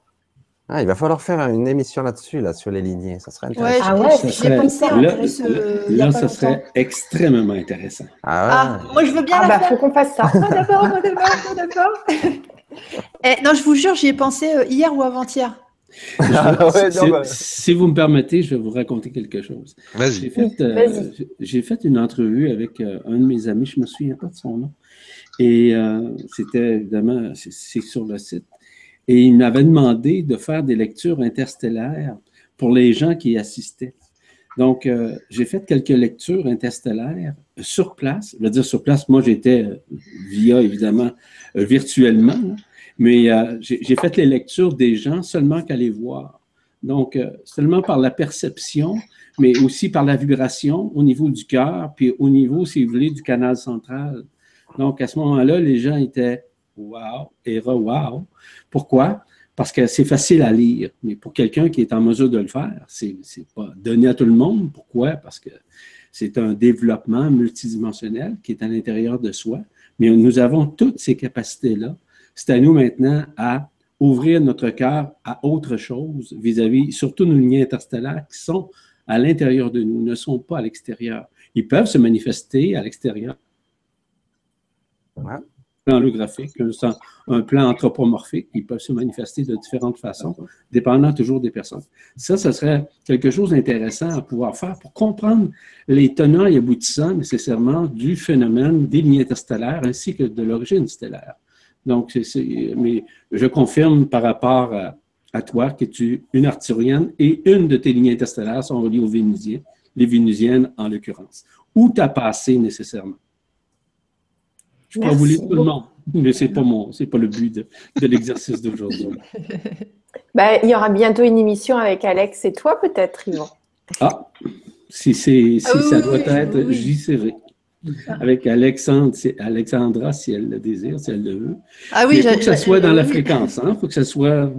Speaker 7: Ah, il va falloir faire une émission là-dessus, là, sur les lignées. Ça serait
Speaker 4: Ouais,
Speaker 7: intéressant.
Speaker 3: Ah ouais,
Speaker 4: j'y ai
Speaker 1: Ça serait-
Speaker 4: pensé en
Speaker 1: là,
Speaker 4: plus
Speaker 1: là-
Speaker 4: euh, y a
Speaker 1: là, ça
Speaker 4: longtemps.
Speaker 1: serait extrêmement intéressant.
Speaker 7: Ah,
Speaker 4: Ah, moi je veux bien
Speaker 3: Ah
Speaker 4: la
Speaker 3: bah,
Speaker 4: faire.
Speaker 3: faut qu'on fasse ça.
Speaker 4: Ah, d'abord, moi d'abord, moi d'abord. Eh, non, je vous jure, j'y ai pensé euh, hier ou avant-hier.
Speaker 7: Ah ouais, non, bah-
Speaker 1: Si vous me permettez, je vais vous raconter quelque chose. J'ai
Speaker 5: Vas-y.
Speaker 1: fait, euh,
Speaker 3: vas-y.
Speaker 1: j'ai fait une entrevue avec euh, un de mes amis, je ne me souviens pas de son nom. Et euh, c'était évidemment, c'est- sur le site. Et il m'avait demandé de faire des lectures interstellaires pour les gens qui assistaient. Donc, euh, j'ai fait quelques lectures interstellaires sur place. Je veux dire, sur place, moi, j'étais euh, via, évidemment, euh, virtuellement, mais euh, j'ai j'ai fait les lectures des gens seulement qu'à les voir. Donc, euh, seulement par la perception, mais aussi par la vibration au niveau du cœur, puis au niveau, si vous voulez, du canal central. Donc, à ce moment-là, les gens étaient wow et re-wow. Pourquoi? Parce que c'est facile à lire, mais pour quelqu'un qui est en mesure de le faire, c'est pas donné à tout le monde. Pourquoi? Parce que c'est un développement multidimensionnel qui est à l'intérieur de soi, mais nous avons toutes ces capacités-là. C'est à nous maintenant à ouvrir notre cœur à autre chose vis-à-vis, surtout nos lignes interstellaires qui sont à l'intérieur de nous, ne sont pas à l'extérieur. Ils peuvent se manifester à l'extérieur. Un plan holographique, un, plan anthropomorphique, ils peuvent se manifester de différentes façons, dépendant toujours des personnes. Ça, ce serait quelque chose d'intéressant à pouvoir faire pour comprendre les tenants et aboutissants nécessairement du phénomène des lignes interstellaires ainsi que de l'origine stellaire. Donc, mais je confirme par rapport à, à toi que tu es une arthurienne et une de tes lignes interstellaires sont reliées aux Vénusiens, les Vénusiennes en l'occurrence. Où tu as passé nécessairement. Je ne peux pas vous le monde, mais ce n'est pas, mon- pas le but de, de l'exercice d'aujourd'hui.
Speaker 3: Bah, il y aura bientôt une émission avec Alex et toi, peut-être, Yvan.
Speaker 1: Ah, si, c'est, si
Speaker 4: Ah oui,
Speaker 1: ça
Speaker 4: oui,
Speaker 1: doit
Speaker 4: oui,
Speaker 1: être,
Speaker 4: oui.
Speaker 1: j'y serai. Avec Alexandre, Alexandra, si elle le désire, si elle le veut.
Speaker 4: Ah oui,
Speaker 1: il faut que ça soit dans la fréquence, il faut que ça soit,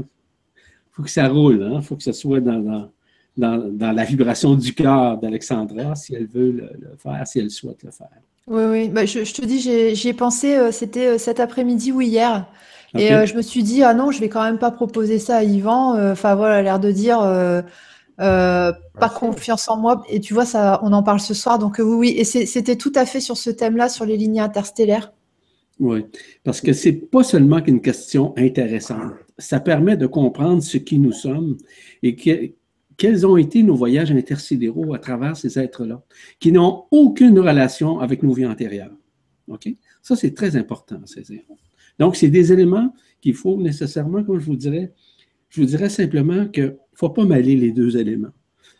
Speaker 1: faut que ça roule, il faut que ça soit dans, dans, dans, dans la vibration du cœur d'Alexandra, si elle veut le, le faire, si elle souhaite le faire.
Speaker 4: Oui, oui. Bah, je, je te dis, j'ai- j'y ai pensé, euh, c'était euh, cet après-midi ou hier. Et
Speaker 1: Ok.
Speaker 4: euh, je me suis dit, ah non, je vais quand même pas proposer ça à Yvan. Euh, Enfin, voilà, l'air de dire, euh, euh, pas confiance en moi. Et tu vois, ça, on en parle ce soir. Donc, euh, oui, oui. Et c'est- c'était tout à fait sur ce thème-là, sur les lignes interstellaires.
Speaker 1: Oui, parce que c'est pas seulement qu'une question intéressante. Ça permet de comprendre ce qui nous sommes et que- quels ont été nos voyages intersidéraux à travers ces êtres-là, qui n'ont aucune relation avec nos vies antérieures. Ça, c'est très important à saisir. Donc, c'est des éléments qu'il faut nécessairement, comme je vous dirais, je vous dirais simplement qu'il ne faut pas mêler les deux éléments.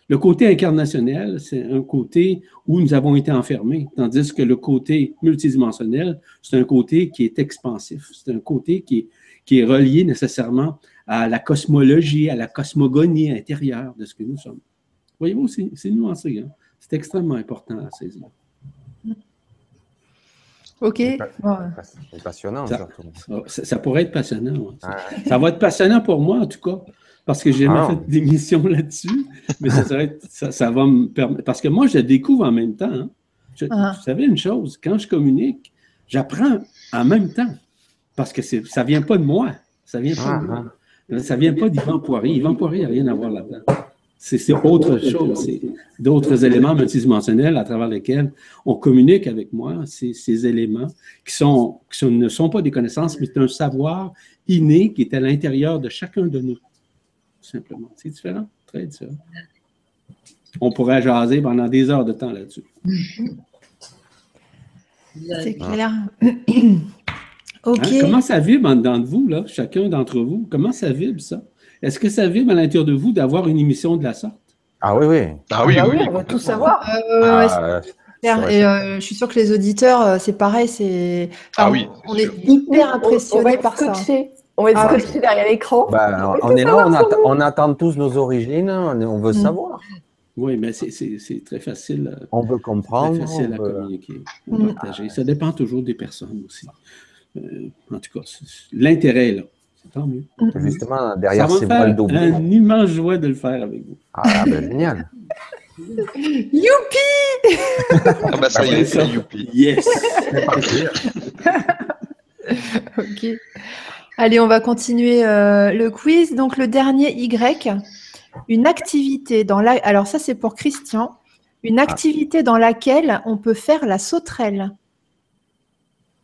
Speaker 1: Le côté incarnationnel, c'est un côté où nous avons été enfermés, tandis que le côté multidimensionnel, c'est un côté qui est expansif. C'est un côté qui est, qui est relié nécessairement à la cosmologie, à la cosmogonie intérieure de ce que nous sommes. Voyez-vous, c'est nuancé. hein. C'est extrêmement important à saisir.
Speaker 4: Ok.
Speaker 7: C'est passionnant,
Speaker 1: Ça-
Speaker 7: surtout.
Speaker 1: Ça, ça pourrait être passionnant. ouais. Ça, va être passionnant pour moi, en tout cas, parce que j'ai jamais
Speaker 7: Ah.
Speaker 1: fait d'émission là-dessus, mais ça, serait être- ça, ça va me permettre. Parce que moi, je découvre en même temps. hein. Je-
Speaker 4: Ah.
Speaker 1: Vous savez une chose, quand je communique, j'apprends en même temps. Parce que ça ne vient pas de moi. Ça vient pas de
Speaker 7: Ah,
Speaker 1: moi. Ça vient pas d'Yvan Poirier. Yvan Poirier n'a rien à voir là-dedans. C'est c'est autre chose. C'est d'autres éléments multidimensionnels à travers lesquels on communique avec moi. Ces éléments qui, sont, qui sont- ne sont pas des connaissances, mais c'est un savoir inné qui est à l'intérieur de chacun de nous. Tout simplement. C'est différent. Très différent. On pourrait jaser pendant des heures de temps là-dessus.
Speaker 4: c'est clair.
Speaker 1: Hein? Comment ça vibre en dedans de vous, là, chacun d'entre vous? Comment ça vibre, ça? Est-ce que ça vibre à l'intérieur de vous d'avoir une émission de la sorte?
Speaker 7: Ah oui, oui.
Speaker 5: Ah oui,
Speaker 3: bah
Speaker 5: oui,
Speaker 3: oui, on va tout savoir.
Speaker 4: Euh,
Speaker 7: Ah,
Speaker 4: Et
Speaker 7: c'est-
Speaker 4: euh, je suis sûre que les auditeurs, euh, c'est pareil. C'est.
Speaker 5: Ah oui,
Speaker 4: On est
Speaker 5: sûr.
Speaker 4: hyper impressionnés par ça.
Speaker 3: On va être
Speaker 4: Ah.
Speaker 3: scotché derrière l'écran.
Speaker 7: Bah,
Speaker 3: On
Speaker 7: est là, on, on attend tous nos origines, on, est- on veut
Speaker 4: Mm.
Speaker 7: savoir,
Speaker 1: Oui, mais c'est- très facile, euh,
Speaker 7: on veut
Speaker 1: très
Speaker 7: comprendre.
Speaker 1: facile à
Speaker 7: on veut-
Speaker 1: communiquer, à
Speaker 4: Mm.
Speaker 1: partager. Ça dépend toujours des personnes aussi. Euh, en tout cas, l'intérêt est là. C'est tant mieux.
Speaker 7: Justement,
Speaker 1: Ça
Speaker 7: derrière ces voiles doublés.
Speaker 1: un immense joie de le faire avec vous.
Speaker 7: Ah, ben, génial.
Speaker 4: Youpi
Speaker 5: Ah bah ça y est,
Speaker 1: c'est
Speaker 5: youpi.
Speaker 1: Yes!
Speaker 4: Ok. Allez, on va continuer euh, le quiz. Donc, le dernier Y, une activité dans la. Alors, ça, c'est pour Christian. Une activité dans laquelle on peut faire la sauterelle.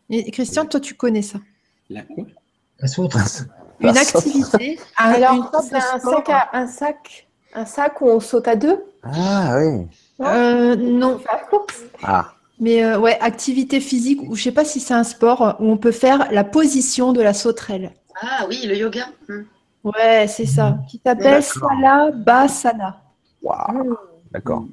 Speaker 4: Et Christian, toi, tu connais ça.
Speaker 1: La quoi?
Speaker 6: La
Speaker 4: Une activité. un-
Speaker 3: Alors,
Speaker 4: une
Speaker 3: un sac, à- un sac, un sac où on saute à deux.
Speaker 7: Ah, oui.
Speaker 4: Euh, non,
Speaker 3: On fait la course.
Speaker 7: Ah,
Speaker 4: mais euh, ouais, activité physique, ou je sais pas si c'est un sport euh, où on peut faire la position de la sauterelle.
Speaker 2: Ah oui, le yoga. Hmm.
Speaker 4: Ouais, c'est ça. Qui s'appelle
Speaker 7: D'accord.
Speaker 4: Salabhasana.
Speaker 7: waouh. D'accord.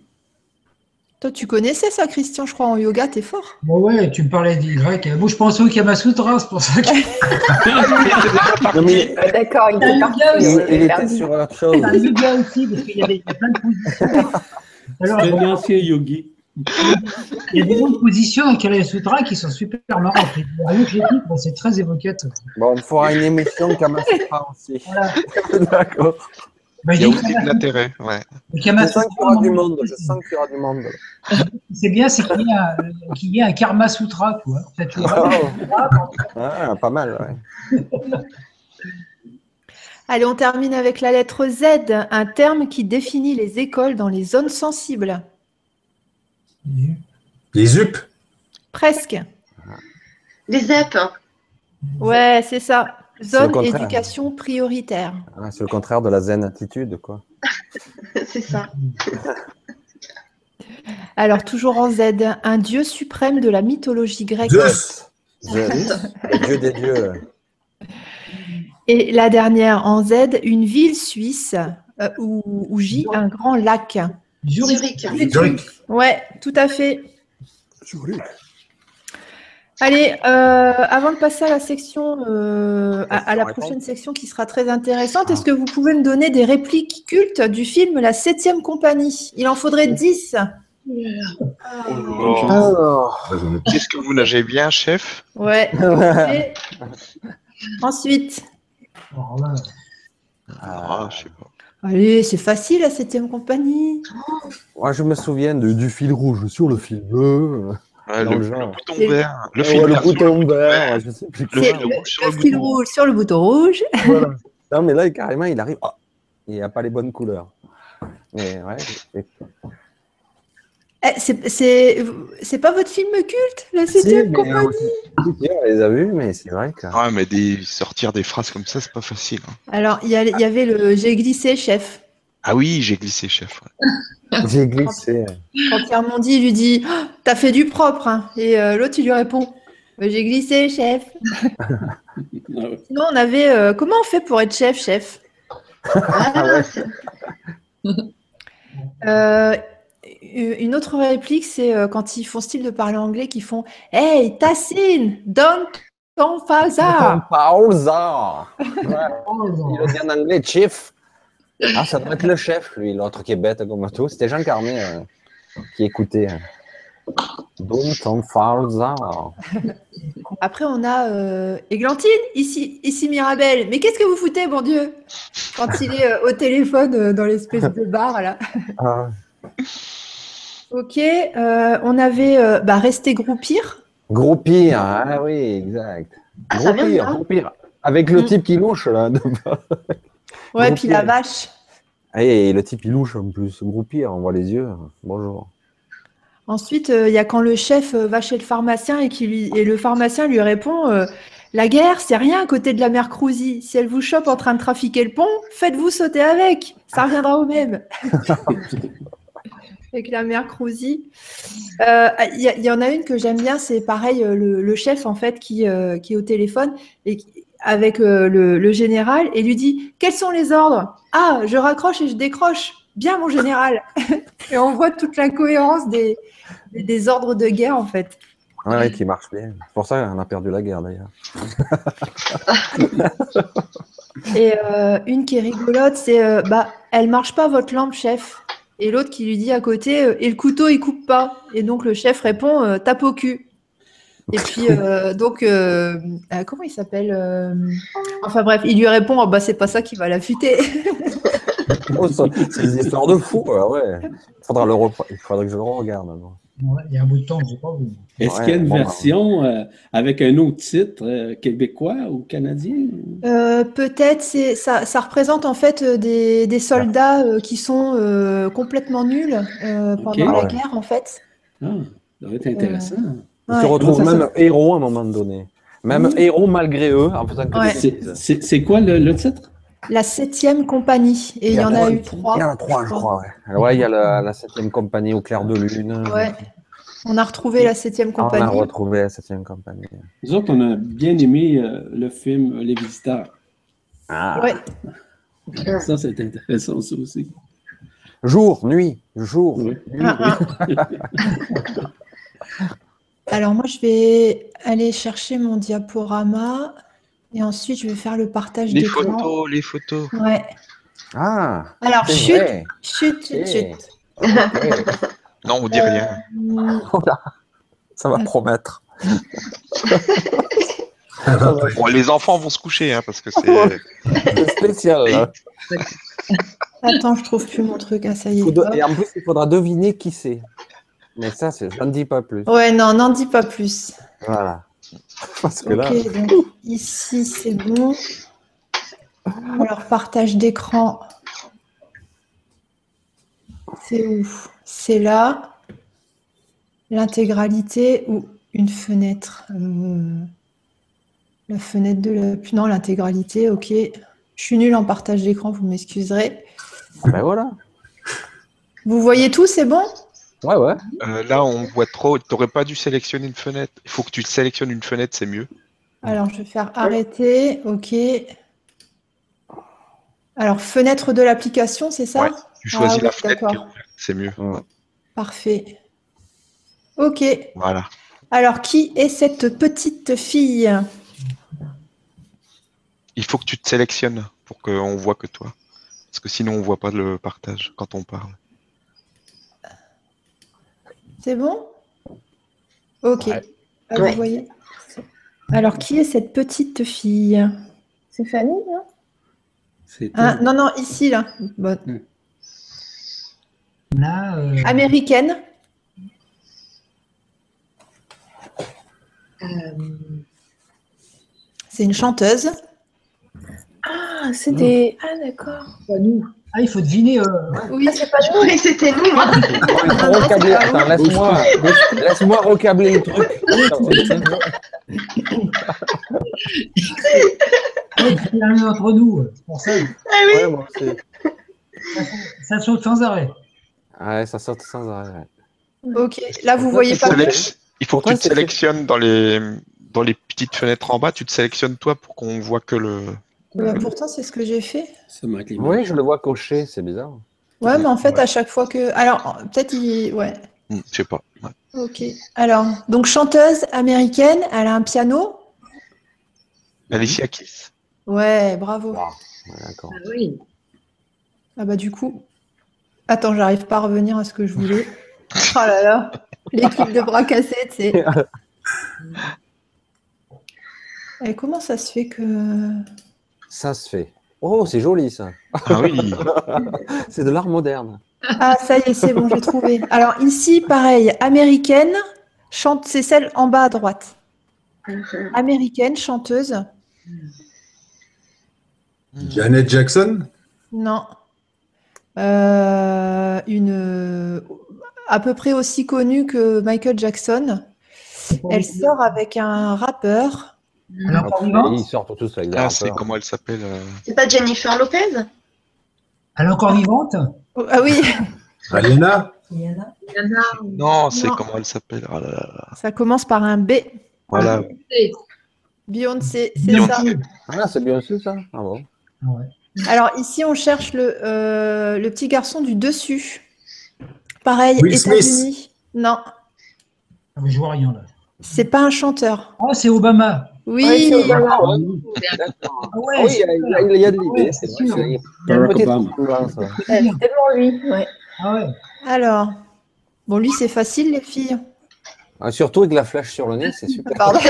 Speaker 4: Toi, tu connaissais ça, Christian, je crois, en yoga, t'es fort.
Speaker 6: Bon, ouais, tu me parlais d'Y. Moi, je pensais au Kamasutra, c'est pour ça que.
Speaker 3: Ah, D'accord, il est parti.
Speaker 7: il,
Speaker 3: on
Speaker 7: il
Speaker 3: est
Speaker 7: était sur autre chose.
Speaker 6: Un yoga aussi, parce qu'il y avait plein de positions. Alors,
Speaker 1: ancien yogi.
Speaker 6: il y a des noms de positions avec les sutras qui sont super marrantes. C'est très évocateur.
Speaker 7: Bon, on fera une émission Kamasutra aussi.
Speaker 6: Voilà.
Speaker 7: D'accord.
Speaker 6: Bah,
Speaker 5: Il y a aussi de l'intérêt. Ouais.
Speaker 7: Je sens qu'il y aura du monde. Je sens qu'il y aura du monde.
Speaker 6: C'est bien, c'est qu'il y, a un- qu'il y ait un Karma Sutra, tu vois,
Speaker 7: Ah, pas mal, ouais.
Speaker 4: Allez, on termine avec la lettre Z, un terme qui définit les écoles dans les zones sensibles.
Speaker 8: Les UP
Speaker 4: Presque.
Speaker 2: Les ZEP.
Speaker 4: Ouais, c'est ça. Zone éducation prioritaire.
Speaker 7: Ah, c'est le contraire de la zen attitude, quoi.
Speaker 2: c'est ça.
Speaker 4: Alors, toujours en Z, un dieu suprême de la mythologie grecque.
Speaker 8: Zeus
Speaker 7: Zeus, le dieu des dieux.
Speaker 4: Et la dernière en Z, une ville suisse euh, où, où gît un grand lac.
Speaker 6: Zurich.
Speaker 2: Zurich.
Speaker 8: Zurich.
Speaker 4: Ouais, tout à fait. Allez, euh, avant de passer à la section, euh, à, à la prochaine section qui sera très intéressante, est-ce que vous pouvez me donner des répliques cultes du film La Septième Compagnie? Il en faudrait 10.
Speaker 5: Oh.
Speaker 7: Alors,
Speaker 5: Qu'est-ce que vous nagez bien, chef?
Speaker 4: Ouais. Et Ensuite,
Speaker 6: Alors là,
Speaker 5: Ah, je sais pas.
Speaker 4: allez, c'est facile La Septième Compagnie.
Speaker 7: moi, je me souviens de, du fil rouge sur le fil bleu.
Speaker 5: Ouais,
Speaker 7: Dans
Speaker 5: le,
Speaker 7: le genre.
Speaker 5: le bouton vert. Le fil
Speaker 7: bouton
Speaker 5: le
Speaker 7: vert, je sais plus
Speaker 5: Le
Speaker 7: quoi.
Speaker 5: rouge sur
Speaker 4: Le
Speaker 5: le
Speaker 4: fil
Speaker 5: bouton.
Speaker 4: rouge sur le bouton rouge.
Speaker 7: Voilà. Non, mais là, carrément, il arrive. Ah, il n'y a pas les bonnes couleurs. Mais ouais, c'est-
Speaker 4: Eh, c'est- c'est c'est pas votre film culte, La
Speaker 7: Si,
Speaker 4: Septième
Speaker 7: mais
Speaker 4: Compagnie
Speaker 7: aussi- on les a vus, mais c'est vrai que.
Speaker 5: Ouais, mais des, sortir des phrases comme ça, c'est pas facile. hein.
Speaker 4: Alors, il y, a- il y avait le J'ai glissé, chef.
Speaker 5: Ah oui, j'ai glissé, chef.
Speaker 7: J'ai glissé.
Speaker 4: Quand Pierre Mondi lui dit Oh, T'as fait du propre. hein. Et euh, l'autre, il lui répond Mais J'ai glissé, chef.
Speaker 1: Ah.
Speaker 4: Sinon, on avait euh, Comment on fait pour être chef, chef?
Speaker 2: Ah,
Speaker 4: Euh, Une autre réplique, c'est quand ils font style de parler anglais, qu'ils font Hey, Tassine, donne ton.
Speaker 7: Pausa.
Speaker 6: Oh,
Speaker 7: Il le dit en anglais, chief. Ah, ça doit être le chef, lui, l'autre qui est bête comme tout. C'était Jean Carmé euh, qui écoutait.
Speaker 4: Après, on a euh, Églantine, ici, ici Mirabelle. Mais qu'est-ce que vous foutez, bon Dieu? Quand il est euh, au téléphone euh, dans l'espèce de bar, là.
Speaker 7: Ah,
Speaker 4: Ok, euh, on avait bah, Rester groupir.
Speaker 7: Groupir, ah oui, exact.
Speaker 2: Ah,
Speaker 7: Groupir, groupir. Avec le
Speaker 4: Mm.
Speaker 7: type qui louche, là.
Speaker 4: Ouais, puis la vache.
Speaker 7: Et le type, il louche en plus. Groupir, on voit les yeux. Bonjour.
Speaker 4: Ensuite, euh, il y a quand le chef euh, va chez le pharmacien et, qui lui, et le pharmacien lui répond euh, La guerre, c'est rien à côté de la mer Crouzy. Si elle vous chope en train de trafiquer le pont, faites-vous sauter avec. Ça reviendra au même. Avec la mer Crouzy. Euh, Il y, en a une que j'aime bien, c'est pareil, le, le chef en fait qui, euh, qui est au téléphone et qui- avec euh, le, le général et lui dit Quels sont les ordres Ah, je raccroche et je décroche. Bien, mon général. et on voit toute la cohérence des, des, ordres de guerre en fait.
Speaker 7: Ouais, ouais, qui marche bien. C'est pour ça qu'on a perdu la guerre d'ailleurs.
Speaker 4: Et euh, une qui est rigolote, c'est euh, bah, elle marche pas votre lampe, chef. Et l'autre qui lui dit à côté, euh, et le couteau il coupe pas. Et donc le chef répond, tape au cul. Et puis euh, donc euh, euh, comment il s'appelle euh, Enfin bref, il lui répond, oh, bah c'est pas ça qui va l'affûter.
Speaker 7: Oh, c'est des histoires de fous. ouais, ouais. Il, faudra le repre- il faudrait que je le regarde. maintenant.
Speaker 6: Ouais, il y a un bout de temps je n'ai pas vu.
Speaker 1: Est-ce
Speaker 7: Ouais,
Speaker 1: qu'il y a une
Speaker 7: bon, ben,
Speaker 1: version euh, avec un autre titre euh, québécois ou canadien?
Speaker 4: Euh, Peut-être c'est ça, ça représente en fait euh, des, des soldats euh, qui sont euh, complètement nuls euh, pendant la
Speaker 7: Ouais.
Speaker 4: guerre en fait.
Speaker 1: Ah, ça va être intéressant.
Speaker 7: Ils
Speaker 4: Ouais.
Speaker 7: se retrouvent
Speaker 1: Comment ça
Speaker 7: même héros à un moment donné. Même
Speaker 1: Mmh.
Speaker 7: héros malgré eux, en faisant que
Speaker 4: Ouais.
Speaker 1: C'est-
Speaker 7: bêtises.
Speaker 1: C'est c'est quoi le, le titre?
Speaker 4: La septième compagnie et il y en a eu trois.
Speaker 7: Il y en a trois, je crois. Ouais, Ouais, il y a la, la septième compagnie au clair de lune.
Speaker 4: Ouais. On a retrouvé la septième
Speaker 7: Ah, on a
Speaker 4: compagnie.
Speaker 7: retrouvé la septième compagnie.
Speaker 1: Nous autres, on a bien aimé euh, le film Les Visiteurs.
Speaker 7: Ah.
Speaker 4: Ouais.
Speaker 1: Ça, c'est intéressant, ça aussi.
Speaker 7: Jour, nuit, jour.
Speaker 1: Oui.
Speaker 7: nuit.
Speaker 4: Ah, Alors moi je vais aller chercher mon diaporama et ensuite je vais faire le partage
Speaker 5: Les
Speaker 4: d'écran.
Speaker 5: photos, les photos.
Speaker 4: Ouais.
Speaker 7: Ah,
Speaker 4: Alors
Speaker 7: c'est
Speaker 4: chut,
Speaker 7: vrai.
Speaker 4: chut, chut,
Speaker 7: Ok.
Speaker 4: chut.
Speaker 7: Ok.
Speaker 5: Non, on dit rien.
Speaker 4: Hum,
Speaker 7: Ça va promettre.
Speaker 5: Bon, les enfants vont se coucher, hein, parce que c'est.
Speaker 7: Spécial. Là.
Speaker 4: Attends, je trouve plus mon truc. Ah ça y est.
Speaker 7: Et en plus, il faudra deviner qui c'est. Mais ça, c'est- je n'en dis pas plus.
Speaker 4: Ouais, non, n'en dis pas plus.
Speaker 7: Voilà. Parce que là,
Speaker 4: Ok, donc ici c'est bon. Alors partage d'écran. C'est où? C'est là. L'intégralité ou une fenêtre? Euh, La fenêtre de la... Non, l'intégralité, ok. Je suis nulle en partage d'écran, vous m'excuserez.
Speaker 7: ben voilà.
Speaker 4: Vous voyez tout, c'est bon?
Speaker 7: Ouais, ouais.
Speaker 5: Euh, là, on voit trop. Tu n'aurais pas dû sélectionner une fenêtre. Il faut que tu sélectionnes une fenêtre, c'est mieux.
Speaker 4: Alors, je vais faire arrêter, ok. Alors, fenêtre de l'application, c'est ça?
Speaker 5: Ouais. Tu choisis
Speaker 4: Ah
Speaker 5: la
Speaker 4: oui,
Speaker 5: fenêtre c'est mieux.
Speaker 7: Ouais.
Speaker 4: Parfait. Ok.
Speaker 5: Voilà.
Speaker 4: Alors, qui est cette petite fille?
Speaker 5: Il faut que tu te sélectionnes pour qu'on voit que toi. Parce que sinon, on voit pas le partage quand on parle.
Speaker 4: C'est bon? Ok.
Speaker 7: Ouais.
Speaker 4: Ah, vous
Speaker 2: Ouais.
Speaker 4: voyez Alors, qui est cette petite fille?
Speaker 3: C'est Fanny,
Speaker 4: Ah, Non, non, ici, là. Bon.
Speaker 6: Là, euh,
Speaker 4: Américaine.
Speaker 2: Euh,
Speaker 4: C'est une chanteuse.
Speaker 3: Ah, c'est des. Ah, d'accord.
Speaker 6: nous. Ah, il faut deviner. euh,
Speaker 4: Oui, c'est pas
Speaker 2: je croyais que c'était nous.
Speaker 7: Il. Attends, laisse-moi laisse-moi recabler le truc.
Speaker 6: c'est l'un d'entre nous. euh, C'est pour ça.
Speaker 2: Ah oui.
Speaker 7: Ouais, moi aussi.
Speaker 6: Ça, ça saute sans arrêt.
Speaker 7: Ouais, ça saute sans arrêt. ouais.
Speaker 4: Ok. Là, vous voyez pas.
Speaker 5: Sélec- Il faut que
Speaker 7: Pourquoi
Speaker 5: tu te sélectionnes dans les, dans les petites fenêtres en bas. Tu te sélectionnes toi pour qu'on voit que le.
Speaker 4: Bah, pourtant, c'est ce que j'ai fait.
Speaker 7: Oui, je le vois coché, c'est bizarre.
Speaker 4: Ouais, mais en fait,
Speaker 5: Ouais.
Speaker 4: à chaque fois que. Alors, peut-être il. Ouais.
Speaker 5: Hmm, Je sais pas. Ouais.
Speaker 4: Ok. Alors, donc chanteuse américaine, elle a un piano.
Speaker 5: Alicia Keys.
Speaker 4: Ouais, bravo.
Speaker 7: Ouais, D'accord.
Speaker 2: Ah oui.
Speaker 4: Ah bah du coup. Attends, j'arrive pas à revenir à ce que je voulais. Oh là là, l'équipe de bras cassés, tu sais. Et comment ça se fait que.
Speaker 7: Ça se fait. Oh, c'est joli ça.
Speaker 5: Ah oui.
Speaker 7: C'est de l'art moderne.
Speaker 4: Ah, ça y est, c'est bon, j'ai trouvé. Alors ici, pareil, américaine, chante, c'est celle en bas à droite. Américaine, chanteuse.
Speaker 8: Janet Jackson?
Speaker 4: Non. Euh, une à peu près aussi connue que Michael Jackson. Elle sort avec un rappeur.
Speaker 6: Elle est encore
Speaker 7: Après,
Speaker 6: vivante
Speaker 5: Ah, c'est comment elle s'appelle euh,
Speaker 2: C'est pas Jennifer Lopez
Speaker 6: Elle est encore vivante
Speaker 4: Oh, ah oui,
Speaker 8: Rihanna
Speaker 5: Non, c'est comment elle s'appelle Ah là là là.
Speaker 4: ça commence par un B.
Speaker 5: Voilà.
Speaker 4: Beyoncé, c'est
Speaker 6: Beyoncé.
Speaker 4: ça.
Speaker 7: Ah, c'est bien sûr ça. Ah bon.
Speaker 6: Ah ouais.
Speaker 4: Alors ici, on cherche le, euh, le petit garçon du dessus. Pareil. États-Unis. Non.
Speaker 6: Ah, je vois rien là.
Speaker 4: C'est pas un chanteur.
Speaker 6: Oh, c'est Obama.
Speaker 4: Oui.
Speaker 3: Ouais, c'est Obama.
Speaker 6: Ouais,
Speaker 7: oui, il y a- il y de l'idée, c'est vrai.
Speaker 1: Barack Obama.
Speaker 3: C'est tellement lui. ouais.
Speaker 6: ah.
Speaker 4: Alors, bon, lui, c'est facile, les filles.
Speaker 7: Ah, Surtout avec la flèche sur le nez, c'est super.
Speaker 4: Pardon.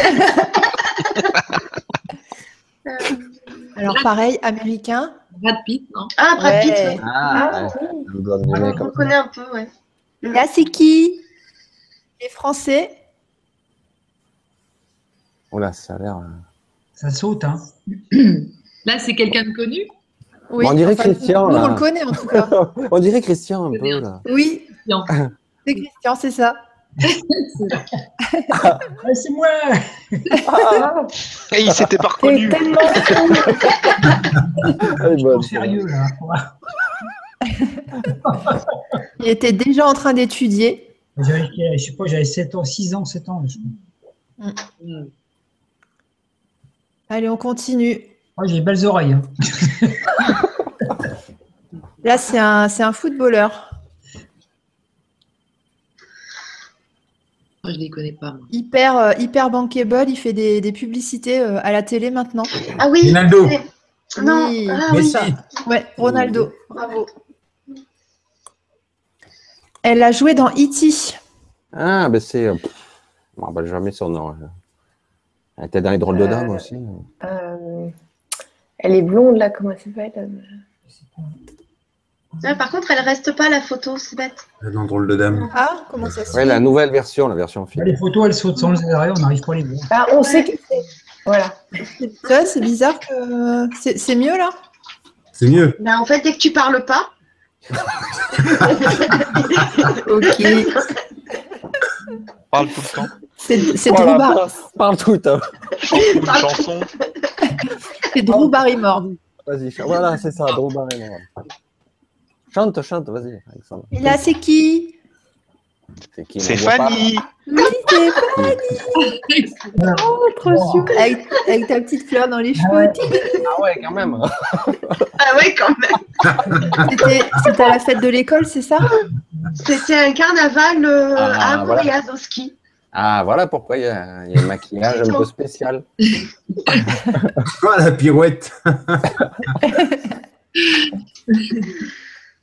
Speaker 4: Alors, pareil, américain.
Speaker 9: Brad Pitt, non?
Speaker 2: Ah, Brad Pitt,
Speaker 4: Ouais.
Speaker 7: Ah,
Speaker 3: Ah,
Speaker 7: ouais.
Speaker 3: oui.
Speaker 2: Ah, on connaît un peu, ouais.
Speaker 4: Là, c'est qui? Les Français?
Speaker 7: Oh là, ça a l'air. euh,
Speaker 6: Ça saute, hein.
Speaker 9: Là, c'est quelqu'un de connu?
Speaker 4: Oui.
Speaker 7: on dirait Christian,
Speaker 4: Nous,
Speaker 7: là.
Speaker 4: on le connaît en tout cas.
Speaker 7: On dirait Christian un peu là.
Speaker 4: Oui, c'est Christian, c'est ça.
Speaker 6: C'est moi.
Speaker 5: Et il s'était pas
Speaker 3: C'est
Speaker 5: reconnu.
Speaker 3: tellement
Speaker 6: Sérieux, là.
Speaker 4: Il était déjà en train d'étudier.
Speaker 6: J'avais, je sais pas, j'avais 7 ans, 6 ans, 7 ans. je crois.
Speaker 4: Allez, on continue.
Speaker 6: Oh, j'ai des belles oreilles. hein.
Speaker 4: Là, c'est un, c'est un footballeur.
Speaker 9: Moi, je les connais pas. moi.
Speaker 4: Hyper, euh, hyper bankable. Il fait des, des publicités euh, à la télé maintenant.
Speaker 2: Ah oui.
Speaker 8: Ronaldo.
Speaker 2: Non,
Speaker 4: Oui.
Speaker 2: ah oui.
Speaker 6: Messi.
Speaker 4: Ouais, Ronaldo. Bravo. Elle a joué dans E.T.
Speaker 7: Ah, ben c'est. euh, Je me rappelle jamais son nom. Elle était dans les drôles de
Speaker 3: Euh,
Speaker 7: dames aussi.
Speaker 3: Euh, elle est blonde là, comment elle s'appelle euh,
Speaker 2: Ouais, par contre, elle reste pas la photo, c'est bête.
Speaker 8: Dans Drôle de Dame.
Speaker 4: Ah, comment ça se
Speaker 7: Ouais,
Speaker 4: fait?
Speaker 7: la nouvelle version, la version film.
Speaker 6: les photos, elles sautent sans les arrêts, on n'arrive pas à les voir.
Speaker 3: Ah, on sait qui c'est. Voilà.
Speaker 4: C'est bizarre que. C'est c'est mieux là?
Speaker 8: C'est mieux.
Speaker 2: Ben, en fait, dès que tu parles pas,
Speaker 4: Ok.
Speaker 5: Parle tout le temps.
Speaker 4: C'est
Speaker 7: Voilà,
Speaker 4: Drew,
Speaker 7: parle, tout. hein.
Speaker 5: Chante une chanson.
Speaker 4: c'est Drew Barrymore.
Speaker 7: Vas-y, chante. voilà, c'est ça, Drew Barrymore. Chante, chante, vas-y, Alexandre.
Speaker 4: Et là, c'est qui?
Speaker 7: C'est
Speaker 5: Fanny.
Speaker 4: Oui, c'est Fanny.
Speaker 3: Oh, trop sûr.
Speaker 4: Avec, avec ta petite fleur dans les
Speaker 6: Ah
Speaker 4: cheveux.
Speaker 6: ouais.
Speaker 7: Ah ouais, quand même.
Speaker 2: ah ouais, quand même.
Speaker 4: C'était c'était à la fête de l'école, c'est ça?
Speaker 2: C'était un carnaval euh,
Speaker 7: Ah,
Speaker 2: à
Speaker 7: voilà. Ah, voilà pourquoi il y a, il y a un maquillage un peu spécial.
Speaker 8: Oh, la pirouette.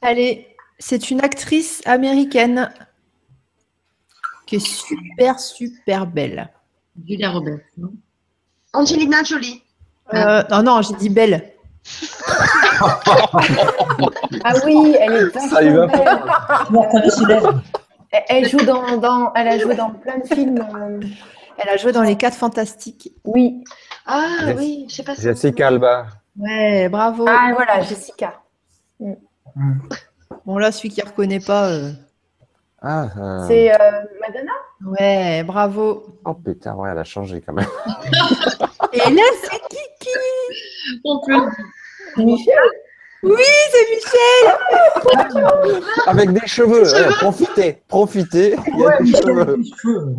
Speaker 4: Allez, c'est une actrice américaine qui est super, super belle.
Speaker 9: Julia Roberts, non?
Speaker 2: Angelina Jolie.
Speaker 4: Euh, non, non, j'ai dit belle.
Speaker 3: Ah oui, elle est
Speaker 7: Ça y va
Speaker 3: Elle, joue dans, dans, elle a joué dans plein de films. euh,
Speaker 4: Elle a joué dans Les Quatre Fantastiques.
Speaker 3: Oui.
Speaker 2: Ah
Speaker 7: Jess-
Speaker 2: oui, je sais pas si.
Speaker 7: Jessica Alba.
Speaker 4: Ouais, bravo.
Speaker 3: Ah voilà, Jessica.
Speaker 4: Bon, là, celui qui ne reconnaît pas. euh,
Speaker 7: Ah, euh,
Speaker 3: C'est euh, Madonna?
Speaker 4: Ouais, bravo.
Speaker 7: oh putain, ouais, elle a changé quand même.
Speaker 4: Et là, c'est Kiki.
Speaker 9: On peut.
Speaker 3: Michel?
Speaker 4: Oui, c'est Michel.
Speaker 7: Avec des cheveux, ouais, profitez, profitez. Il y a
Speaker 6: Ouais,
Speaker 7: des
Speaker 6: Michel,
Speaker 7: cheveux.
Speaker 6: les cheveux.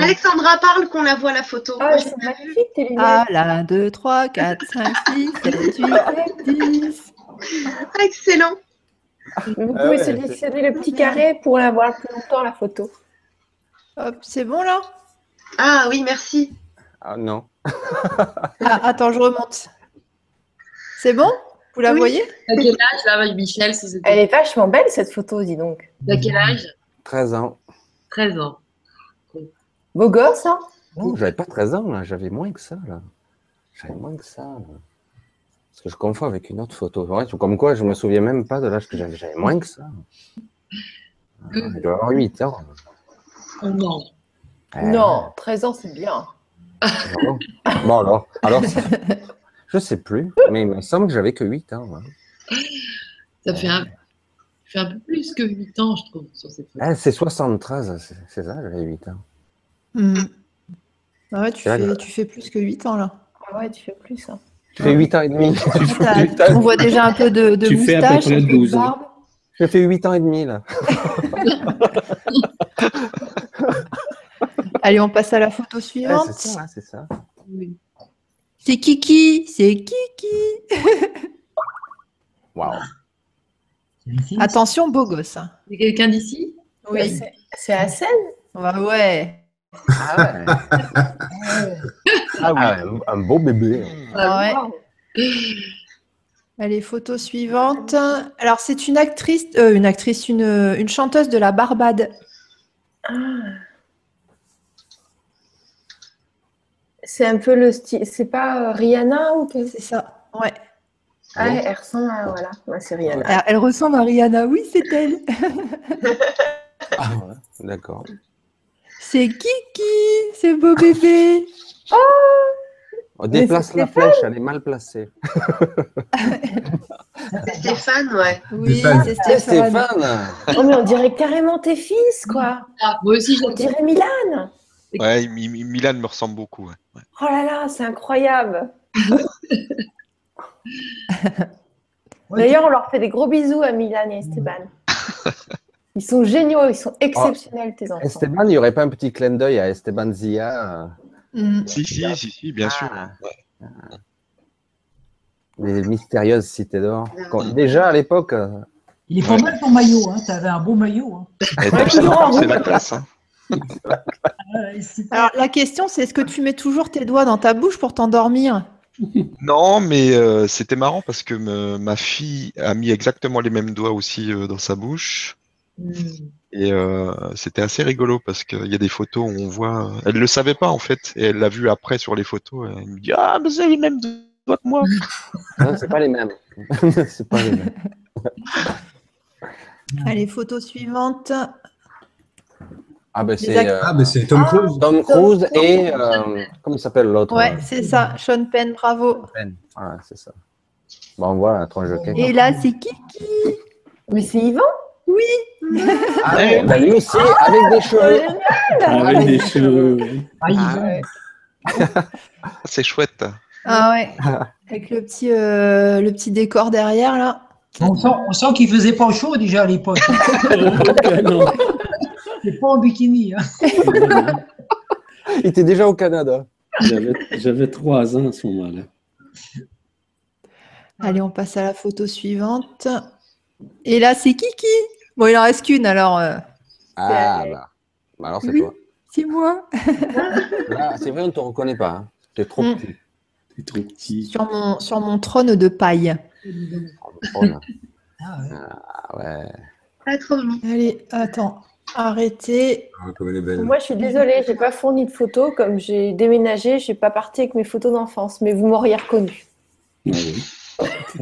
Speaker 2: Alexandra parle qu'on la voit la photo.
Speaker 3: Ah,
Speaker 2: Moi, je
Speaker 3: c'est magnifique tes lunettes.
Speaker 4: Ah, là, 1, 2, 3, 4, 5, 6, 7, 8, 9, 10.
Speaker 2: Ah, excellent.
Speaker 3: Vous
Speaker 7: Ah
Speaker 3: pouvez
Speaker 7: ouais,
Speaker 3: sélectionner le petit carré pour la voir plus longtemps la photo.
Speaker 4: Hop, c'est bon là?
Speaker 2: Ah oui, merci.
Speaker 7: Ah non.
Speaker 4: ah, Attends, je remonte. C'est bon? Vous la
Speaker 2: Oui.
Speaker 4: voyez?
Speaker 9: T'as quel âge là, Michel si
Speaker 3: Elle est vachement belle cette photo, dis donc.
Speaker 9: T'as quel âge?
Speaker 7: 13 ans.
Speaker 9: 13 ans.
Speaker 3: Beau gosse, hein?
Speaker 7: Non, j'avais pas 13 ans, là. J'avais moins que ça, là. J'avais moins que ça. là. Parce que je confonds avec une autre photo. Ouais, comme quoi, je me souviens même pas de l'âge que j'avais. J'avais moins que ça. Ah, Je dois avoir 8 ans.
Speaker 9: Oh non.
Speaker 3: Non, 13 ans, c'est bien.
Speaker 7: bon? Bon, alors, alors je sais plus, mais il me semble que j'avais que 8 ans. hein.
Speaker 9: Ça fait un, ça fait un peu plus que 8 ans, je trouve, sur cette photo.
Speaker 7: Eh, c'est 73, c'est- c'est ça, j'avais 8 ans.
Speaker 4: Ah ouais, tu fais, tu fais plus que 8 ans là.
Speaker 3: Ah ouais, tu fais plus, hein.
Speaker 7: Tu fais 8 ans et demi. Putain,
Speaker 4: on voit déjà un peu de, de
Speaker 1: Tu fais à peu
Speaker 4: moustache,
Speaker 1: près
Speaker 4: un peu de
Speaker 1: 12 ans.
Speaker 4: barbe.
Speaker 7: J'ai fait 8 ans et demi, là.
Speaker 4: Allez, on passe à la photo
Speaker 7: Ouais,
Speaker 4: suivante.
Speaker 7: c'est ça, c'est ça.
Speaker 9: Oui.
Speaker 4: C'est Kiki, c'est Kiki.
Speaker 7: Waouh.
Speaker 4: Attention, beau gosse. hein.
Speaker 9: C'est quelqu'un d'ici?
Speaker 4: Oui.
Speaker 3: C'est-
Speaker 4: Bah ouais.
Speaker 7: Ah ouais.
Speaker 5: Ah oui.
Speaker 7: Ah, un, un beau bébé.
Speaker 4: Ah ouais. Allez, photo suivante. Alors, c'est une actrice, euh, une actrice, une, une chanteuse de la Barbade.
Speaker 3: C'est un peu le style. C'est pas euh, Rihanna ou que
Speaker 4: C'est ça. Ouais.
Speaker 3: Ah, elle ressemble à. Voilà, Ouais, c'est Rihanna.
Speaker 4: Elle, elle ressemble à Rihanna. Oui, c'est elle.
Speaker 7: Ah ouais, d'accord.
Speaker 4: C'est Kiki, c'est beau bébé.
Speaker 7: On déplace
Speaker 3: c'est
Speaker 7: la flèche, elle est mal placée.
Speaker 2: C'est Stéphane, ouais.
Speaker 4: Oui, c'est
Speaker 7: Ah,
Speaker 4: Stéphane.
Speaker 7: Stéphane
Speaker 3: Oh, mais on dirait carrément tes fils, quoi.
Speaker 9: Ah, moi aussi,
Speaker 3: On dirait Milan.
Speaker 5: Ouais, Mi- Mi- Milan me ressemble beaucoup. ouais. Ouais.
Speaker 3: Oh là là, c'est incroyable. D'ailleurs, on leur fait des gros bisous à Milan et Esteban. Ils sont géniaux, ils sont exceptionnels, tes enfants.
Speaker 7: Esteban, il n'y aurait pas un petit clin d'œil à Esteban Zia euh,
Speaker 4: Mm.
Speaker 5: Si, si, si, si, bien sûr.
Speaker 7: Ah.
Speaker 5: Ouais.
Speaker 7: Les mystérieuses cités d'or.
Speaker 2: Ah.
Speaker 7: Déjà à l'époque, euh,
Speaker 6: Il est pas mal ton maillot, hein. tu avais un beau maillot. Hein.
Speaker 5: C'est la classe. Hein.
Speaker 6: C'est-
Speaker 4: Alors, la question, c'est est-ce que tu mets toujours tes doigts dans ta bouche pour t'endormir?
Speaker 5: Non, mais euh, c'était marrant parce que me- ma fille a mis exactement les mêmes doigts aussi euh, dans sa bouche. Et euh, c'était assez rigolo parce qu'il y a des photos où on voit. Elle le savait pas en fait, et elle l'a vu après sur les photos. Elle me dit Ah, mais vous avez les mêmes doigts que moi.
Speaker 7: non, c'est pas les mêmes. c'est pas les mêmes.
Speaker 4: Allez, photo suivante.
Speaker 7: Ah ben
Speaker 4: Les
Speaker 7: c'est
Speaker 4: acteurs.
Speaker 7: euh,
Speaker 8: Ah, ben c'est Tom Cruise.
Speaker 7: Tom Cruise et euh, comment il s'appelle l'autre
Speaker 4: Ouais,
Speaker 7: euh,
Speaker 4: c'est ça. Sean Penn, bravo.
Speaker 7: Ben. Voilà, c'est ça. Bon, voilà, un tronc.
Speaker 4: Et là, c'est Kiki.
Speaker 3: Mais c'est Yvan
Speaker 7: Ah ouais, ben lui aussi, avec des cheveux.
Speaker 1: Avec des cheveux.
Speaker 6: Ah, il
Speaker 7: Ah
Speaker 3: ouais.
Speaker 5: C'est chouette.
Speaker 4: Ah ouais. Avec le petit, euh, le petit décor derrière, là.
Speaker 6: On sent, on sent qu'il faisait pas chaud déjà à l'époque. C'est pas en bikini. Hein.
Speaker 7: Il était déjà au Canada.
Speaker 1: J'avais trois ans à ce moment-là.
Speaker 4: Allez, on passe à la photo suivante. Et là, c'est Kiki. Bon, il en reste qu'une, alors. euh,
Speaker 7: Ah
Speaker 3: C'est-
Speaker 7: bah. Bah alors c'est
Speaker 4: Oui.
Speaker 7: toi.
Speaker 4: c'est moi.
Speaker 7: Là, c'est vrai, on ne te reconnaît pas. Hein. T'es trop
Speaker 4: Mm.
Speaker 7: petit.
Speaker 1: T'es trop petit.
Speaker 4: Sur mon, sur mon trône de paille.
Speaker 6: Ah, ouais.
Speaker 7: Ah ouais.
Speaker 2: Pas trop mignon.
Speaker 4: Allez, attends. Arrêtez.
Speaker 8: Ah, comme elle est belle.
Speaker 3: Moi, je suis désolée, j'ai pas fourni de photos. Comme j'ai déménagé, je suis pas partie avec mes photos d'enfance, mais vous m'auriez reconnue.
Speaker 1: Ah oui.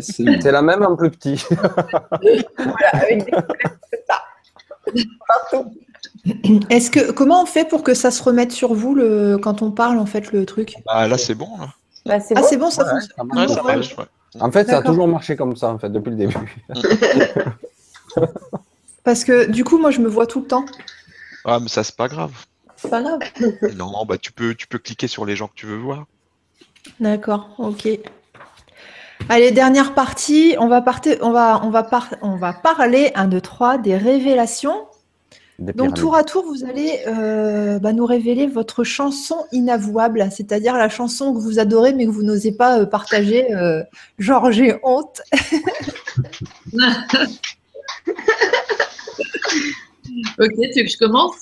Speaker 7: C'est la même en plus petit.
Speaker 3: Voilà, avec des couleurs comme ça. Partout.
Speaker 4: Est-ce que comment on fait pour que ça se remette sur vous le quand on parle en fait le truc?
Speaker 5: Bah, là, c'est bon. Là.
Speaker 3: Bah, c'est
Speaker 4: Ah
Speaker 3: bon.
Speaker 4: c'est bon ça
Speaker 7: Ouais,
Speaker 4: fonctionne.
Speaker 5: Ouais,
Speaker 7: marche.
Speaker 5: ça marche. ouais.
Speaker 7: En fait, ça a toujours marché comme ça, en fait, depuis le début.
Speaker 4: Parce que du coup moi je me vois tout le temps.
Speaker 5: Ah, mais ça, c'est pas grave.
Speaker 3: C'est pas grave.
Speaker 5: Non, bah, tu peux, tu peux cliquer sur les gens que tu veux voir.
Speaker 4: D'accord, ok. Allez, dernière partie, on va, partir, on va, on va, par- on va parler, 1, 2, 3, des révélations.
Speaker 7: Des
Speaker 4: Donc, tour à tour, vous allez euh, bah, nous révéler votre chanson inavouable, c'est-à-dire la chanson que vous adorez mais que vous n'osez pas euh, partager. euh, genre, j'ai honte.
Speaker 9: Ok, tu veux que je commence?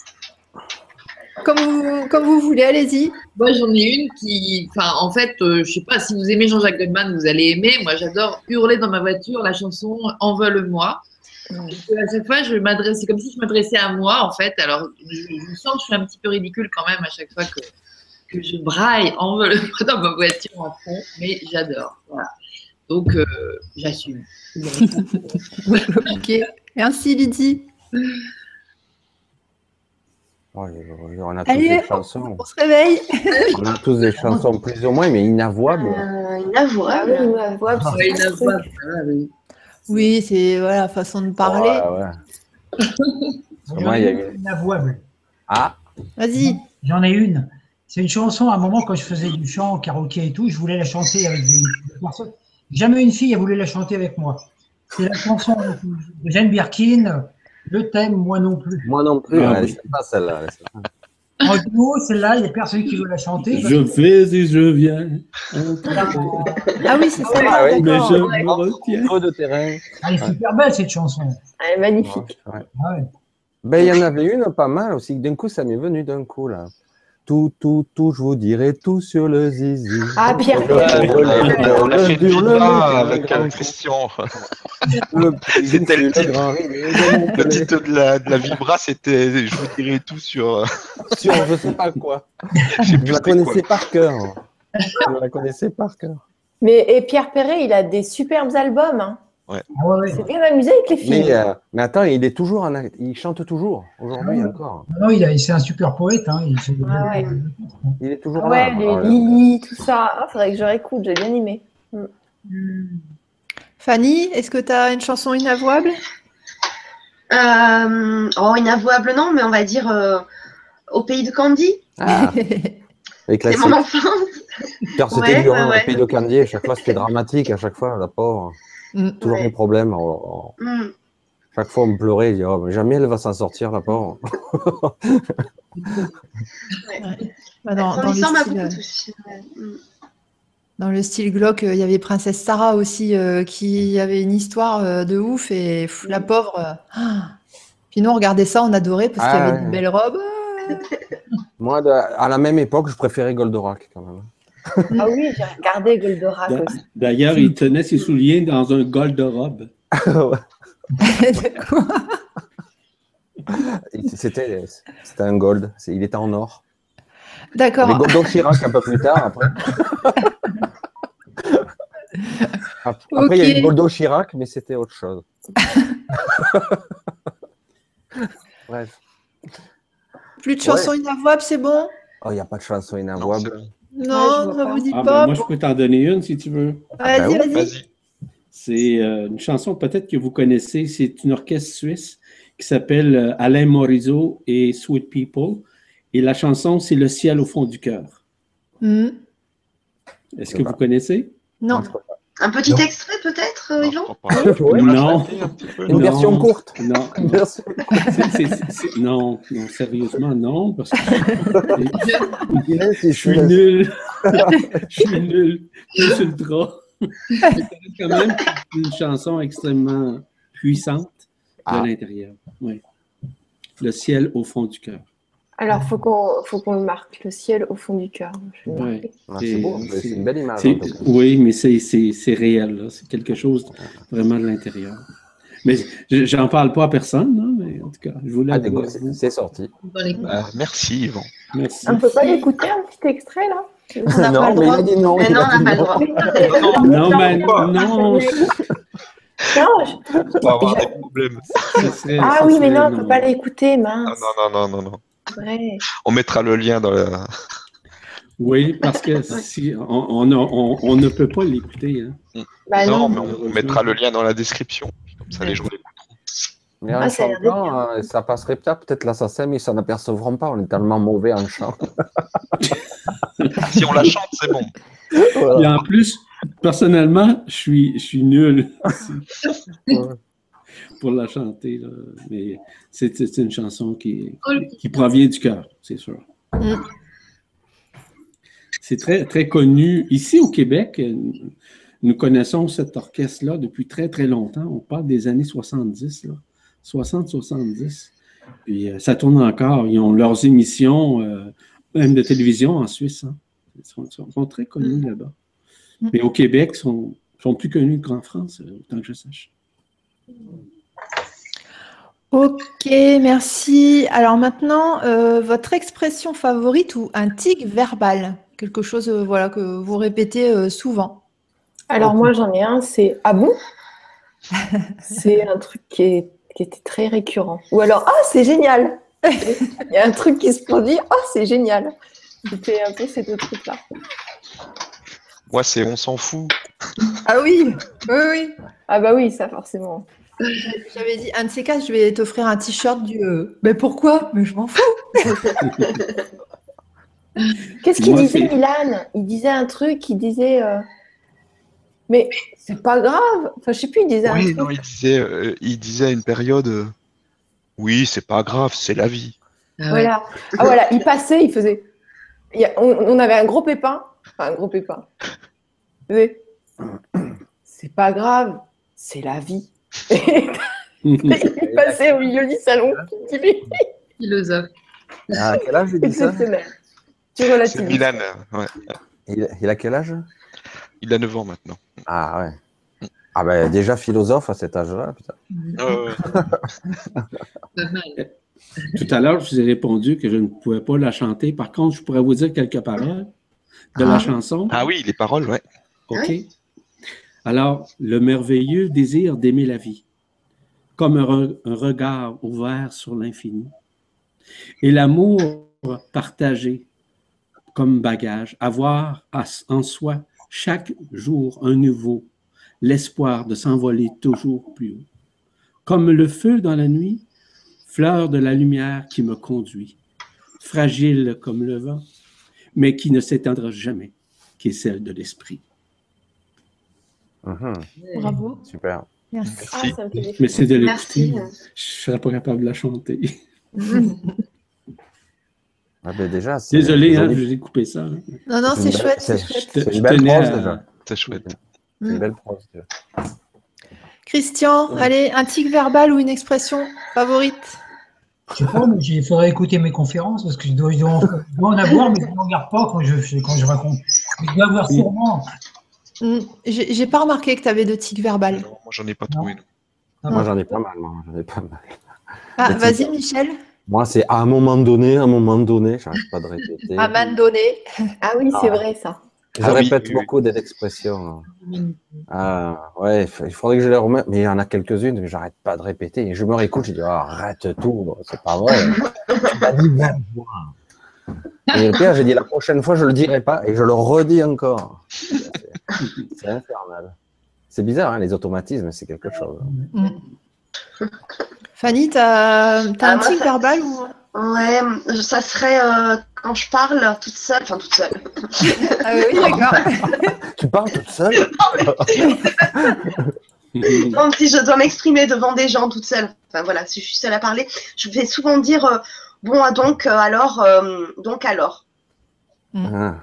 Speaker 4: Comme vous, comme vous voulez, allez-y.
Speaker 9: Moi, j'en ai une qui. Enfin, en fait, euh, je sais pas si vous aimez Jean-Jacques Goldman, vous allez aimer. Moi, j'adore hurler dans ma voiture la chanson Envole-moi. À chaque fois, je m'adresse, c'est comme si je m'adressais à moi, en fait. Alors, je, je sens que je suis un petit peu ridicule quand même à chaque fois que, que je braille Envole-moi dans ma voiture en fond, mais j'adore. Voilà. Donc, euh, j'assume.
Speaker 4: Ok. Ainsi, Lydie.
Speaker 7: Ouais, on a tous
Speaker 4: Allez,
Speaker 7: des chansons.
Speaker 4: On se réveille.
Speaker 7: On a tous des chansons plus ou moins, mais inavouables.
Speaker 2: Euh,
Speaker 3: Ah oui,
Speaker 2: inavouable.
Speaker 3: ma voix, c'est
Speaker 9: Ouais,
Speaker 3: un
Speaker 9: il a
Speaker 3: truc.
Speaker 9: pas- voilà, oui.
Speaker 4: Oui, c'est voilà, façon de parler.
Speaker 7: Ouais, ouais. Moi, il y a eu-
Speaker 6: Inavouable.
Speaker 7: Ah,
Speaker 4: Vas-y.
Speaker 6: J'en ai une. C'est une chanson, à un moment, quand je faisais du chant, karaoké et tout, je voulais la chanter avec des, des personnes. Jamais une fille a voulu la chanter avec moi. C'est la chanson de Jeanne Birkin, Je t'aime, moi non plus.
Speaker 7: moi non plus,
Speaker 1: Ah
Speaker 7: elle
Speaker 1: oui.
Speaker 7: pas celle-là.
Speaker 6: En duo, celle-là, il n'y a personne qui veut la chanter.
Speaker 1: Je vais et je viens.
Speaker 4: Ah oui, c'est ça.
Speaker 7: Ah oui,
Speaker 1: Mais je me retiens.
Speaker 7: Trop de terrain.
Speaker 6: Elle est super belle, cette chanson.
Speaker 3: Elle est magnifique.
Speaker 7: Ouais.
Speaker 6: Ah ouais.
Speaker 7: Ben, il y en avait une pas mal aussi. D'un coup, ça m'est venu d'un coup, là. Tout, tout, tout, je vous dirai tout sur le zizi.
Speaker 3: Ah, Pierre
Speaker 5: On a
Speaker 7: le-
Speaker 5: fait
Speaker 7: le-
Speaker 5: avec Christian.
Speaker 7: le-
Speaker 5: C'était le titre. Le titre de la, de la vibra, c'était Je vous dirai tout sur. euh,
Speaker 7: Sur je sais pas quoi.
Speaker 5: je
Speaker 7: la connaissais par cœur. Je la connaissais par cœur.
Speaker 3: Mais et Pierre Perret, il a des superbes albums. hein.
Speaker 6: Ah ouais, ouais.
Speaker 3: C'est bien amusé avec les filles.
Speaker 7: Mais, euh, mais attends, il est toujours en act- il chante toujours aujourd'hui
Speaker 6: Ah ouais.
Speaker 7: encore.
Speaker 6: Non, il a- c'est un super poète. Hein. Il fait-
Speaker 3: Ah ouais.
Speaker 7: Il est toujours
Speaker 3: Ah ouais,
Speaker 7: là.
Speaker 3: les
Speaker 7: Alors,
Speaker 3: Lily, tout ça. Ah, faudrait que je réécoute, j'ai bien aimé.
Speaker 4: Fanny, est-ce que tu as une chanson inavouable?
Speaker 2: Euh, oh, inavouable, non, mais on va dire euh, au pays de Candy.
Speaker 7: Ah, les
Speaker 2: C'est mon enfance.
Speaker 7: Car c'était
Speaker 2: Ouais,
Speaker 7: dur,
Speaker 2: ouais,
Speaker 7: hein,
Speaker 2: ouais.
Speaker 7: le pays de Candy, à chaque fois c'était dramatique, à chaque fois, la pauvre.
Speaker 4: Mm.
Speaker 7: Toujours
Speaker 2: Ouais.
Speaker 7: des problèmes.
Speaker 2: Hmm.
Speaker 7: chaque fois on pleurait, on dit, oh, mais jamais elle va s'en sortir, la pauvre.
Speaker 4: Bah, dans, le style,
Speaker 2: beaucoup
Speaker 4: euh, dans le style il y avait Princesse Sarah aussi euh, qui avait une histoire euh, de ouf et pff, la pauvre. euh, ah. Puis nous, on regardait ça, on adorait parce qu'il y
Speaker 7: Ah,
Speaker 4: avait
Speaker 7: ouais.
Speaker 4: une belle robe.
Speaker 7: Moi, de- à la même époque, je préférais Goldorak quand même.
Speaker 3: Ah oui, j'ai regardé Goldorak
Speaker 1: D'a-
Speaker 3: aussi.
Speaker 1: D'ailleurs, il tenait ses souliers dans un golde-robe.
Speaker 4: Quoi
Speaker 7: Et C'était c'était un gold, c'est- il était en or. Les
Speaker 4: D'accord.
Speaker 7: Goldo Chirac un peu plus tard, après. Après, il y a eu. Goldo Chirac, mais c'était autre chose. Bref.
Speaker 4: Plus de chansons inavouables, c'est bon?
Speaker 7: Oh, il n'y a pas de chanson
Speaker 5: Non,
Speaker 4: Non,
Speaker 3: je pas.
Speaker 4: vous dit
Speaker 1: Ah, ben,
Speaker 4: pas
Speaker 1: moi, je peux t'en donner une si tu veux.
Speaker 7: Ah,
Speaker 4: Vas-y,
Speaker 7: oui,
Speaker 4: vas-y.
Speaker 5: Vas-y.
Speaker 1: C'est euh, une chanson peut-être que vous connaissez. C'est une orchestre suisse qui s'appelle euh, Alain Morisot et Sweet People. Et la chanson, c'est Le ciel au fond du cœur.
Speaker 4: Hmm.
Speaker 1: Est-ce que vous connaissez?
Speaker 4: Non.
Speaker 7: je crois pas.
Speaker 2: Un petit
Speaker 6: Non.
Speaker 2: extrait peut-être, euh, Yvan.
Speaker 7: Ouais.
Speaker 1: Non.
Speaker 7: Une
Speaker 5: non
Speaker 7: version courte.
Speaker 1: Non.
Speaker 7: Version-
Speaker 1: non, non, sérieusement, non, parce que je suis nul. je suis nul. Je suis ultra. C'est quand même une chanson extrêmement puissante de
Speaker 7: Ah.
Speaker 1: l'intérieur. Oui. Le ciel au fond du cœur.
Speaker 3: Alors, faut qu'on faut qu'on le marque, le ciel au fond du cœur.
Speaker 1: Ouais.
Speaker 3: marquer.
Speaker 7: Ah, c'est beau,
Speaker 1: C'est-
Speaker 7: une belle image. Tout cas.
Speaker 1: oui, mais c'est- c'est c'est réel. là. C'est quelque chose vraiment de l'intérieur. Mais je- j'en parle pas à personne, non, mais en tout cas, je voulais.
Speaker 7: Ah, c'est c'est sorti.
Speaker 5: Ah, merci.
Speaker 1: Merci.
Speaker 3: On peut pas l'écouter, un petit extrait, là?
Speaker 2: On n'a pas
Speaker 7: non,
Speaker 2: le
Speaker 7: mais il
Speaker 2: droit.
Speaker 7: a dit non.
Speaker 2: Mais non, on n'a pas le droit.
Speaker 1: Non, mais non,
Speaker 3: Non, je-
Speaker 5: On va avoir des problèmes.
Speaker 3: Ah oui, mais non, on peut pas l'écouter,
Speaker 5: Ah,
Speaker 3: mince.
Speaker 5: non, non, non, non, non. On mettra le lien dans la.
Speaker 1: Oui, parce que si on, on, a- on- on ne peut pas l'écouter. Hein.
Speaker 3: Bah
Speaker 5: non,
Speaker 3: non.
Speaker 5: mais on, on mettra le lien dans la description. Comme ça, les gens l'écouteront.
Speaker 7: Mais en
Speaker 3: Ah,
Speaker 7: chantant, euh, ça passerait peut-être peut-être l'assassin, mais ils s'en apercevront pas. On est tellement mauvais en chant.
Speaker 5: Si on la chante, c'est bon.
Speaker 1: Et en plus, personnellement, je suis, je suis nul pour la chanter. là. Mais c'est une chanson qui, qui provient du cœur, c'est sûr.
Speaker 4: Mm.
Speaker 1: C'est très, très connu. Ici au Québec, nous connaissons cet orchestre-là depuis très, très longtemps. On parle des années 70, là. 60-70. Puis euh, ça tourne encore. Ils ont leurs émissions, euh, même de télévision en Suisse. hein. Ils sont, sont- sont très connus là-bas. Mais au Québec, ils sont, sont plus connus qu'en France, euh, autant que je sache.
Speaker 4: Ok, merci. Alors maintenant, euh, votre expression favorite ou un tic verbal? Quelque chose euh, voilà, que vous répétez euh, souvent.
Speaker 3: Alors moi j'en ai un, c'est ah bon? C'est un truc qui, est, qui était très récurrent. Ou alors ah c'est génial Il y a un truc qui se produit, ah c'est génial C'était un peu ces deux trucs-là.
Speaker 5: Moi, c'est on s'en fout.
Speaker 4: Ah oui, oui, oui.
Speaker 3: Ah bah oui, ça forcément.
Speaker 4: J'avais dit, un de ces quatre, je vais t'offrir un t-shirt du... euh, Mais pourquoi? Mais je m'en fous.
Speaker 3: Qu'est-ce qu'il disait Milan Il disait un truc, il disait euh, mais c'est pas grave. Enfin je sais plus, il disait un
Speaker 5: Oui,
Speaker 3: truc.
Speaker 5: non, il disait, euh, il disait à une période euh, Oui, c'est pas grave, c'est la vie.
Speaker 9: Ah ouais.
Speaker 3: Voilà. Ah voilà, il passait, il faisait. il y a- on, on avait un gros pépin. Enfin, un gros pépin. Il faisait, C'est pas grave, c'est la vie. Et il passait au milieu du salon.
Speaker 9: Philosophe.
Speaker 7: Ah, à quel âge il dit ça
Speaker 3: Exceptionnel. Tu
Speaker 5: C'est
Speaker 3: relativises.
Speaker 5: Milan. ouais.
Speaker 7: Il, il a quel âge?
Speaker 5: Il a 9 ans maintenant.
Speaker 7: Ah ouais. Ah ben déjà philosophe à cet âge-là, putain.
Speaker 9: Mal.
Speaker 1: Tout à l'heure, je vous ai répondu que je ne pouvais pas la chanter. Par contre, je pourrais vous dire quelques paroles de la
Speaker 5: Ah.
Speaker 1: chanson.
Speaker 5: Ah oui, les paroles, ouais.
Speaker 1: OK? Alors, le merveilleux désir d'aimer la vie, comme un, re- un regard ouvert sur l'infini, et l'amour partagé comme bagage, avoir en soi chaque jour un nouveau, l'espoir de s'envoler toujours plus haut. Comme le feu dans la nuit, fleur de la lumière qui me conduit, fragile comme le vent, mais qui ne s'éteindra jamais, qui est celle de l'esprit.
Speaker 7: Mhm,
Speaker 4: Bravo.
Speaker 7: Super.
Speaker 4: Merci.
Speaker 3: Ah, ça me fait des
Speaker 1: Mais c'est de
Speaker 2: Merci.
Speaker 1: l'écouter. Je ne serais pas capable de la chanter.
Speaker 7: Ah ben déjà,
Speaker 1: Désolé, hein, je vous ai coupé ça. hein.
Speaker 4: Non, non,
Speaker 7: C'est
Speaker 4: chouette, c'est
Speaker 7: une belle
Speaker 1: tenais
Speaker 7: prose
Speaker 1: à-
Speaker 7: déjà.
Speaker 5: C'est chouette.
Speaker 7: C'est une belle prose déjà.
Speaker 4: Christian, allez, un tic verbal ou une expression favorite?
Speaker 6: Je sais pas, mais il faudrait écouter mes conférences parce que je dois, je dois en, je dois en avoir, mais je ne regarde pas quand je, quand je raconte. Je dois avoir sûrement.
Speaker 4: Hmm, J'ai pas remarqué que tu avais de tic verbal.
Speaker 5: Non, moi, j'en ai pas trouvé. non.
Speaker 6: Ah,
Speaker 7: Moi j'en ai pas mal, moi. J'en ai pas mal.
Speaker 4: Ah, vas-y. Michel.
Speaker 7: Moi c'est à un moment donné, à un moment donné, j'arrête pas de répéter.
Speaker 4: À man donné.
Speaker 3: Ah oui, c'est
Speaker 7: Ah.
Speaker 3: vrai ça.
Speaker 7: Je
Speaker 5: Ah
Speaker 7: répète
Speaker 5: oui, oui.
Speaker 7: beaucoup des expressions. Ah, ouais, il faudrait que je les remette, mais il y en a quelques-unes que j'arrête pas de répéter. Et je me réécoute, je dis, oh, arrête tout, c'est pas vrai. Et le pire, j'ai dit, la prochaine fois, je le dirai pas, et je le redis encore. C'est infernal. C'est bizarre, hein, les automatismes, c'est quelque chose.
Speaker 4: Fanny, t'as as
Speaker 2: Ah,
Speaker 4: un tic verbal ou...
Speaker 2: Ouais, ça serait euh, quand je parle toute seule, enfin toute seule.
Speaker 4: Ah oui, d'accord.
Speaker 7: Tu parles toute seule?
Speaker 2: Non, si je dois m'exprimer devant des gens toute seule, enfin voilà, si je suis seule à parler, je vais souvent dire euh, bon, ah, donc euh, alors, euh, donc alors.
Speaker 7: Ah,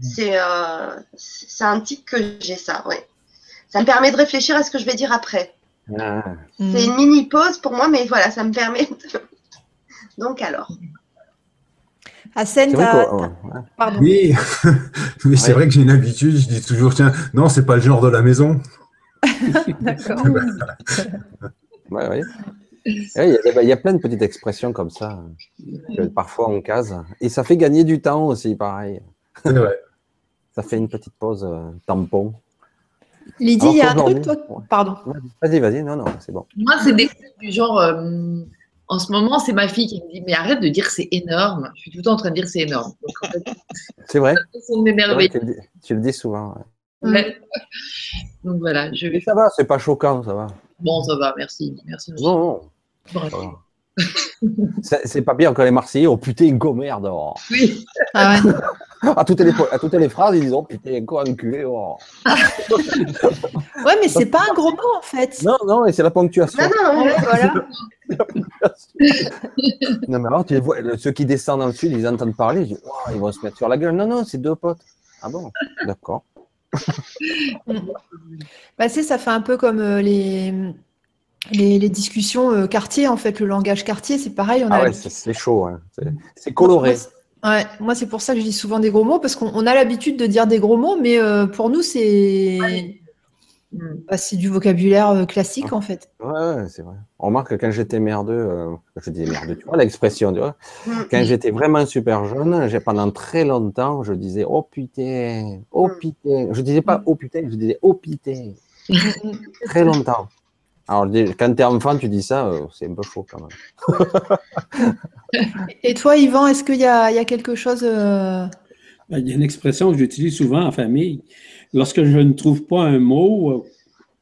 Speaker 2: C'est euh, c'est un tic que j'ai ça, ouais. Ça me permet de réfléchir à ce que je vais dire après.
Speaker 7: ah.
Speaker 2: C'est une mini pause pour moi, mais voilà, ça me permet. De... Donc alors.
Speaker 7: Ouais.
Speaker 4: Pardon.
Speaker 8: Oui, mais c'est
Speaker 7: Ouais.
Speaker 8: vrai que j'ai une habitude, je dis toujours, tiens, non, c'est pas le genre de la maison.
Speaker 4: D'accord.
Speaker 7: Ouais, ouais. Ouais, Il y, a des- il y a plein de petites expressions comme ça que parfois on case. Et ça fait gagner du temps aussi, pareil.
Speaker 8: C'est vrai.
Speaker 7: Ça fait une petite pause euh, tampon.
Speaker 4: Lydie, il y a un truc, toi? Pardon.
Speaker 7: Vas-y, vas-y, non, non, c'est bon.
Speaker 9: Moi, c'est des trucs du genre. euh, en ce moment, c'est ma fille qui me dit Mais arrête de dire c'est énorme. Je suis tout le temps en train de dire c'est énorme. Donc, en fait,
Speaker 7: C'est vrai, tu, le dis, tu le dis souvent. ouais.
Speaker 9: Ouais. Donc voilà, je
Speaker 7: Mais ça va, c'est pas choquant, ça va.
Speaker 9: Bon, ça va, merci. Merci.
Speaker 7: Non, non. C'est pas bien que les Marseillais, oh putain, go merde. oh.
Speaker 9: Oui,
Speaker 4: Ah ouais.
Speaker 7: À, toutes les, à toutes les phrases, ils disent, oh putain, go enculé. oh.
Speaker 4: Ouais, mais c'est pas un gros mot en fait.
Speaker 7: Non, non, et c'est la ponctuation.
Speaker 2: Non, non, non.
Speaker 4: Ouais, voilà.
Speaker 7: Non, mais alors, tu les vois, ceux qui descendent dans le sud, ils entendent parler, ils disent, Ouah, ils vont se mettre sur la gueule. Non, non, c'est deux potes. Ah bon? D'accord.
Speaker 4: Bah, c'est, ça fait un peu comme euh, les, les, les discussions euh, quartier, en fait, le langage quartier, c'est pareil. On
Speaker 7: Ah
Speaker 4: a
Speaker 7: ouais, c'est chaud. hein. C'est- C'est coloré.
Speaker 4: Moi, c'est- Ouais, moi c'est pour ça que je dis souvent des gros mots, parce qu'on on a l'habitude de dire des gros mots, mais euh, pour nous c'est
Speaker 9: Mm.
Speaker 4: bah, c'est du vocabulaire euh, classique en fait.
Speaker 7: Ouais, ouais, c'est vrai. On remarque que quand j'étais merdeux, euh, je disais merdeux, tu vois l'expression, tu vois.
Speaker 2: Mm.
Speaker 7: Quand j'étais vraiment super jeune, j'ai pendant très longtemps, je disais oh putain, oh
Speaker 2: Mm.
Speaker 7: putain. Je disais pas oh putain, je disais oh putain. Très longtemps. Alors, je quand t'es enfant, tu dis ça, euh, c'est un peu chaud quand même.
Speaker 4: Et toi, Yvan, est-ce qu'il y a, il y a quelque chose euh,
Speaker 1: Ben, Il y a une expression que j'utilise souvent en famille. Lorsque je ne trouve pas un mot, euh,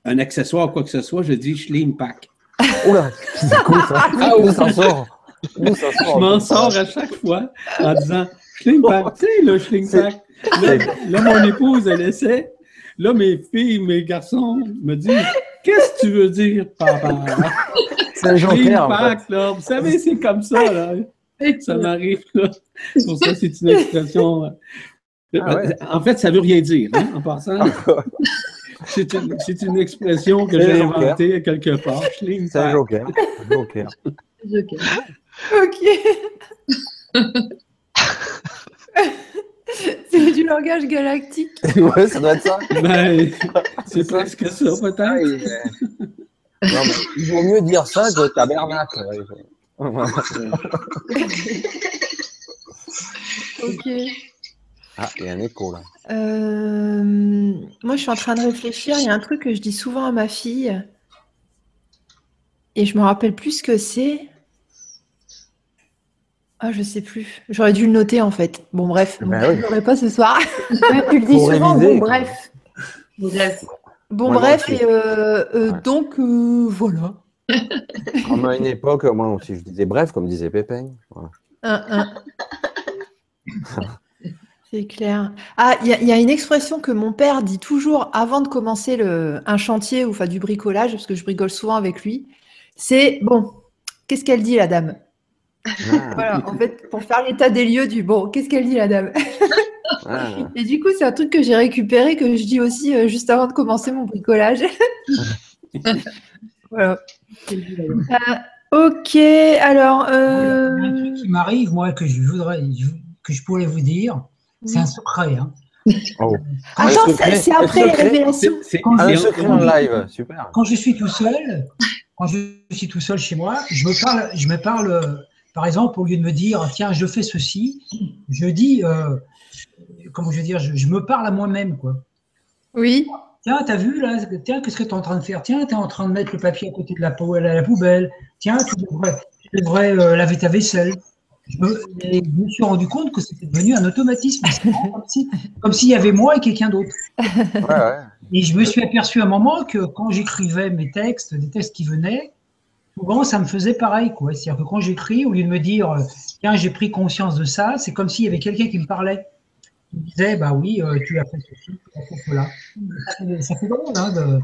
Speaker 1: un accessoire, quoi que ce soit, je dis schling pack.
Speaker 7: Oula, c'est cool ça. Ah, où ça sort ça
Speaker 1: Je
Speaker 7: sort
Speaker 1: m'en sors à chaque fois en disant schling pack, tu sais, le schling pack. Là, là, mon épouse, elle essaie. Là, mes filles, mes garçons me disent Qu'est-ce que tu veux dire, papa?
Speaker 7: C'est un joker en fait.
Speaker 1: là. Vous savez, c'est comme ça, là. Ça m'arrive, là. Pour ça, c'est une expression. euh,
Speaker 7: Ah ouais.
Speaker 1: En fait, ça veut rien dire, hein, en passant. C'est une, c'est une expression que j'ai
Speaker 7: joker.
Speaker 1: inventée quelque part.
Speaker 7: C'est un joker. Un joker.
Speaker 9: Ok.
Speaker 4: Ok. langage galactique.
Speaker 7: ouais, ça doit être ça.
Speaker 1: Ben, c'est presque ça, peut-être.
Speaker 7: Non, mais il vaut mieux dire ça que tabernacle.
Speaker 4: Ok.
Speaker 7: Ah, il y a un écho là.
Speaker 4: Euh, moi, je suis en train de réfléchir. Il y a un truc que je dis souvent à ma fille. Et je me rappelle plus ce que c'est. Ah, je sais plus. J'aurais dû le noter en fait. Bon, bref.
Speaker 7: Ben
Speaker 4: Bon,
Speaker 7: oui.
Speaker 4: je l'aurai pas ce soir.
Speaker 3: Tu le dis
Speaker 7: Pour
Speaker 3: souvent,
Speaker 7: réviser,
Speaker 3: bon, bref.
Speaker 9: Bref.
Speaker 4: Bon, bref. Et euh, euh,
Speaker 7: Ouais.
Speaker 4: donc, euh, voilà.
Speaker 7: Comme à une époque, moi aussi, je disais bref, comme disait Pépin. Voilà.
Speaker 4: Un, un. C'est clair. Ah, il y, a- il y a une expression que mon père dit toujours avant de commencer le, un chantier ou enfin du bricolage, parce que je bricole souvent avec lui. C'est bon, qu'est-ce qu'elle dit la dame?
Speaker 7: Ah,
Speaker 4: Voilà, en fait, pour faire l'état des lieux du bon, qu'est-ce qu'elle dit la dame?
Speaker 7: Ah.
Speaker 4: Et du coup, c'est un truc que j'ai récupéré, que je dis aussi euh, juste avant de commencer mon bricolage. voilà. Euh, ok, alors.
Speaker 6: Il y a un
Speaker 4: euh,
Speaker 6: truc qui m'arrive, moi, que je voudrais, que je pourrais vous dire, c'est un secret. Hein.
Speaker 7: Oh.
Speaker 4: Attends, c'est après les
Speaker 7: secret.
Speaker 4: révélations.
Speaker 1: C'est-
Speaker 6: Quand
Speaker 7: Un secret en live, super.
Speaker 6: Quand je suis tout seul, quand je suis tout seul chez moi, je me parle, je me parle, euh, par exemple, au lieu de me dire, tiens, je fais ceci, je dis, euh, comment je veux dire, je, je me parle à moi-même, quoi.
Speaker 4: Oui.
Speaker 6: Tiens, t'as vu là Tiens, qu'est-ce que tu es en train de faire? Tiens, tu es en train de mettre le papier à côté de la poubelle à la poubelle. Tiens, tu devrais, tu devrais, euh, laver ta vaisselle. Je me, et je me suis rendu compte que c'était devenu un automatisme, comme si- s'il y avait moi et quelqu'un d'autre.
Speaker 7: Ouais, ouais.
Speaker 6: Et je me suis aperçu à un moment que quand j'écrivais mes textes, des textes qui venaient, souvent ça me faisait pareil. quoi. C'est-à-dire que quand j'écris, au lieu de me dire, euh, tiens, j'ai pris conscience de ça, c'est comme s'il y avait quelqu'un qui me parlait. Qui me disait, bah oui, euh, tu as fait ceci, tu as fait cela. Ça fait, hein,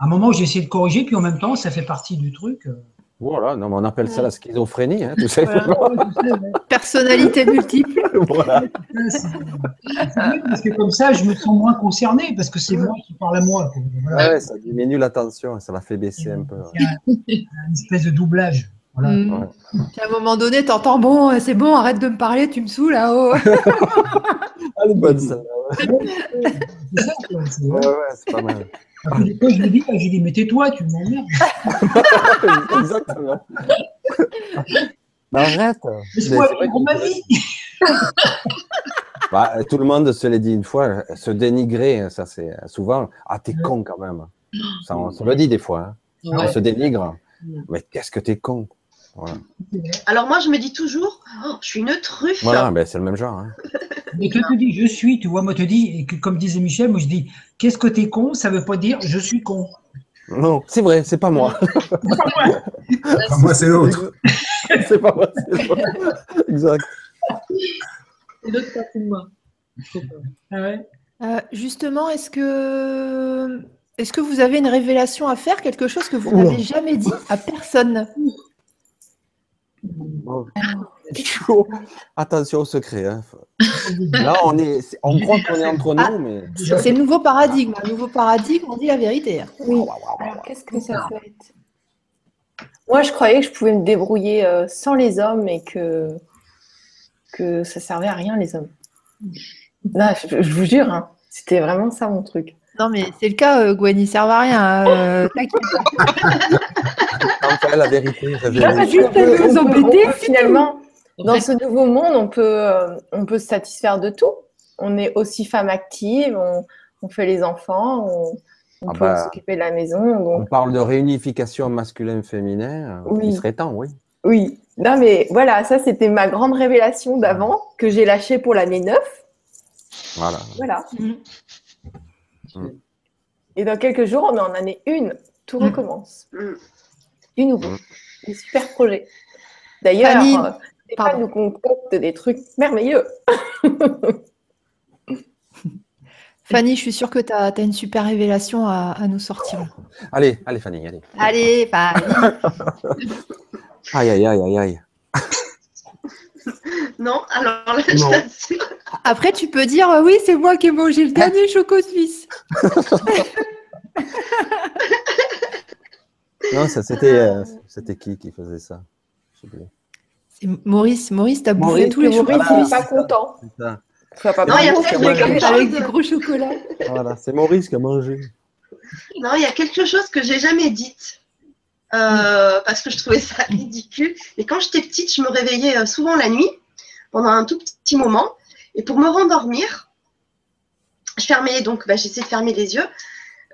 Speaker 6: à un moment, j'ai essayé de corriger, puis en même temps, ça fait partie du truc. euh.
Speaker 7: Voilà, non, mais on appelle ça la schizophrénie, hein, tout simplement.
Speaker 4: Personnalité multiple.
Speaker 7: Voilà.
Speaker 6: C'est parce que comme ça, je me sens moins concerné, parce que c'est moi qui parle à moi. Voilà.
Speaker 7: Ouais, ça diminue la tension, ça la fait baisser un peu. ouais.
Speaker 6: Il y a une espèce de doublage. Voilà.
Speaker 4: Mm.
Speaker 7: Ouais.
Speaker 4: À un moment donné, t'entends bon, euh, c'est bon, arrête de me parler, tu me saoules là-haut.
Speaker 7: Elle est bonne, ça.
Speaker 6: C'est
Speaker 7: pas mal.
Speaker 6: Après, des fois, je lui dis, je lui dis, mais tais-toi, tu m'emmerdes.
Speaker 7: Exactement. Mais arrête. Mais c'est
Speaker 6: Laisse-moi vivre ma vie.
Speaker 7: Bah, tout le monde se l'est dit une fois, se dénigrer, ça c'est souvent, ah t'es con quand même. Ça, on se le dit des fois. hein.
Speaker 9: Ouais.
Speaker 7: On se dénigre. Mais qu'est-ce que t'es con? Voilà,
Speaker 2: Alors moi, je me dis toujours, oh, je suis une truffe.
Speaker 7: Voilà, ben, c'est le même genre. hein.
Speaker 6: Mais quand tu dis je suis, tu vois, moi, te dis, et que, comme disait Michel, moi, je dis, qu'est-ce que t'es con Ça veut pas dire je suis con.
Speaker 7: Non, c'est vrai, c'est pas moi.
Speaker 8: Enfin, moi, c'est l'autre.
Speaker 7: c'est pas moi. c'est l'autre. Exact.
Speaker 9: C'est l'autre partie de moi. Pas.
Speaker 6: Ah ouais
Speaker 4: Euh, justement, est-ce que, est-ce que vous avez une révélation à faire, quelque chose que vous n'avez jamais dit à personne?
Speaker 7: Bon. Attention au secret. hein. Là, on, est, on croit qu'on est entre
Speaker 4: Ah.
Speaker 7: nous, mais.
Speaker 4: C'est le nouveau paradigme. Le nouveau paradigme, on dit la vérité.
Speaker 3: Oui. Alors, qu'est-ce que ça peut être? Moi, je croyais que je pouvais me débrouiller euh, sans les hommes et que, que ça servait à rien, les hommes. Là, je, je vous jure, hein, c'était vraiment ça mon truc.
Speaker 4: Non, mais c'est le cas, euh, Gwen, ils servent à rien. euh, t'inquiète.
Speaker 7: Enfin, la vérité, la vérité.
Speaker 4: juste à nous
Speaker 3: peut-
Speaker 4: embêter,
Speaker 3: peut finalement, dans ce nouveau monde, on peut, euh, on peut se satisfaire de tout. On est aussi femme active, on, on fait les enfants, on, on
Speaker 7: Ah
Speaker 3: peut
Speaker 7: bah.
Speaker 3: s'occuper de la maison.
Speaker 7: On parle de réunification masculin-féminin.
Speaker 3: Oui.
Speaker 7: Il serait temps, oui.
Speaker 3: oui. Non, mais voilà, ça, c'était ma grande révélation d'avant que j'ai lâchée pour l'année 9.
Speaker 7: Voilà.
Speaker 3: Voilà.
Speaker 4: Mhm.
Speaker 7: Mm.
Speaker 3: Et dans quelques jours, on est en année 1. Tout
Speaker 4: Mm.
Speaker 3: recommence.
Speaker 2: Mm.
Speaker 3: Du nouveau.
Speaker 7: Mm.
Speaker 3: Des super projets. D'ailleurs,
Speaker 4: Fanny,
Speaker 3: euh, Stéphane nous concocte des trucs merveilleux.
Speaker 4: Fanny, je suis sûre que tu as, une super révélation à, à nous sortir.
Speaker 7: Allez, allez, Fanny, allez.
Speaker 4: Allez, Fanny.
Speaker 7: Aïe, aïe, aïe, aïe, aïe.
Speaker 2: Non, alors là, je
Speaker 8: Non.
Speaker 2: t'assure.
Speaker 4: Après, tu peux dire euh, oui, c'est moi qui ai mangé le dernier choco suisse.
Speaker 7: Non, ça, c'était, euh, c'était qui qui faisait ça?
Speaker 4: C'est Maurice. Maurice, t'as bouffé tous les
Speaker 3: Maurice,
Speaker 4: chocolats
Speaker 3: il n'est pas content.
Speaker 7: C'est ça.
Speaker 2: Non, il y a quelque chose-
Speaker 4: Avec des gros chocolats.
Speaker 7: Voilà, c'est Maurice qui a mangé.
Speaker 2: Non, il y a quelque chose que j'ai jamais dite. Euh, parce que je trouvais ça ridicule. Mais quand j'étais petite, je me réveillais euh, souvent la nuit, pendant un tout petit moment. Et pour me rendormir, je fermais donc, bah, j'essayais de fermer les yeux.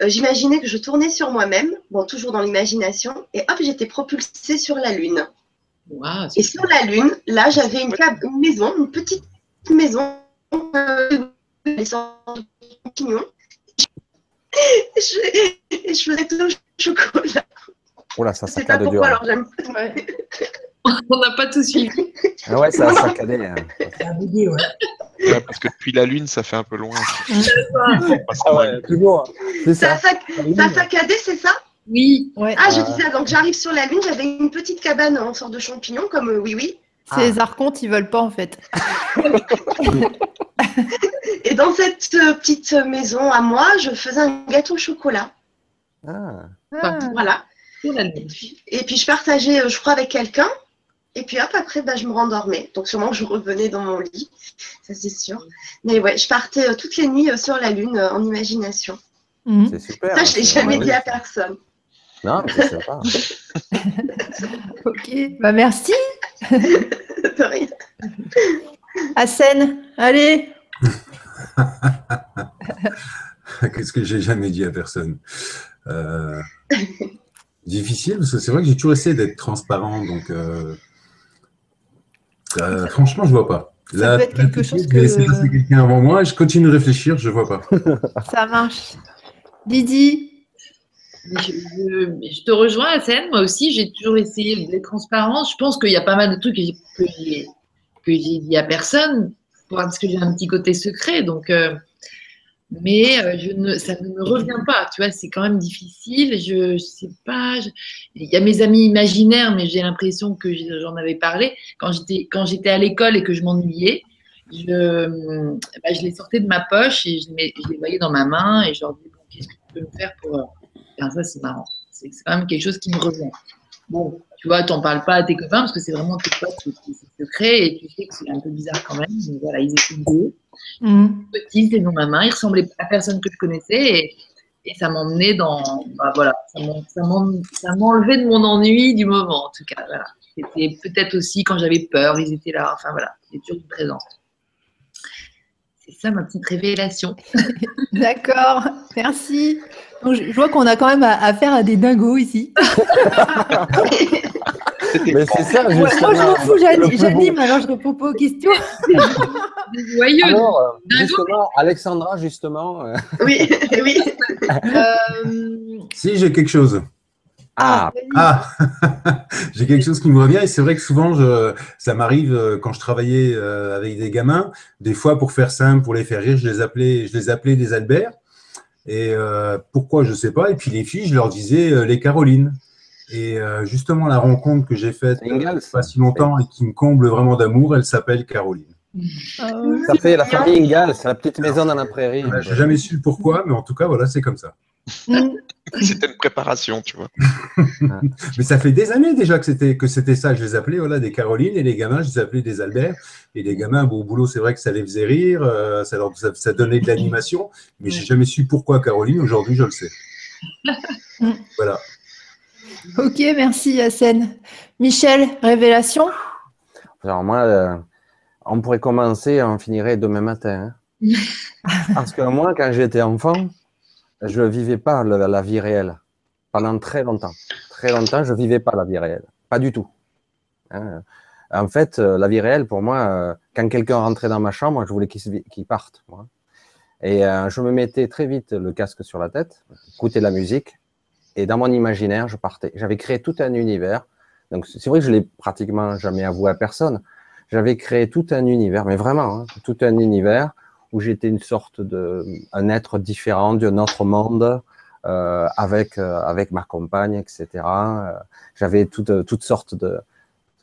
Speaker 2: Euh, J'imaginais que je tournais sur moi-même, bon, toujours dans l'imagination, et hop, j'étais propulsée sur la Lune. Et sur la Lune, là, j'avais une, maison, une petite maison, euh, je, je faisais tout au chocolat.
Speaker 7: Oh là, ça saccade dur.
Speaker 2: alors j'aime
Speaker 9: on n'a pas tout suivi.
Speaker 7: Ah ouais, ça a saccadé. hein.
Speaker 6: C'est un bébé, ouais.
Speaker 5: Ouais, parce que depuis la Lune, ça fait un peu loin.
Speaker 7: Ah ouais, toujours.
Speaker 2: Ça a,
Speaker 7: ça.
Speaker 2: sac- ça a saccadé, c'est ça?
Speaker 9: Oui,
Speaker 4: Ouais.
Speaker 2: Ah, je
Speaker 7: Ah.
Speaker 2: disais, donc j'arrive sur la Lune, j'avais une petite cabane en sorte de champignon, comme euh, oui, oui.
Speaker 4: C'est les archontes, ils veulent pas en fait.
Speaker 2: Et dans cette euh, petite maison à moi, je faisais un gâteau au chocolat.
Speaker 7: Ah.
Speaker 4: Ah.
Speaker 2: Voilà. Et puis, je partageais, euh, je crois, avec quelqu'un. Et puis hop, après, bah, je me rendormais. Donc sûrement que je revenais dans mon lit, ça c'est sûr. Mais ouais, je partais euh, toutes les nuits euh, sur la Lune euh, en imagination.
Speaker 4: Mhm.
Speaker 7: C'est super.
Speaker 2: Ça, je l'ai
Speaker 7: c'est-
Speaker 2: jamais dit à personne.
Speaker 7: Non, mais c'est sympa.
Speaker 4: Ok, bah merci.
Speaker 2: De rien.
Speaker 4: Allez.
Speaker 8: Qu'est-ce que j'ai jamais dit à personne? Euh, Difficile, parce que c'est vrai que j'ai toujours essayé d'être transparent, donc euh, euh, franchement, je vois pas.
Speaker 4: Ça peut être quelque chose que-
Speaker 8: j'ai laissé passer quelqu'un avant moi et je continue de réfléchir, je vois pas.
Speaker 4: Ça marche. Didi,
Speaker 9: Je, je- je te rejoins, Hassane. Moi aussi, j'ai toujours essayé d'être transparente. Je pense qu'il y a pas mal de trucs que j'ai dit à personne parce que j'ai un petit côté secret. Donc, euh, mais euh, je ne, ça ne me revient pas. Tu vois, c'est quand même difficile. Je, je sais pas. il y a mes amis imaginaires, mais j'ai l'impression que j'en avais parlé quand j'étais à l'école et que je m'ennuyais. Je, bah, les sortais de ma poche et je les, voyais dans ma main et je leur disais bon, qu'est-ce que tu peux me faire pour euh, ça, c'est marrant. C'est quand même quelque chose qui me revient. Bon, tu vois, t'en parles pas à tes copains parce que c'est vraiment tes potes qui c'est secret et tu sais que c'est un peu bizarre quand même. Mais voilà, ils étaient deux.
Speaker 4: Mhm.
Speaker 9: Petits, c'était dans ma main. Ils ressemblaient à personne que je connaissais et, et ça m'emmenait dans. Bah, voilà, ça m'en- ça m'en- ça m'enlevait de mon ennui du moment, en tout cas. Voilà. C'était peut-être aussi quand j'avais peur, ils étaient là. Enfin, voilà, c'était toujours une présence. C'est ça ma petite révélation.
Speaker 4: d'accord, merci. Donc, je je vois qu'on a quand même à- affaire à des dingos ici.
Speaker 7: Mais c'est ça,
Speaker 4: Ouais, moi, je m'en fous, j'anime, alors je réponds pas aux questions.
Speaker 9: Joyeux.
Speaker 7: Alors, justement, Alexandra, justement. euh,
Speaker 2: Oui, oui.
Speaker 4: Euh,
Speaker 8: Si, j'ai quelque chose.
Speaker 7: Ah,
Speaker 4: vas-y.
Speaker 8: Ah, j'ai quelque chose qui me revient et c'est vrai que souvent, je, ça m'arrive euh, quand je travaillais euh, avec des gamins, des fois pour faire simple, pour les faire rire, je les appelais, je les appelais des Albert. Et euh, pourquoi, je sais pas. Et puis les filles, je leur disais euh, les Carolines. Et euh, justement, la rencontre que j'ai faite
Speaker 7: C'est
Speaker 8: euh,
Speaker 7: Ingalls.
Speaker 8: pas si longtemps et qui me comble vraiment d'amour, elle s'appelle Caroline.
Speaker 4: Ah
Speaker 7: ça fait la famille Ingalls, c'est la petite maison dans la prairie.
Speaker 8: Voilà, J'ai jamais su le pourquoi, mais en tout cas, voilà, c'est comme ça.
Speaker 4: Mhm.
Speaker 5: C'était une préparation, tu vois.
Speaker 8: Mais ça fait des années déjà que c'était que c'était ça. Je les appelais voilà des Carolines et les gamins, je les appelais des Albert. Et les gamins, bon, au boulot, c'est vrai que ça les faisait rire, euh, ça, leur, ça, ça donnait de l'animation. Mais j'ai jamais su pourquoi Caroline. Aujourd'hui, je le sais. Voilà.
Speaker 4: Ok, merci Hassen. Michel, révélation?
Speaker 7: Alors moi, euh, on pourrait commencer, on finirait demain matin. hein. Parce que moi, quand j'étais enfant, je ne vivais pas la, vie réelle. Pendant très longtemps. Très longtemps, je ne vivais pas la vie réelle. Pas du tout. Hein. En fait, euh, la vie réelle, pour moi, euh, quand quelqu'un rentrait dans ma chambre, je voulais qu'il qu'il parte. moi. Et euh, je me mettais très vite le casque sur la tête, écouter la musique, et dans mon imaginaire, je partais. J'avais créé tout un univers. Donc c'est vrai que je l'ai pratiquement jamais avoué à personne. J'avais créé tout un univers, mais vraiment, hein, tout un univers où j'étais une sorte de, un être différent d'un autre monde, euh, avec euh, avec ma compagne, etc. Euh, J'avais toutes toutes sortes de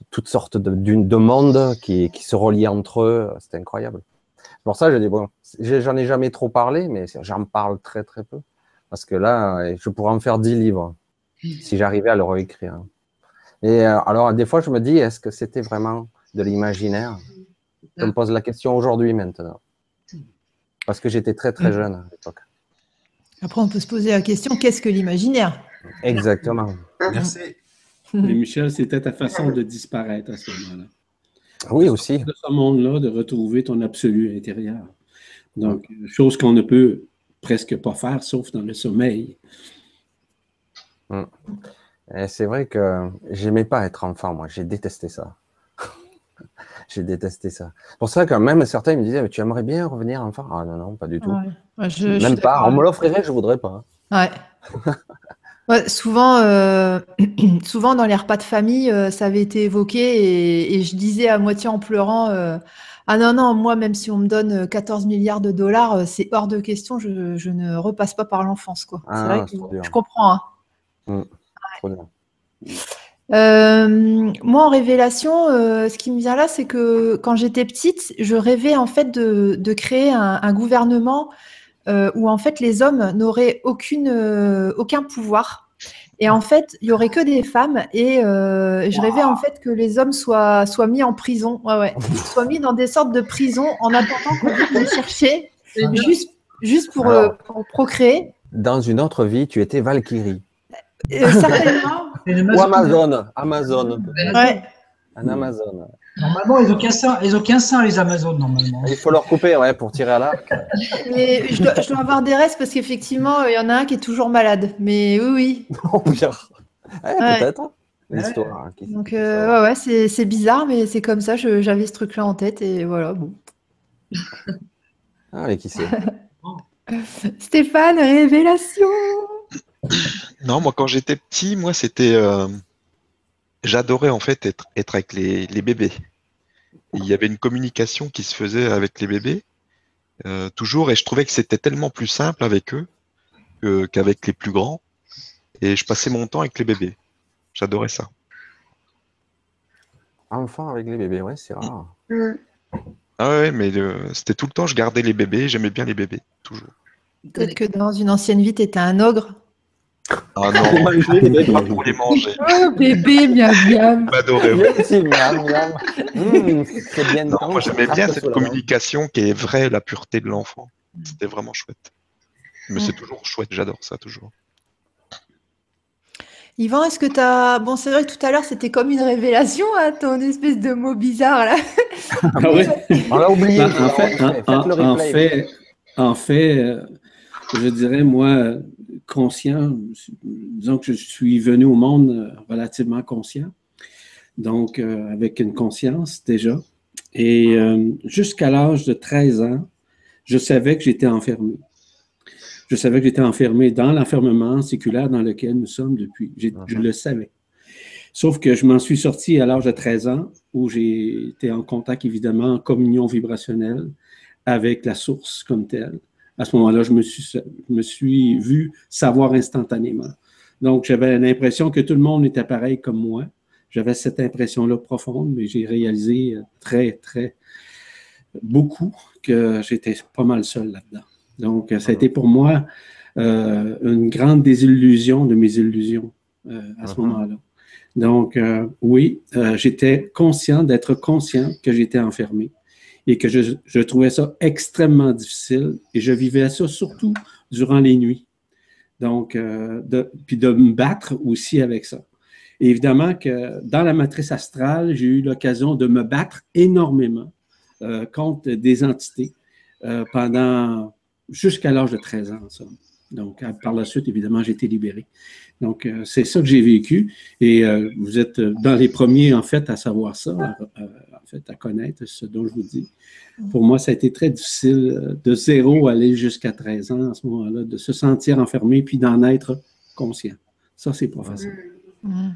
Speaker 7: toutes sortes de, de mondes qui qui se reliaient entre eux. C'était incroyable. C'est pour ça que je dis bon, j'ai- j'en ai jamais trop parlé, mais j'en parle très très peu parce que là, je pourrais en faire dix livres si j'arrivais à le réécrire. Et alors, des fois, je me dis, est-ce que c'était vraiment de l'imaginaire? Je me pose la question aujourd'hui maintenant. Parce que j'étais très très jeune à l'époque.
Speaker 4: Après, on peut se poser la question qu'est-ce que l'imaginaire?
Speaker 7: Exactement.
Speaker 8: Merci.
Speaker 1: Mais Michel, c'était ta façon de disparaître à ce moment-là.
Speaker 7: Oui, aussi.
Speaker 1: De ce monde-là, de retrouver ton absolu intérieur. Donc, chose qu'on ne peut presque pas faire, sauf dans le sommeil.
Speaker 7: Mm. C'est vrai que j'aimais pas être enfant, moi. J'ai détesté ça. J'ai détesté ça. Pour ça que même certains me disaient, Mais tu aimerais bien revenir enfant Ah non, non, pas du tout.
Speaker 4: Ouais. Je-
Speaker 7: même pas. On me l'offrirait, je voudrais pas.
Speaker 4: Ouais. Ouais, souvent, euh, souvent dans les repas de famille, euh, ça avait été évoqué et, et je disais à moitié en pleurant euh, Ah non, non, moi, même si on me donne euh, 14 milliards de dollars, c'est hors de question, je, je ne repasse pas par l'enfance. quoi.
Speaker 7: Ah
Speaker 4: c'est vrai
Speaker 7: non,
Speaker 4: que je comprends. hein.
Speaker 7: Mm. Trop bien.
Speaker 4: Euh, moi, en révélation, euh, ce qui me vient là, c'est que quand j'étais petite, je rêvais en fait de, de créer un, un gouvernement euh, où en fait les hommes n'auraient aucune, aucun pouvoir. Et en fait, il y aurait que des femmes. Et je rêvais en fait que les hommes soient, soient mis en prison, ouais, ouais, soient mis dans des sortes de prisons en attendant qu'on les chercher, juste, juste pour, pour procréer.
Speaker 7: Dans une autre vie, tu étais Valkyrie.
Speaker 4: Euh, certainement.
Speaker 6: Une
Speaker 7: Ou
Speaker 6: Amazon.
Speaker 7: Amazon. Amazon.
Speaker 4: Ouais.
Speaker 7: Un Amazon.
Speaker 6: Normalement, ils n'ont qu'un sein, ils ont qu'un sein, les Amazones, normalement.
Speaker 7: Il faut leur couper, ouais, pour tirer à l'arc.
Speaker 4: Mais je dois, je dois avoir des restes parce qu'effectivement, il y en a un qui est toujours malade. Mais oui, oui.
Speaker 7: Oh. Eh,
Speaker 4: Ouais.
Speaker 7: Peut-être. L'histoire. hein,
Speaker 4: Donc, euh, ouais, ouais, c'est c'est bizarre, mais c'est comme ça. je- J'avais ce truc-là en tête et voilà. Bon.
Speaker 7: Ah, mais qui sait
Speaker 4: Stéphane, révélation.
Speaker 5: Non, moi, quand j'étais petit, moi, c'était. euh, J'adorais en fait être, être avec les, les bébés. Il y avait une communication qui se faisait avec les bébés, euh, toujours, et je trouvais que c'était tellement plus simple avec eux que- qu'avec les plus grands. Et je passais mon temps avec les bébés. J'adorais ça.
Speaker 7: Enfant avec les bébés, ouais, c'est rare.
Speaker 5: Ah ouais, mais euh, c'était tout le temps, je gardais les bébés, j'aimais bien les bébés, toujours.
Speaker 4: Peut-être que dans une ancienne vie, t'étais un ogre.
Speaker 5: Ah non, pas pour les manger.
Speaker 4: Oh, bébé, miam miam.
Speaker 7: Mmh, c'est bien
Speaker 5: Non, moi j'aimais bien
Speaker 7: carte
Speaker 5: cette communication qui est vraie, la pureté de l'enfant. C'était vraiment chouette. Mais
Speaker 4: Mm.
Speaker 5: c'est toujours chouette, j'adore ça toujours.
Speaker 4: Yvan, est-ce que t'as. Bon, c'est vrai que tout à l'heure, c'était comme une révélation, hein, ton espèce de mot bizarre là.
Speaker 1: Ah ouais?
Speaker 7: On l'a oublié.
Speaker 1: En
Speaker 7: l'a
Speaker 1: fait, en, en- fait, en fait, euh, je dirais, moi, conscient, disons que je suis venu au monde euh, relativement conscient, donc euh, avec une conscience déjà. Et euh, jusqu'à l'âge de 13 ans, je savais que j'étais enfermé. Je savais que j'étais enfermé dans l'enfermement séculaire dans lequel nous sommes depuis. Je le savais. Sauf que je m'en suis sorti à l'âge de 13 ans, où j'ai été en contact, évidemment, en communion vibrationnelle avec la source comme telle. À ce moment-là, je me suis, je me suis vu savoir instantanément. Donc, j'avais l'impression que tout le monde était pareil comme moi. J'avais cette impression-là profonde, mais j'ai réalisé euh, très, très beaucoup que j'étais pas mal seul là-dedans. Donc, ça a été pour moi euh, une grande désillusion de mes illusions euh, à ce
Speaker 7: Mhm.
Speaker 1: moment-là. Donc, euh, oui, j'étais conscient d'être conscient que j'étais enfermé et que je, trouvais ça extrêmement difficile et je vivais ça surtout durant les nuits. Donc, euh, de, puis de me battre aussi avec ça. Évidemment que dans la matrice astrale, j'ai eu l'occasion de me battre énormément euh, contre des entités euh, pendant jusqu'à l'âge de 13 ans. Donc, par la suite, évidemment, j'ai été libéré. Donc, c'est ça que j'ai vécu. Et vous êtes dans les premiers, en fait, à savoir ça, en fait, à connaître ce dont je vous dis. Pour moi, ça a été très difficile euh, de zéro aller jusqu'à 13 ans à ce moment-là, de se sentir enfermé puis d'en être conscient. Ça, c'est pas facile.
Speaker 4: Mm.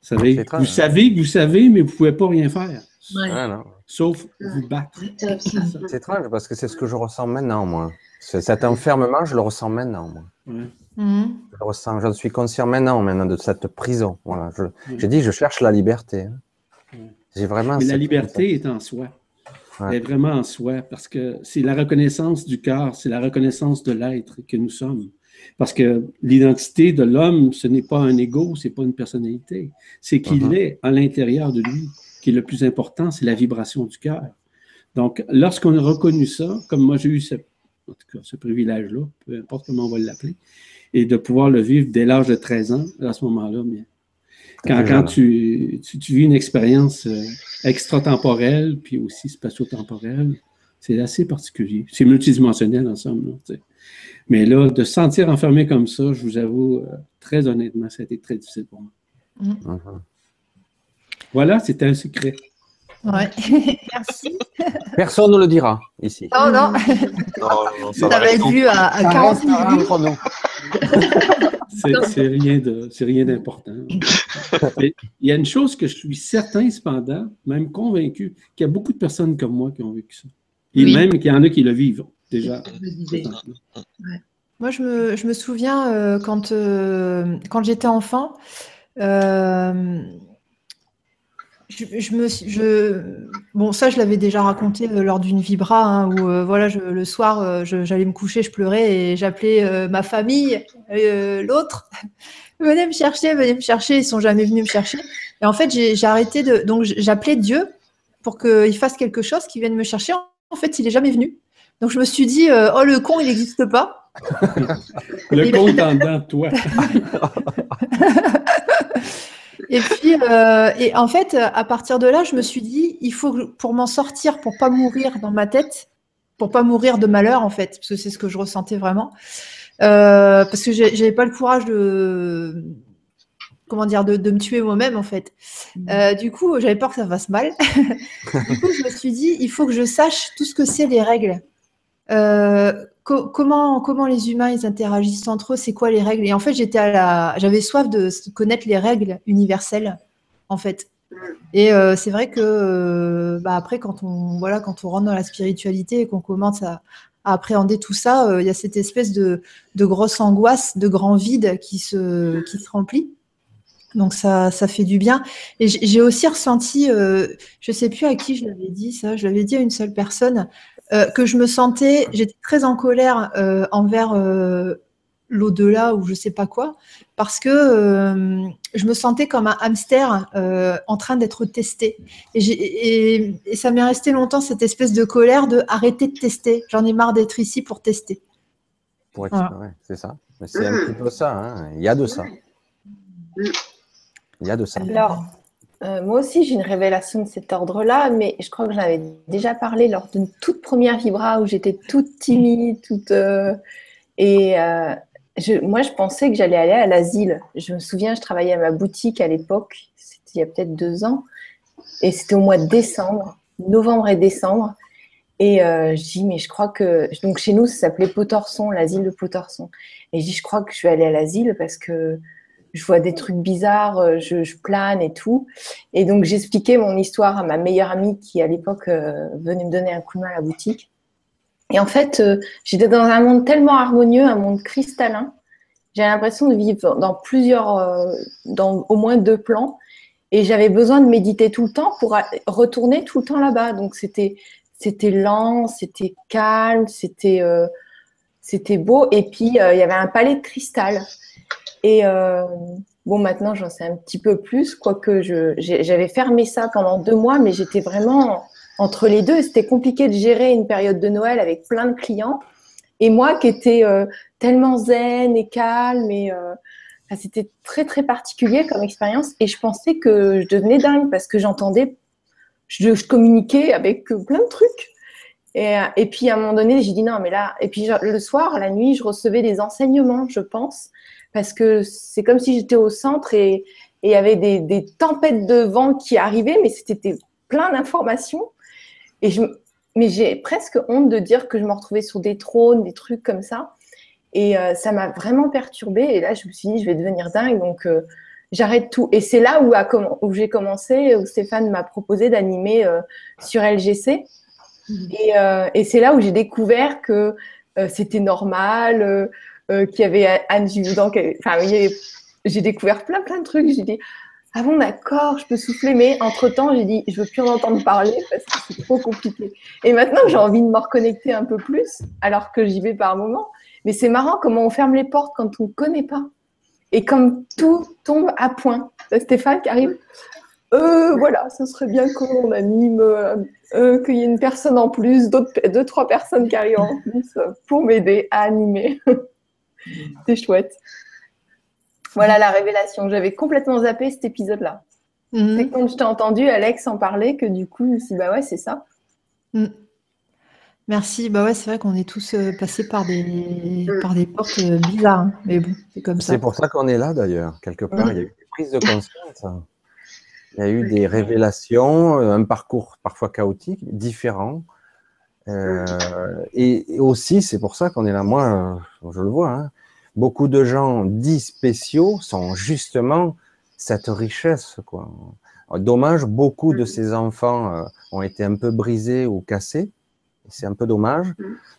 Speaker 1: Vous savez, vous
Speaker 7: hein.
Speaker 1: savez que vous savez, mais vous ne pouvez pas rien faire,
Speaker 9: Ouais.
Speaker 7: Ah, non.
Speaker 1: sauf vous battre.
Speaker 2: C'est
Speaker 7: étrange parce que c'est ce que je ressens maintenant, moi. Cet enfermement, je le ressens maintenant, moi.
Speaker 1: Ouais.
Speaker 4: Mm.
Speaker 7: Je le ressens, j'en suis conscient maintenant, maintenant de cette prison. Voilà. Je-. J'ai dit, je cherche la liberté. hein. J'ai vraiment.
Speaker 1: Mais la liberté est en soi.
Speaker 7: Ouais.
Speaker 1: Elle est vraiment en soi parce que c'est la reconnaissance du cœur, c'est la reconnaissance de l'être que nous sommes. Parce que l'identité de l'homme, ce n'est pas un ego, c'est pas une personnalité. C'est qu'il
Speaker 7: Mhm.
Speaker 1: est à l'intérieur de lui. Qui est le plus important, c'est la vibration du cœur. Donc, lorsqu'on a reconnu ça, comme moi j'ai eu ce- en tout cas, ce privilège-là, peu importe comment on va l'appeler, et de pouvoir le vivre dès l'âge de 13 ans, à ce moment-là, bien. Quand, quand tu, tu, tu, vis une expérience euh, extratemporelle, puis aussi spatio-temporelle, c'est assez particulier. C'est multidimensionnel ensemble. Là, Mais là, de se sentir enfermé comme ça, je vous avoue, euh, très honnêtement, ça a été très difficile pour moi.
Speaker 4: Mm.
Speaker 1: Voilà, c'était un secret.
Speaker 4: Ouais. Merci.
Speaker 7: Personne ne le dira ici.
Speaker 4: Non, non,
Speaker 5: Non, non, ça
Speaker 4: ça
Speaker 5: va
Speaker 4: va
Speaker 5: rester
Speaker 4: être vu à, à
Speaker 7: Ça
Speaker 4: 40
Speaker 7: reste
Speaker 4: minutes.
Speaker 1: C'est rien de- c'est rien d'important. Il y a une chose que je suis certain, cependant, même convaincu, qu'il y a beaucoup de personnes comme moi qui ont vécu ça. Et
Speaker 9: Oui.
Speaker 1: même qu'il y en a qui le vivent déjà.
Speaker 4: Moi, je me, je me souviens euh, quand, euh, quand j'étais enfant, euh, je, je me, suis- je, bon, ça, je l'avais déjà raconté euh, lors d'une vibra, hein, où euh, voilà, je- le soir, euh, j'allais me coucher, je pleurais et j'appelais euh, ma famille, euh, l'autre, venez me chercher, venez me chercher. Ils sont jamais venus me chercher. Et en fait, j'ai arrêté de, donc j'appelais Dieu pour qu'il fasse quelque chose, qu'il vienne me chercher. En fait, il est jamais venu. Donc je me suis dit, oh le con, il n'existe pas.
Speaker 1: Le
Speaker 4: Et-
Speaker 1: compte en dedans de toi.
Speaker 4: Et puis, euh, et en fait, à partir de là, je me suis dit, il faut que, pour m'en sortir, pour pas mourir dans ma tête, pour pas mourir de malheur, en fait, parce que c'est ce que je ressentais vraiment, euh, parce que j'avais pas le courage de, comment dire, de, de me tuer moi-même, en fait. Euh, du coup, j'avais peur que ça fasse mal. du coup, je me suis dit, il faut que je sache tout ce que c'est les règles. Co- comment, comment les humains ils interagissent entre eux, c'est quoi les règles? Et en fait, j'étais à j'avais soif de connaître les règles universelles, en fait. Et euh, c'est vrai que euh, bah, après, quand on, voilà, quand on rentre dans la spiritualité et qu'on commence à, à appréhender tout ça, euh, il y a cette espèce de, de grosse angoisse, de grand vide qui se, qui se remplit. Donc ça, ça fait du bien. Et j'ai aussi ressenti, euh, je sais plus à qui je l'avais dit ça, je l'avais dit à une seule personne, euh, que je me sentais, j'étais très en colère euh, envers euh, l'au-delà ou je sais pas quoi, parce que euh, je me sentais comme un hamster euh, en train d'être testé. Et, j'ai- et, et ça m'est resté longtemps cette espèce de colère de arrêter de tester. J'en ai marre d'être ici pour tester.
Speaker 7: Pour
Speaker 4: Voilà.
Speaker 7: ouais, c'est ça. C'est un petit peu ça. hein. Il y a de ça. Il y a de ça.
Speaker 3: Alors, euh, moi aussi, j'ai une révélation de cet ordre-là, mais je crois que j'en avais déjà parlé lors d'une toute première vibra où j'étais toute timide, toute. euh, et euh, moi, je pensais que j'allais aller à l'asile. Je me souviens, je travaillais à ma boutique à l'époque, c'était il y a peut-être deux ans, et c'était au mois de décembre, novembre et décembre. Et euh, je dis, mais je crois que. Donc, chez nous, ça s'appelait Potorson, l'asile de Potorson. Et je dis, je crois que je vais aller à l'asile parce que je vois des trucs bizarres, euh, je, plane et tout. Et donc, j'expliquais mon histoire à ma meilleure amie qui, à l'époque, euh, venait me donner un coup de main à la boutique. Et en fait, euh, j'étais dans un monde tellement harmonieux, un monde cristallin. J'ai l'impression de vivre dans plusieurs, dans au moins deux plans. Et j'avais besoin de méditer tout le temps pour retourner tout le temps là-bas. Donc, c'était, c'était lent, c'était calme, c'était, c'était beau. Et puis, il y avait un palais de cristal. Et euh, bon, maintenant, j'en sais un petit peu plus, quoique j'avais fermé ça pendant deux mois, mais j'étais vraiment entre les deux. C'était compliqué de gérer une période de Noël avec plein de clients. Et moi qui étais euh, tellement zen et calme, et euh, c'était très, très particulier comme expérience. Et je pensais que je devenais dingue parce que j'entendais, je, je communiquais avec plein de trucs. Et, et puis à un moment donné, j'ai dit non, mais là, et puis le soir, la nuit, je recevais des enseignements, je pense parce que c'est comme si j'étais au centre et et il y avait des, des tempêtes de vent qui arrivaient, mais c'était plein d'informations. Et je, mais j'ai presque honte de dire que je me retrouvais sur des trônes, des trucs comme ça. Et euh, ça m'a vraiment perturbée. Et là, je me suis dit, je vais devenir dingue. Donc, euh, j'arrête tout. Et c'est là où, j'ai commencé, où Stéphane m'a proposé d'animer euh, sur LGC. Et, euh, et c'est là où j'ai découvert que c'était normal, euh, euh, qu'il y avait Anne Givaudan. Enfin, j'ai découvert plein, plein de trucs. J'ai dit, ah bon, d'accord, je peux souffler. Mais entre-temps, j'ai dit, je veux plus en entendre parler parce que c'est trop compliqué. Et maintenant, j'ai envie de me reconnecter un peu plus, alors que j'y vais par moment. Mais c'est marrant comment on ferme les portes quand on ne connaît pas. Et comme tout tombe à point. Euh, Stéphane qui arrive. euh, voilà, ce serait bien qu'on anime, euh, qu'il y ait une personne en plus, deux, trois personnes qui arrivent en plus pour m'aider à animer. C'est chouette. Voilà la révélation. J'avais complètement zappé cet épisode-là.
Speaker 4: Mhm.
Speaker 3: C'est quand je t'ai entendu, Alex, en parler, que du coup, je me suis dit, bah ouais, c'est ça.
Speaker 4: Mm. Merci. Bah ouais, c'est vrai qu'on est tous euh, passés par des, par des portes euh, bizarres. hein. Mais bon, c'est comme ça.
Speaker 7: C'est pour ça qu'on est là d'ailleurs, quelque part. Il y a eu des prises de conscience. hein. Il y a eu des révélations, euh, un parcours parfois chaotique, différent. Euh, et, et aussi, c'est pour ça qu'on est là. Moi, je le vois, hein, beaucoup de gens dits spéciaux sont justement cette richesse. Quoi. Dommage, beaucoup de ces enfants euh, ont été un peu brisés ou cassés. C'est un peu dommage.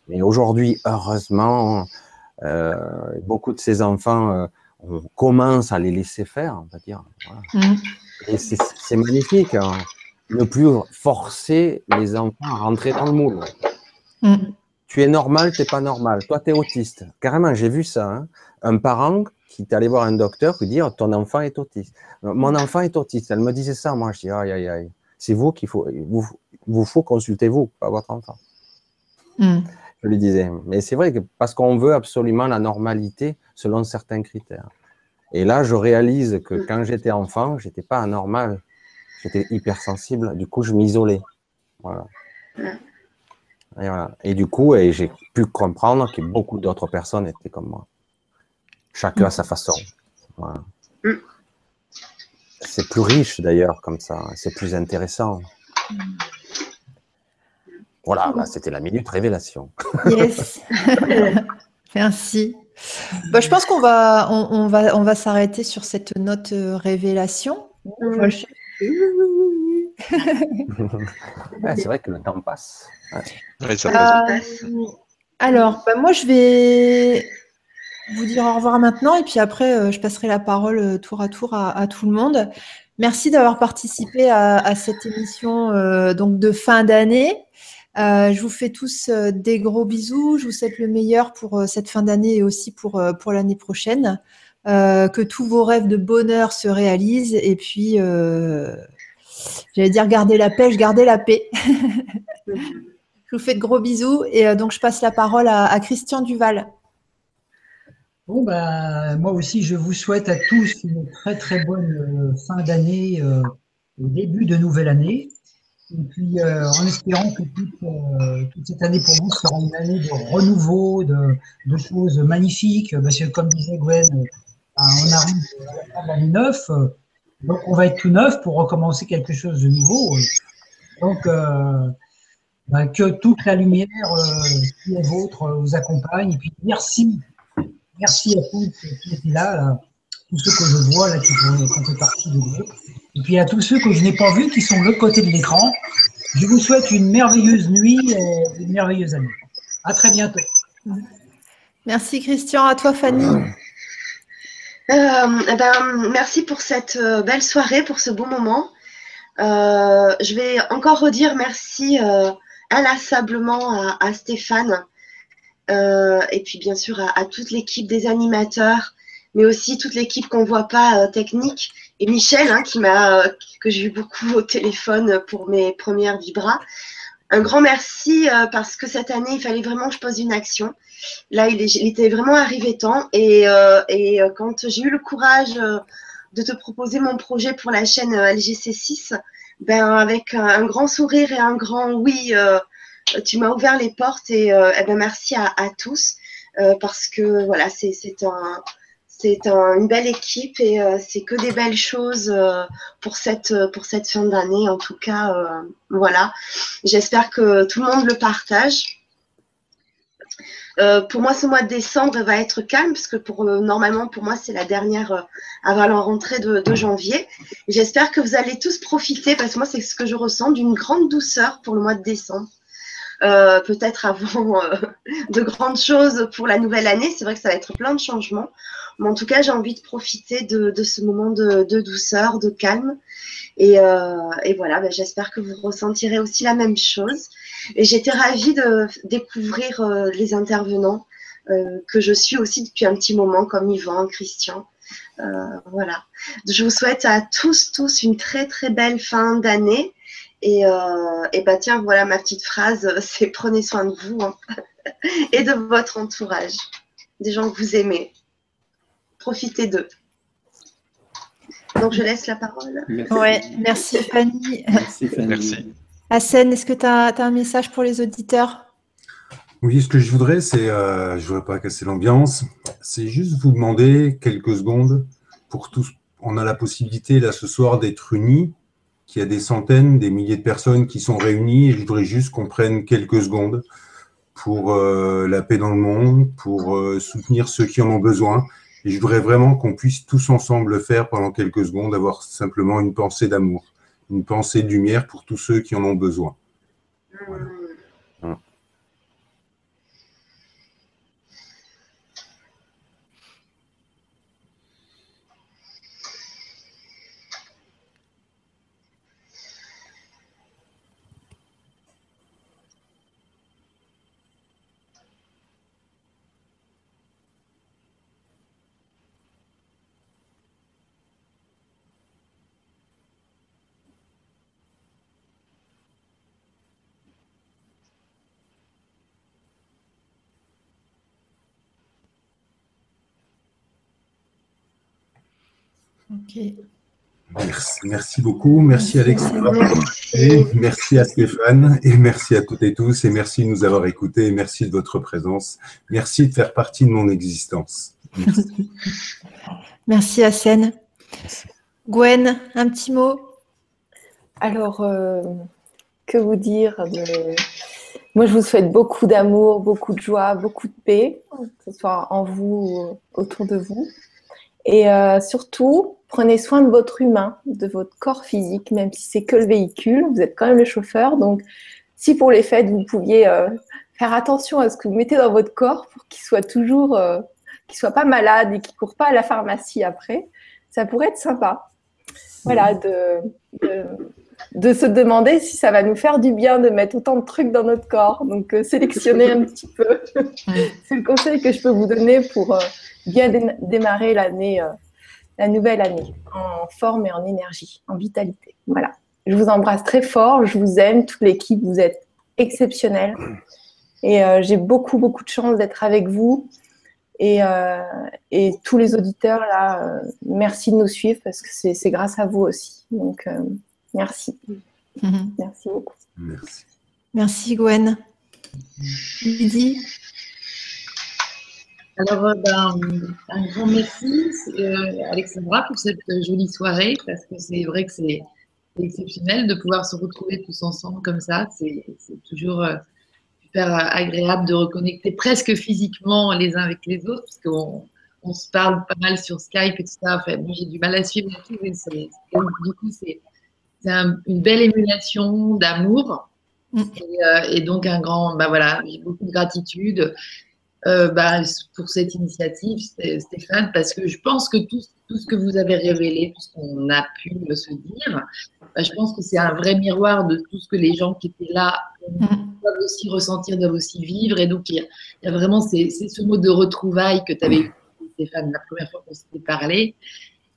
Speaker 7: Mais aujourd'hui, heureusement, euh, beaucoup de ces enfants, on commence à les laisser faire, on va dire. Voilà.
Speaker 4: Mm.
Speaker 7: Et c'est c'est magnifique. hein. Ne plus forcer les enfants à rentrer dans le moule.
Speaker 4: Mm.
Speaker 7: Tu es normal, tu n'es pas normal. Toi, tu es autiste. Carrément, j'ai vu ça. hein. Un parent qui est allé voir un docteur lui dire ton enfant est autiste. Mon enfant est autiste. Elle me disait ça. Moi, je dis aïe, aïe, aïe. C'est vous qu'il faut, vous, vous faut consulter vous, pas votre enfant.
Speaker 4: Mm.
Speaker 7: Je lui disais. Mais c'est vrai que parce qu'on veut absolument la normalité selon certains critères. Et là, je réalise que quand j'étais enfant, j'étais pas anormal. J'étais hypersensible. Du coup, je m'isolais. Voilà. Et, voilà. Et du coup, et j'ai pu comprendre que beaucoup d'autres personnes étaient comme moi. Chacun à sa façon. Voilà. C'est plus riche d'ailleurs comme ça. C'est plus intéressant. Voilà, là, c'était la minute révélation.
Speaker 4: Yes. Merci. Bah, je pense qu'on va, on, on va, on va s'arrêter sur cette note euh, révélation.
Speaker 7: Ouais, c'est vrai que le temps passe. Ouais.
Speaker 5: Ouais, ça passe.
Speaker 4: Euh, alors, bah, moi, je vais vous dire au revoir maintenant et puis après, euh, je passerai la parole euh, tour à tour à, à tout le monde. Merci d'avoir participé à, à cette émission euh, donc de fin d'année. Euh, je vous fais tous euh, des gros bisous. Je vous souhaite le meilleur pour euh, cette fin d'année et aussi pour, euh, pour l'année prochaine. Euh, que tous vos rêves de bonheur se réalisent et puis, euh, j'allais dire, gardez la pêche, gardez la paix. Je vous fais de gros bisous et euh, donc je passe la parole à, Christian Duval.
Speaker 6: Bon, ben, moi aussi, je vous souhaite à tous une très très bonne fin d'année euh, début de nouvelle année. Et puis, en espérant que toute, cette année pour vous sera une année de renouveau, de, de choses magnifiques. Parce que, comme disait Gwen, on arrive à l'année neuf, euh, donc on va être tout neuf pour recommencer quelque chose de nouveau. Donc, euh, ben, que toute la lumière euh, qui est vôtre vous accompagne. Et puis, merci Merci à tous qui étaient là, tous ceux que je vois là qui font partie du groupe. Et puis à tous ceux que je n'ai pas vus qui sont de l'autre côté de l'écran. Je vous souhaite une merveilleuse nuit et une merveilleuse année. À très bientôt.
Speaker 4: Merci Christian, à toi Fanny.
Speaker 2: Euh, eh ben, merci pour cette euh, belle soirée, pour ce beau moment. Euh, je vais encore redire merci inlassablement à, Stéphane et puis bien sûr à, toute l'équipe des animateurs, mais aussi toute l'équipe qu'on voit pas technique et Michel hein, qui m'a que j'ai eu beaucoup au téléphone pour mes premières vibras. Un grand merci parce que cette année il fallait vraiment que je pose une action. Là, il, était vraiment arrivé temps. Et, euh, euh, quand j'ai eu le courage euh, de te proposer mon projet pour la chaîne euh, LGC6, ben, avec un, grand sourire et un grand oui, tu m'as ouvert les portes. Et, eh ben, merci à, tous parce que voilà, c'est c'est un. C'est un- une belle équipe et c'est que des belles choses pour cette fin d'année. En tout cas, voilà. J'espère que tout le monde le partage. Euh, pour moi, ce mois de décembre va être calme parce que pour, euh, normalement, pour moi, c'est la dernière euh, avant la rentrée de, janvier. J'espère que vous allez tous profiter parce que moi, c'est ce que je ressens d'une grande douceur pour le mois de décembre. Euh, Peut-être avant euh, de grandes choses pour la nouvelle année. C'est vrai que ça va être plein de changements. Mais en tout cas, j'ai envie de profiter de, ce moment de, douceur, de calme. Et, euh, voilà, ben, j'espère que vous ressentirez aussi la même chose. Et j'étais ravie de découvrir euh, les intervenants euh, que je suis aussi depuis un petit moment, comme Yvan, Christian. voilà. Je vous souhaite à tous, tous une très, très belle fin d'année. Et, et bah tiens, voilà ma petite phrase, c'est prenez soin de vous hein, et de votre entourage, des gens que vous aimez. Profitez d'eux. Donc je laisse la parole.
Speaker 4: Merci, ouais, merci Fanny.
Speaker 1: Merci Fanny.
Speaker 5: Merci.
Speaker 4: Hassen, est-ce que tu as, un message pour les auditeurs?
Speaker 8: Oui, ce que je voudrais, c'est, euh, je ne voudrais pas casser l'ambiance, c'est juste vous demander quelques secondes pour tous. On a la possibilité là ce soir d'être unis, qu'il y a des centaines, des milliers de personnes qui sont réunies, et je voudrais juste qu'on prenne quelques secondes pour euh, la paix dans le monde, pour euh, soutenir ceux qui en ont besoin. Et je voudrais vraiment qu'on puisse tous ensemble le faire pendant quelques secondes, avoir simplement une pensée d'amour, une pensée de lumière pour tous ceux qui en ont besoin. Voilà. Merci, merci beaucoup. Merci Alexandra. Merci à Stéphane et merci à toutes et tous et merci de nous avoir écoutés. Merci de votre présence. Merci de faire partie de mon existence. Merci,
Speaker 4: merci Hassen. Gwen, un petit mot?
Speaker 3: Alors, euh, que vous dire de... Moi, je vous souhaite beaucoup d'amour, beaucoup de joie, beaucoup de paix, que ce soit en vous ou autour de vous. Et euh, surtout, prenez soin de votre humain, de votre corps physique, même si c'est que le véhicule, vous êtes quand même le chauffeur. Donc, si pour les fêtes, vous pouviez euh, faire attention à ce que vous mettez dans votre corps pour qu'il soit toujours, euh, qu'il soit pas malade et qu'il court pas à la pharmacie après, ça pourrait être sympa. Voilà, de, de, se demander si ça va nous faire du bien de mettre autant de trucs dans notre corps. Donc, euh, sélectionnez un petit peu. c'est le conseil que je peux vous donner pour euh, bien dé démarrer l'année la nouvelle année en forme et en énergie, en vitalité. Voilà. Je vous embrasse très fort, je vous aime, toute l'équipe, vous êtes exceptionnels. Et euh, j'ai beaucoup, beaucoup de chance d'être avec vous. Et, euh, et, tous les auditeurs, là, euh, merci de nous suivre parce que c'est grâce à vous aussi. Donc, euh, merci.
Speaker 4: Mhm.
Speaker 3: Merci beaucoup.
Speaker 8: Merci.
Speaker 4: Merci Gwen. Lydie
Speaker 9: alors, euh, ben, un grand merci, euh, Alexandra, pour cette jolie soirée, parce que c'est vrai que c'est exceptionnel de pouvoir se retrouver tous ensemble comme ça. C'est toujours euh, super agréable de reconnecter presque physiquement les uns avec les autres, parce qu'on on se parle pas mal sur Skype et tout ça. Enfin, bon, j'ai du mal à suivre tout, mais du coup, c'est une belle émulation d'amour.
Speaker 4: Mm.
Speaker 9: Et, euh, et, donc, un grand, bah voilà, j'ai beaucoup de gratitude euh, bah, pour cette initiative, Stéphane, parce que je pense que tout, tout ce que vous avez révélé, tout ce qu'on a pu se dire, bah, je pense que c'est un vrai miroir de tout ce que les gens qui étaient là doivent aussi ressentir, doivent aussi vivre. Et donc, il y a, il y a vraiment c'est ce mot de retrouvailles que tu avais eu, Stéphane, la première fois qu'on s'était parlé,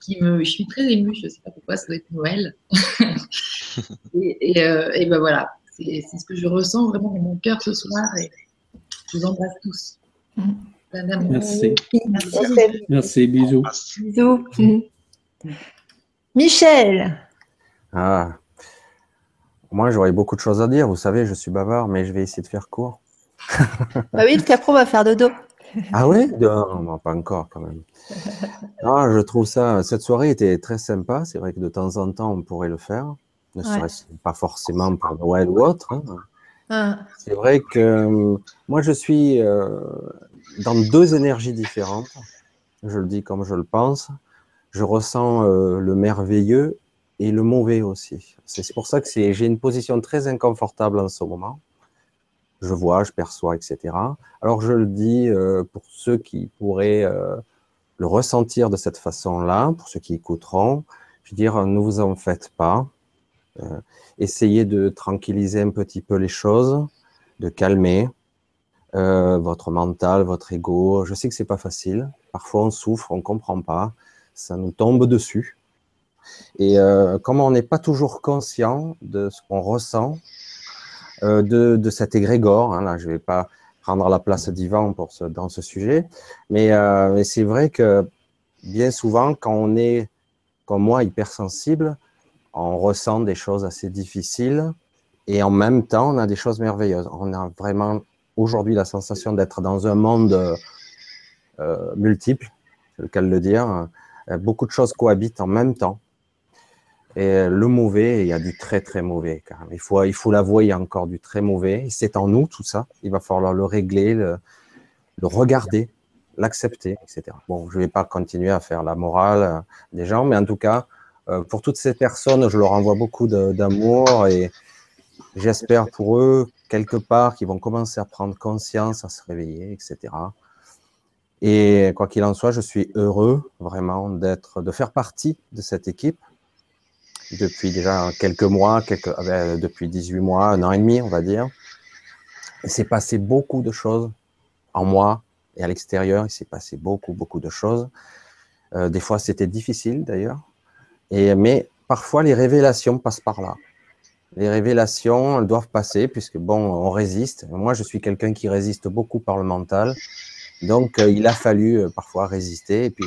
Speaker 9: qui me, je suis très émue, je ne sais pas pourquoi, ça doit être Noël. et, et, euh, et ben voilà, c'est ce que je ressens vraiment dans mon cœur ce soir. Et je vous embrasse tous.
Speaker 1: Merci.
Speaker 4: Merci.
Speaker 1: Merci, bisous.
Speaker 4: Bisous. Michel.
Speaker 7: Ah. Moi, j'aurais beaucoup de choses à dire. Vous savez, je suis bavard, mais je vais essayer de faire court.
Speaker 4: bah oui, le capro va faire dodo.
Speaker 7: Ah oui Non, pas encore quand même. Ah, je trouve ça. Cette soirée était très sympa. C'est vrai que de temps en temps, on pourrait le faire. Ne
Speaker 4: Ouais.
Speaker 7: serait-ce pas forcément pour Noël ou autre. hein.
Speaker 4: Ah.
Speaker 7: C'est vrai que euh, moi, je suis euh, dans deux énergies différentes. Je le dis comme je le pense. Je ressens euh, le merveilleux et le mauvais aussi. C'est pour ça que j'ai une position très inconfortable en ce moment. Je vois, je perçois, etc. Alors, je le dis euh, pour ceux qui pourraient euh, le ressentir de cette façon-là, pour ceux qui écouteront, je veux dire, ne vous en faites pas. Euh, essayez de tranquilliser un petit peu les choses, de calmer votre mental, votre ego. Je sais que c'est pas facile. Parfois, on souffre, on comprend pas. ça nous tombe dessus. Et comme on n'est pas toujours conscient de ce qu'on ressent, euh, de, cet égrégore, hein, là, je ne vais pas prendre la place d'Ivan pour dans ce sujet, mais, euh, mais c'est vrai que bien souvent, quand on est, comme moi, hypersensible, on ressent des choses assez difficiles et en même temps, on a des choses merveilleuses. On a vraiment aujourd'hui la sensation d'être dans un monde euh, multiple, c'est le cas de le dire. Beaucoup de choses cohabitent en même temps. Et le mauvais, il y a du très très mauvais. Quand même. Il faut, il faut l'avouer, il y a encore du très mauvais. C'est en nous tout ça. Il va falloir le régler, le, regarder, l'accepter, etc. Bon, je ne vais pas continuer à faire la morale euh, des gens, mais en tout cas, euh, pour toutes ces personnes, je leur envoie beaucoup d'amour et j'espère pour eux, quelque part, qu'ils vont commencer à prendre conscience, à se réveiller, etc. Et quoi qu'il en soit, je suis heureux vraiment de faire partie de cette équipe depuis déjà quelques mois, quelques, euh, depuis 18 mois, un an et demi, on va dire. Il s'est passé beaucoup de choses en moi et à l'extérieur. Il s'est passé beaucoup, beaucoup de choses. Euh, des fois, c'était difficile d'ailleurs. Mais parfois, les révélations passent par là. Les révélations, elles doivent passer puisque, bon, on résiste. Moi, je suis quelqu'un qui résiste beaucoup par le mental. Donc, euh, il a fallu euh, parfois résister. Et puis,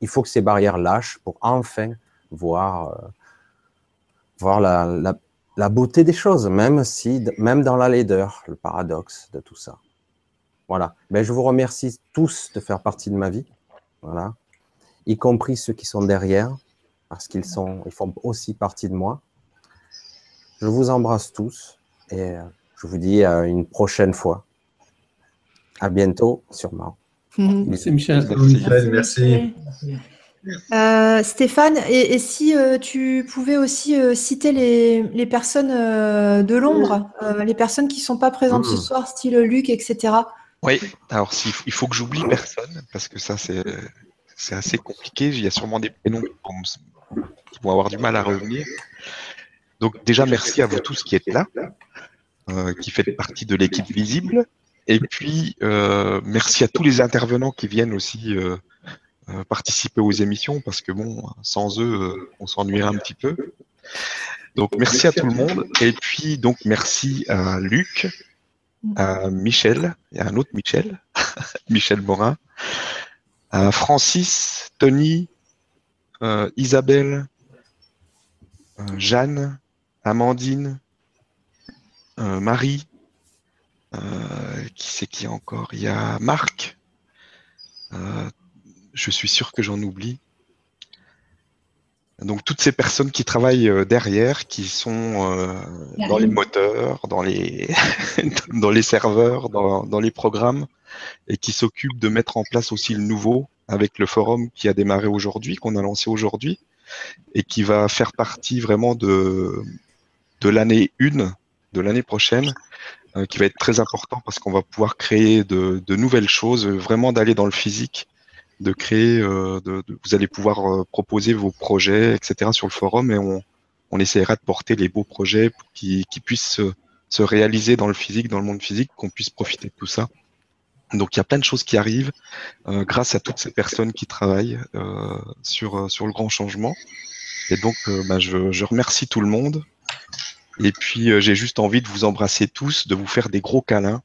Speaker 7: il faut que ces barrières lâchent pour enfin voir voir la, la, beauté des choses, même si, même dans la laideur, le paradoxe de tout ça. Voilà. Ben, je vous remercie tous de faire partie de ma vie. Voilà. Y compris ceux qui sont derrière, parce qu'ils sont, ils font aussi partie de moi. Je vous embrasse tous et je vous dis à une prochaine fois. À bientôt, sûrement.
Speaker 1: Merci Michel.
Speaker 8: Merci. Michel, merci.
Speaker 4: Euh, Stéphane, et, si euh, tu pouvais aussi euh, citer les, personnes de l'ombre, les personnes qui ne sont pas présentes ce mmh. soir, style Luc, etc.
Speaker 5: Oui, alors il faut que j'oublie personne, parce que ça c'est assez compliqué, il y a sûrement des prénoms qui vont avoir du mal à revenir. Donc déjà merci à vous tous qui êtes là, qui faites partie de l'équipe visible, et puis merci à tous les intervenants qui viennent aussi participer aux émissions parce que bon, sans eux, euh, on s'ennuierait un petit peu. Donc merci à tout le monde. et puis donc merci à Luc, à Michel et à un autre Michel, Michel Morin, à Francis, Tony, euh, Isabelle, Jeanne, Amandine, Marie, qui c'est qui encore? Il y a Marc, je suis sûr que j'en oublie. Donc toutes ces personnes qui travaillent euh, derrière, qui sont euh, dans les moteurs, dans les, dans les serveurs, dans, dans, les programmes, et qui s'occupent de mettre en place aussi le nouveau avec le forum qui a démarré aujourd'hui, qu'on a lancé aujourd'hui, et qui va faire partie vraiment de, de l'année 1, de l'année prochaine, euh, qui va être très important parce qu'on va pouvoir créer de, de nouvelles choses, vraiment d'aller dans le physique de créer, euh, vous allez pouvoir euh, proposer vos projets, etc. sur le forum et on, on essaiera de porter les beaux projets qu'ils puissent se, réaliser dans le physique, dans le monde physique, qu'on puisse profiter de tout ça. Donc il y a plein de choses qui arrivent euh, grâce à toutes ces personnes qui travaillent sur, le grand changement. Et donc bah, je, remercie tout le monde. Et puis j'ai juste envie de vous embrasser tous, de vous faire des gros câlins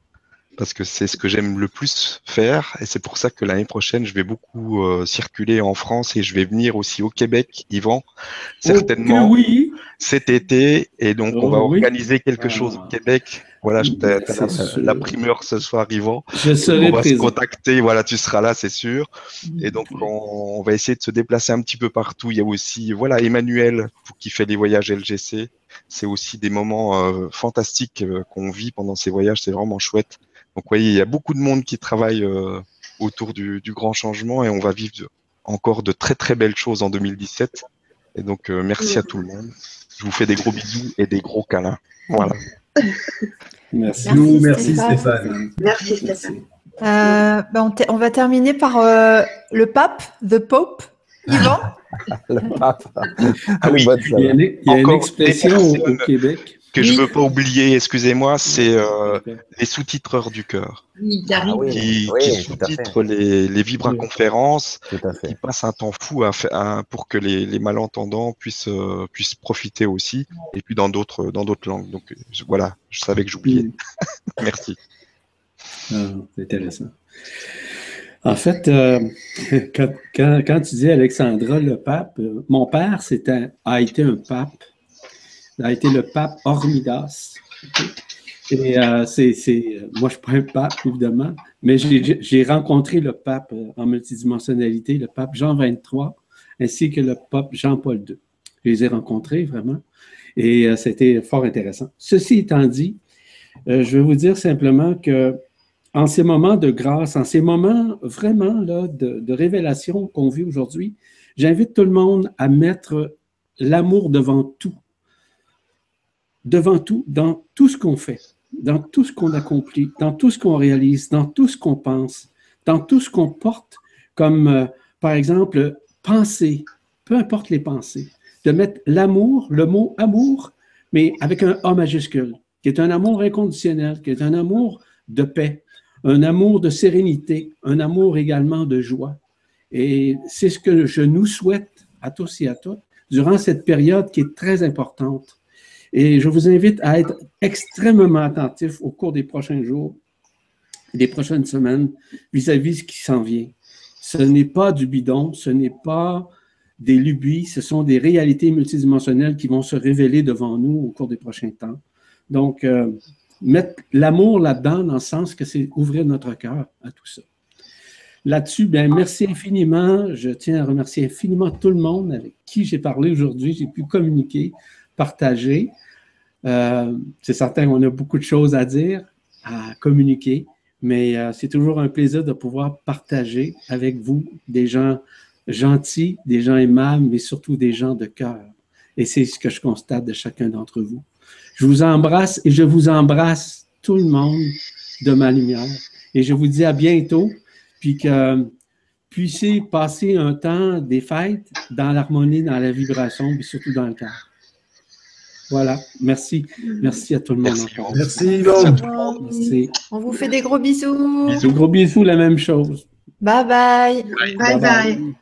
Speaker 5: parce que c'est ce que j'aime le plus faire et c'est pour ça que l'année prochaine je vais beaucoup euh, circuler en France et je vais venir aussi au Québec, Yvan, certainement
Speaker 1: oui.
Speaker 5: cet été et donc on va oh organiser quelque chose au Québec. Voilà, je t'ai la, primeur ce soir, Yvan.
Speaker 1: Je serai
Speaker 5: on va se contacter, voilà, tu seras là, c'est sûr. Et donc on, va essayer de se déplacer un petit peu partout. Il y a aussi, voilà, Emmanuel qui fait les voyages LGC. C'est aussi des moments euh, fantastiques euh, qu'on vit pendant ces voyages. C'est vraiment chouette. Donc, vous voyez, il y a beaucoup de monde qui travaille euh, autour du, grand changement et on va vivre encore de très très belles choses en 2017. Et donc, euh, merci à tout le monde. Je vous fais des gros bisous et des gros câlins. Voilà.
Speaker 8: Merci, merci, Stéphane.
Speaker 2: Merci Stéphane.
Speaker 4: Euh, ben, on, va terminer par le pape, The Pope, Yvan?
Speaker 7: le pape.
Speaker 5: Ah oui.
Speaker 1: Il y a une, expression au, Québec
Speaker 5: que je veux pas oublier, excusez-moi, c'est euh, les sous-titreurs du cœur.
Speaker 9: Oui,
Speaker 7: Ah oui,
Speaker 5: qui,
Speaker 7: oui,
Speaker 5: qui sous-titrent les, les vibraconférences, qui passent un temps fou à, fa- à- pour que les, les malentendants puissent, euh, puissent profiter aussi, et puis dans d'autres dans d'autres langues. Donc je- voilà, je savais que j'oubliais. Merci.
Speaker 1: Ah, c'est intéressant. En fait, euh, quand, quand- quand tu dis Alexandra, le pape, euh, mon père c'était, a été un pape, a été le pape Hormidas. Et euh, c'est, moi, je ne suis pas un pape, évidemment, mais j'ai, rencontré le pape euh, en multidimensionnalité, le pape Jean 23, ainsi que le pape Jean-Paul II. Je les ai rencontrés vraiment, et euh, c'était fort intéressant. Ceci étant dit, je vais vous dire simplement que en ces moments de grâce, en ces moments vraiment là, de, de révélation qu'on vit aujourd'hui, j'invite tout le monde à mettre l'amour devant tout. Devant tout, dans tout ce qu'on fait, dans tout ce qu'on accomplit, dans tout ce qu'on réalise, dans tout ce qu'on pense, dans tout ce qu'on porte, comme euh, par exemple penser, peu importe les pensées, de mettre l'amour, le mot amour, mais avec un A majuscule, qui est un amour inconditionnel, qui est un amour de paix, un amour de sérénité, un amour également de joie. Et c'est ce que je nous souhaite à tous et à toutes durant cette période qui est très importante. Et je vous invite à être extrêmement attentifs au cours des prochains jours, des prochaines semaines, vis-à-vis de ce qui s'en vient. Ce n'est pas du bidon, ce n'est pas des lubies, ce sont des réalités multidimensionnelles qui vont se révéler devant nous au cours des prochains temps. Donc, euh, mettre l'amour là-dedans, dans le sens que c'est ouvrir notre cœur à tout ça. Là-dessus, bien, merci infiniment. Je tiens à remercier infiniment tout le monde avec qui j'ai parlé aujourd'hui. J'ai pu communiquer, partager. Euh, c'est certain qu'on a beaucoup de choses à dire, à communiquer, mais euh, c'est toujours un plaisir de pouvoir partager avec vous des gens gentils, des gens aimables, mais surtout des gens de cœur. Et c'est ce que je constate de chacun d'entre vous. Je vous embrasse et je vous embrasse tout le monde de ma lumière. Et je vous dis à bientôt, puis que puissiez passer un temps des fêtes dans l'harmonie, dans la vibration, mais surtout dans le cœur. Voilà. Merci. Merci à tout le monde.
Speaker 5: Merci,
Speaker 1: encore.
Speaker 8: Merci Yvon.
Speaker 4: On vous fait des gros bisous.
Speaker 1: Bisous. Gros bisous, la même chose.
Speaker 4: Bye bye.
Speaker 2: Bye bye.
Speaker 1: bye.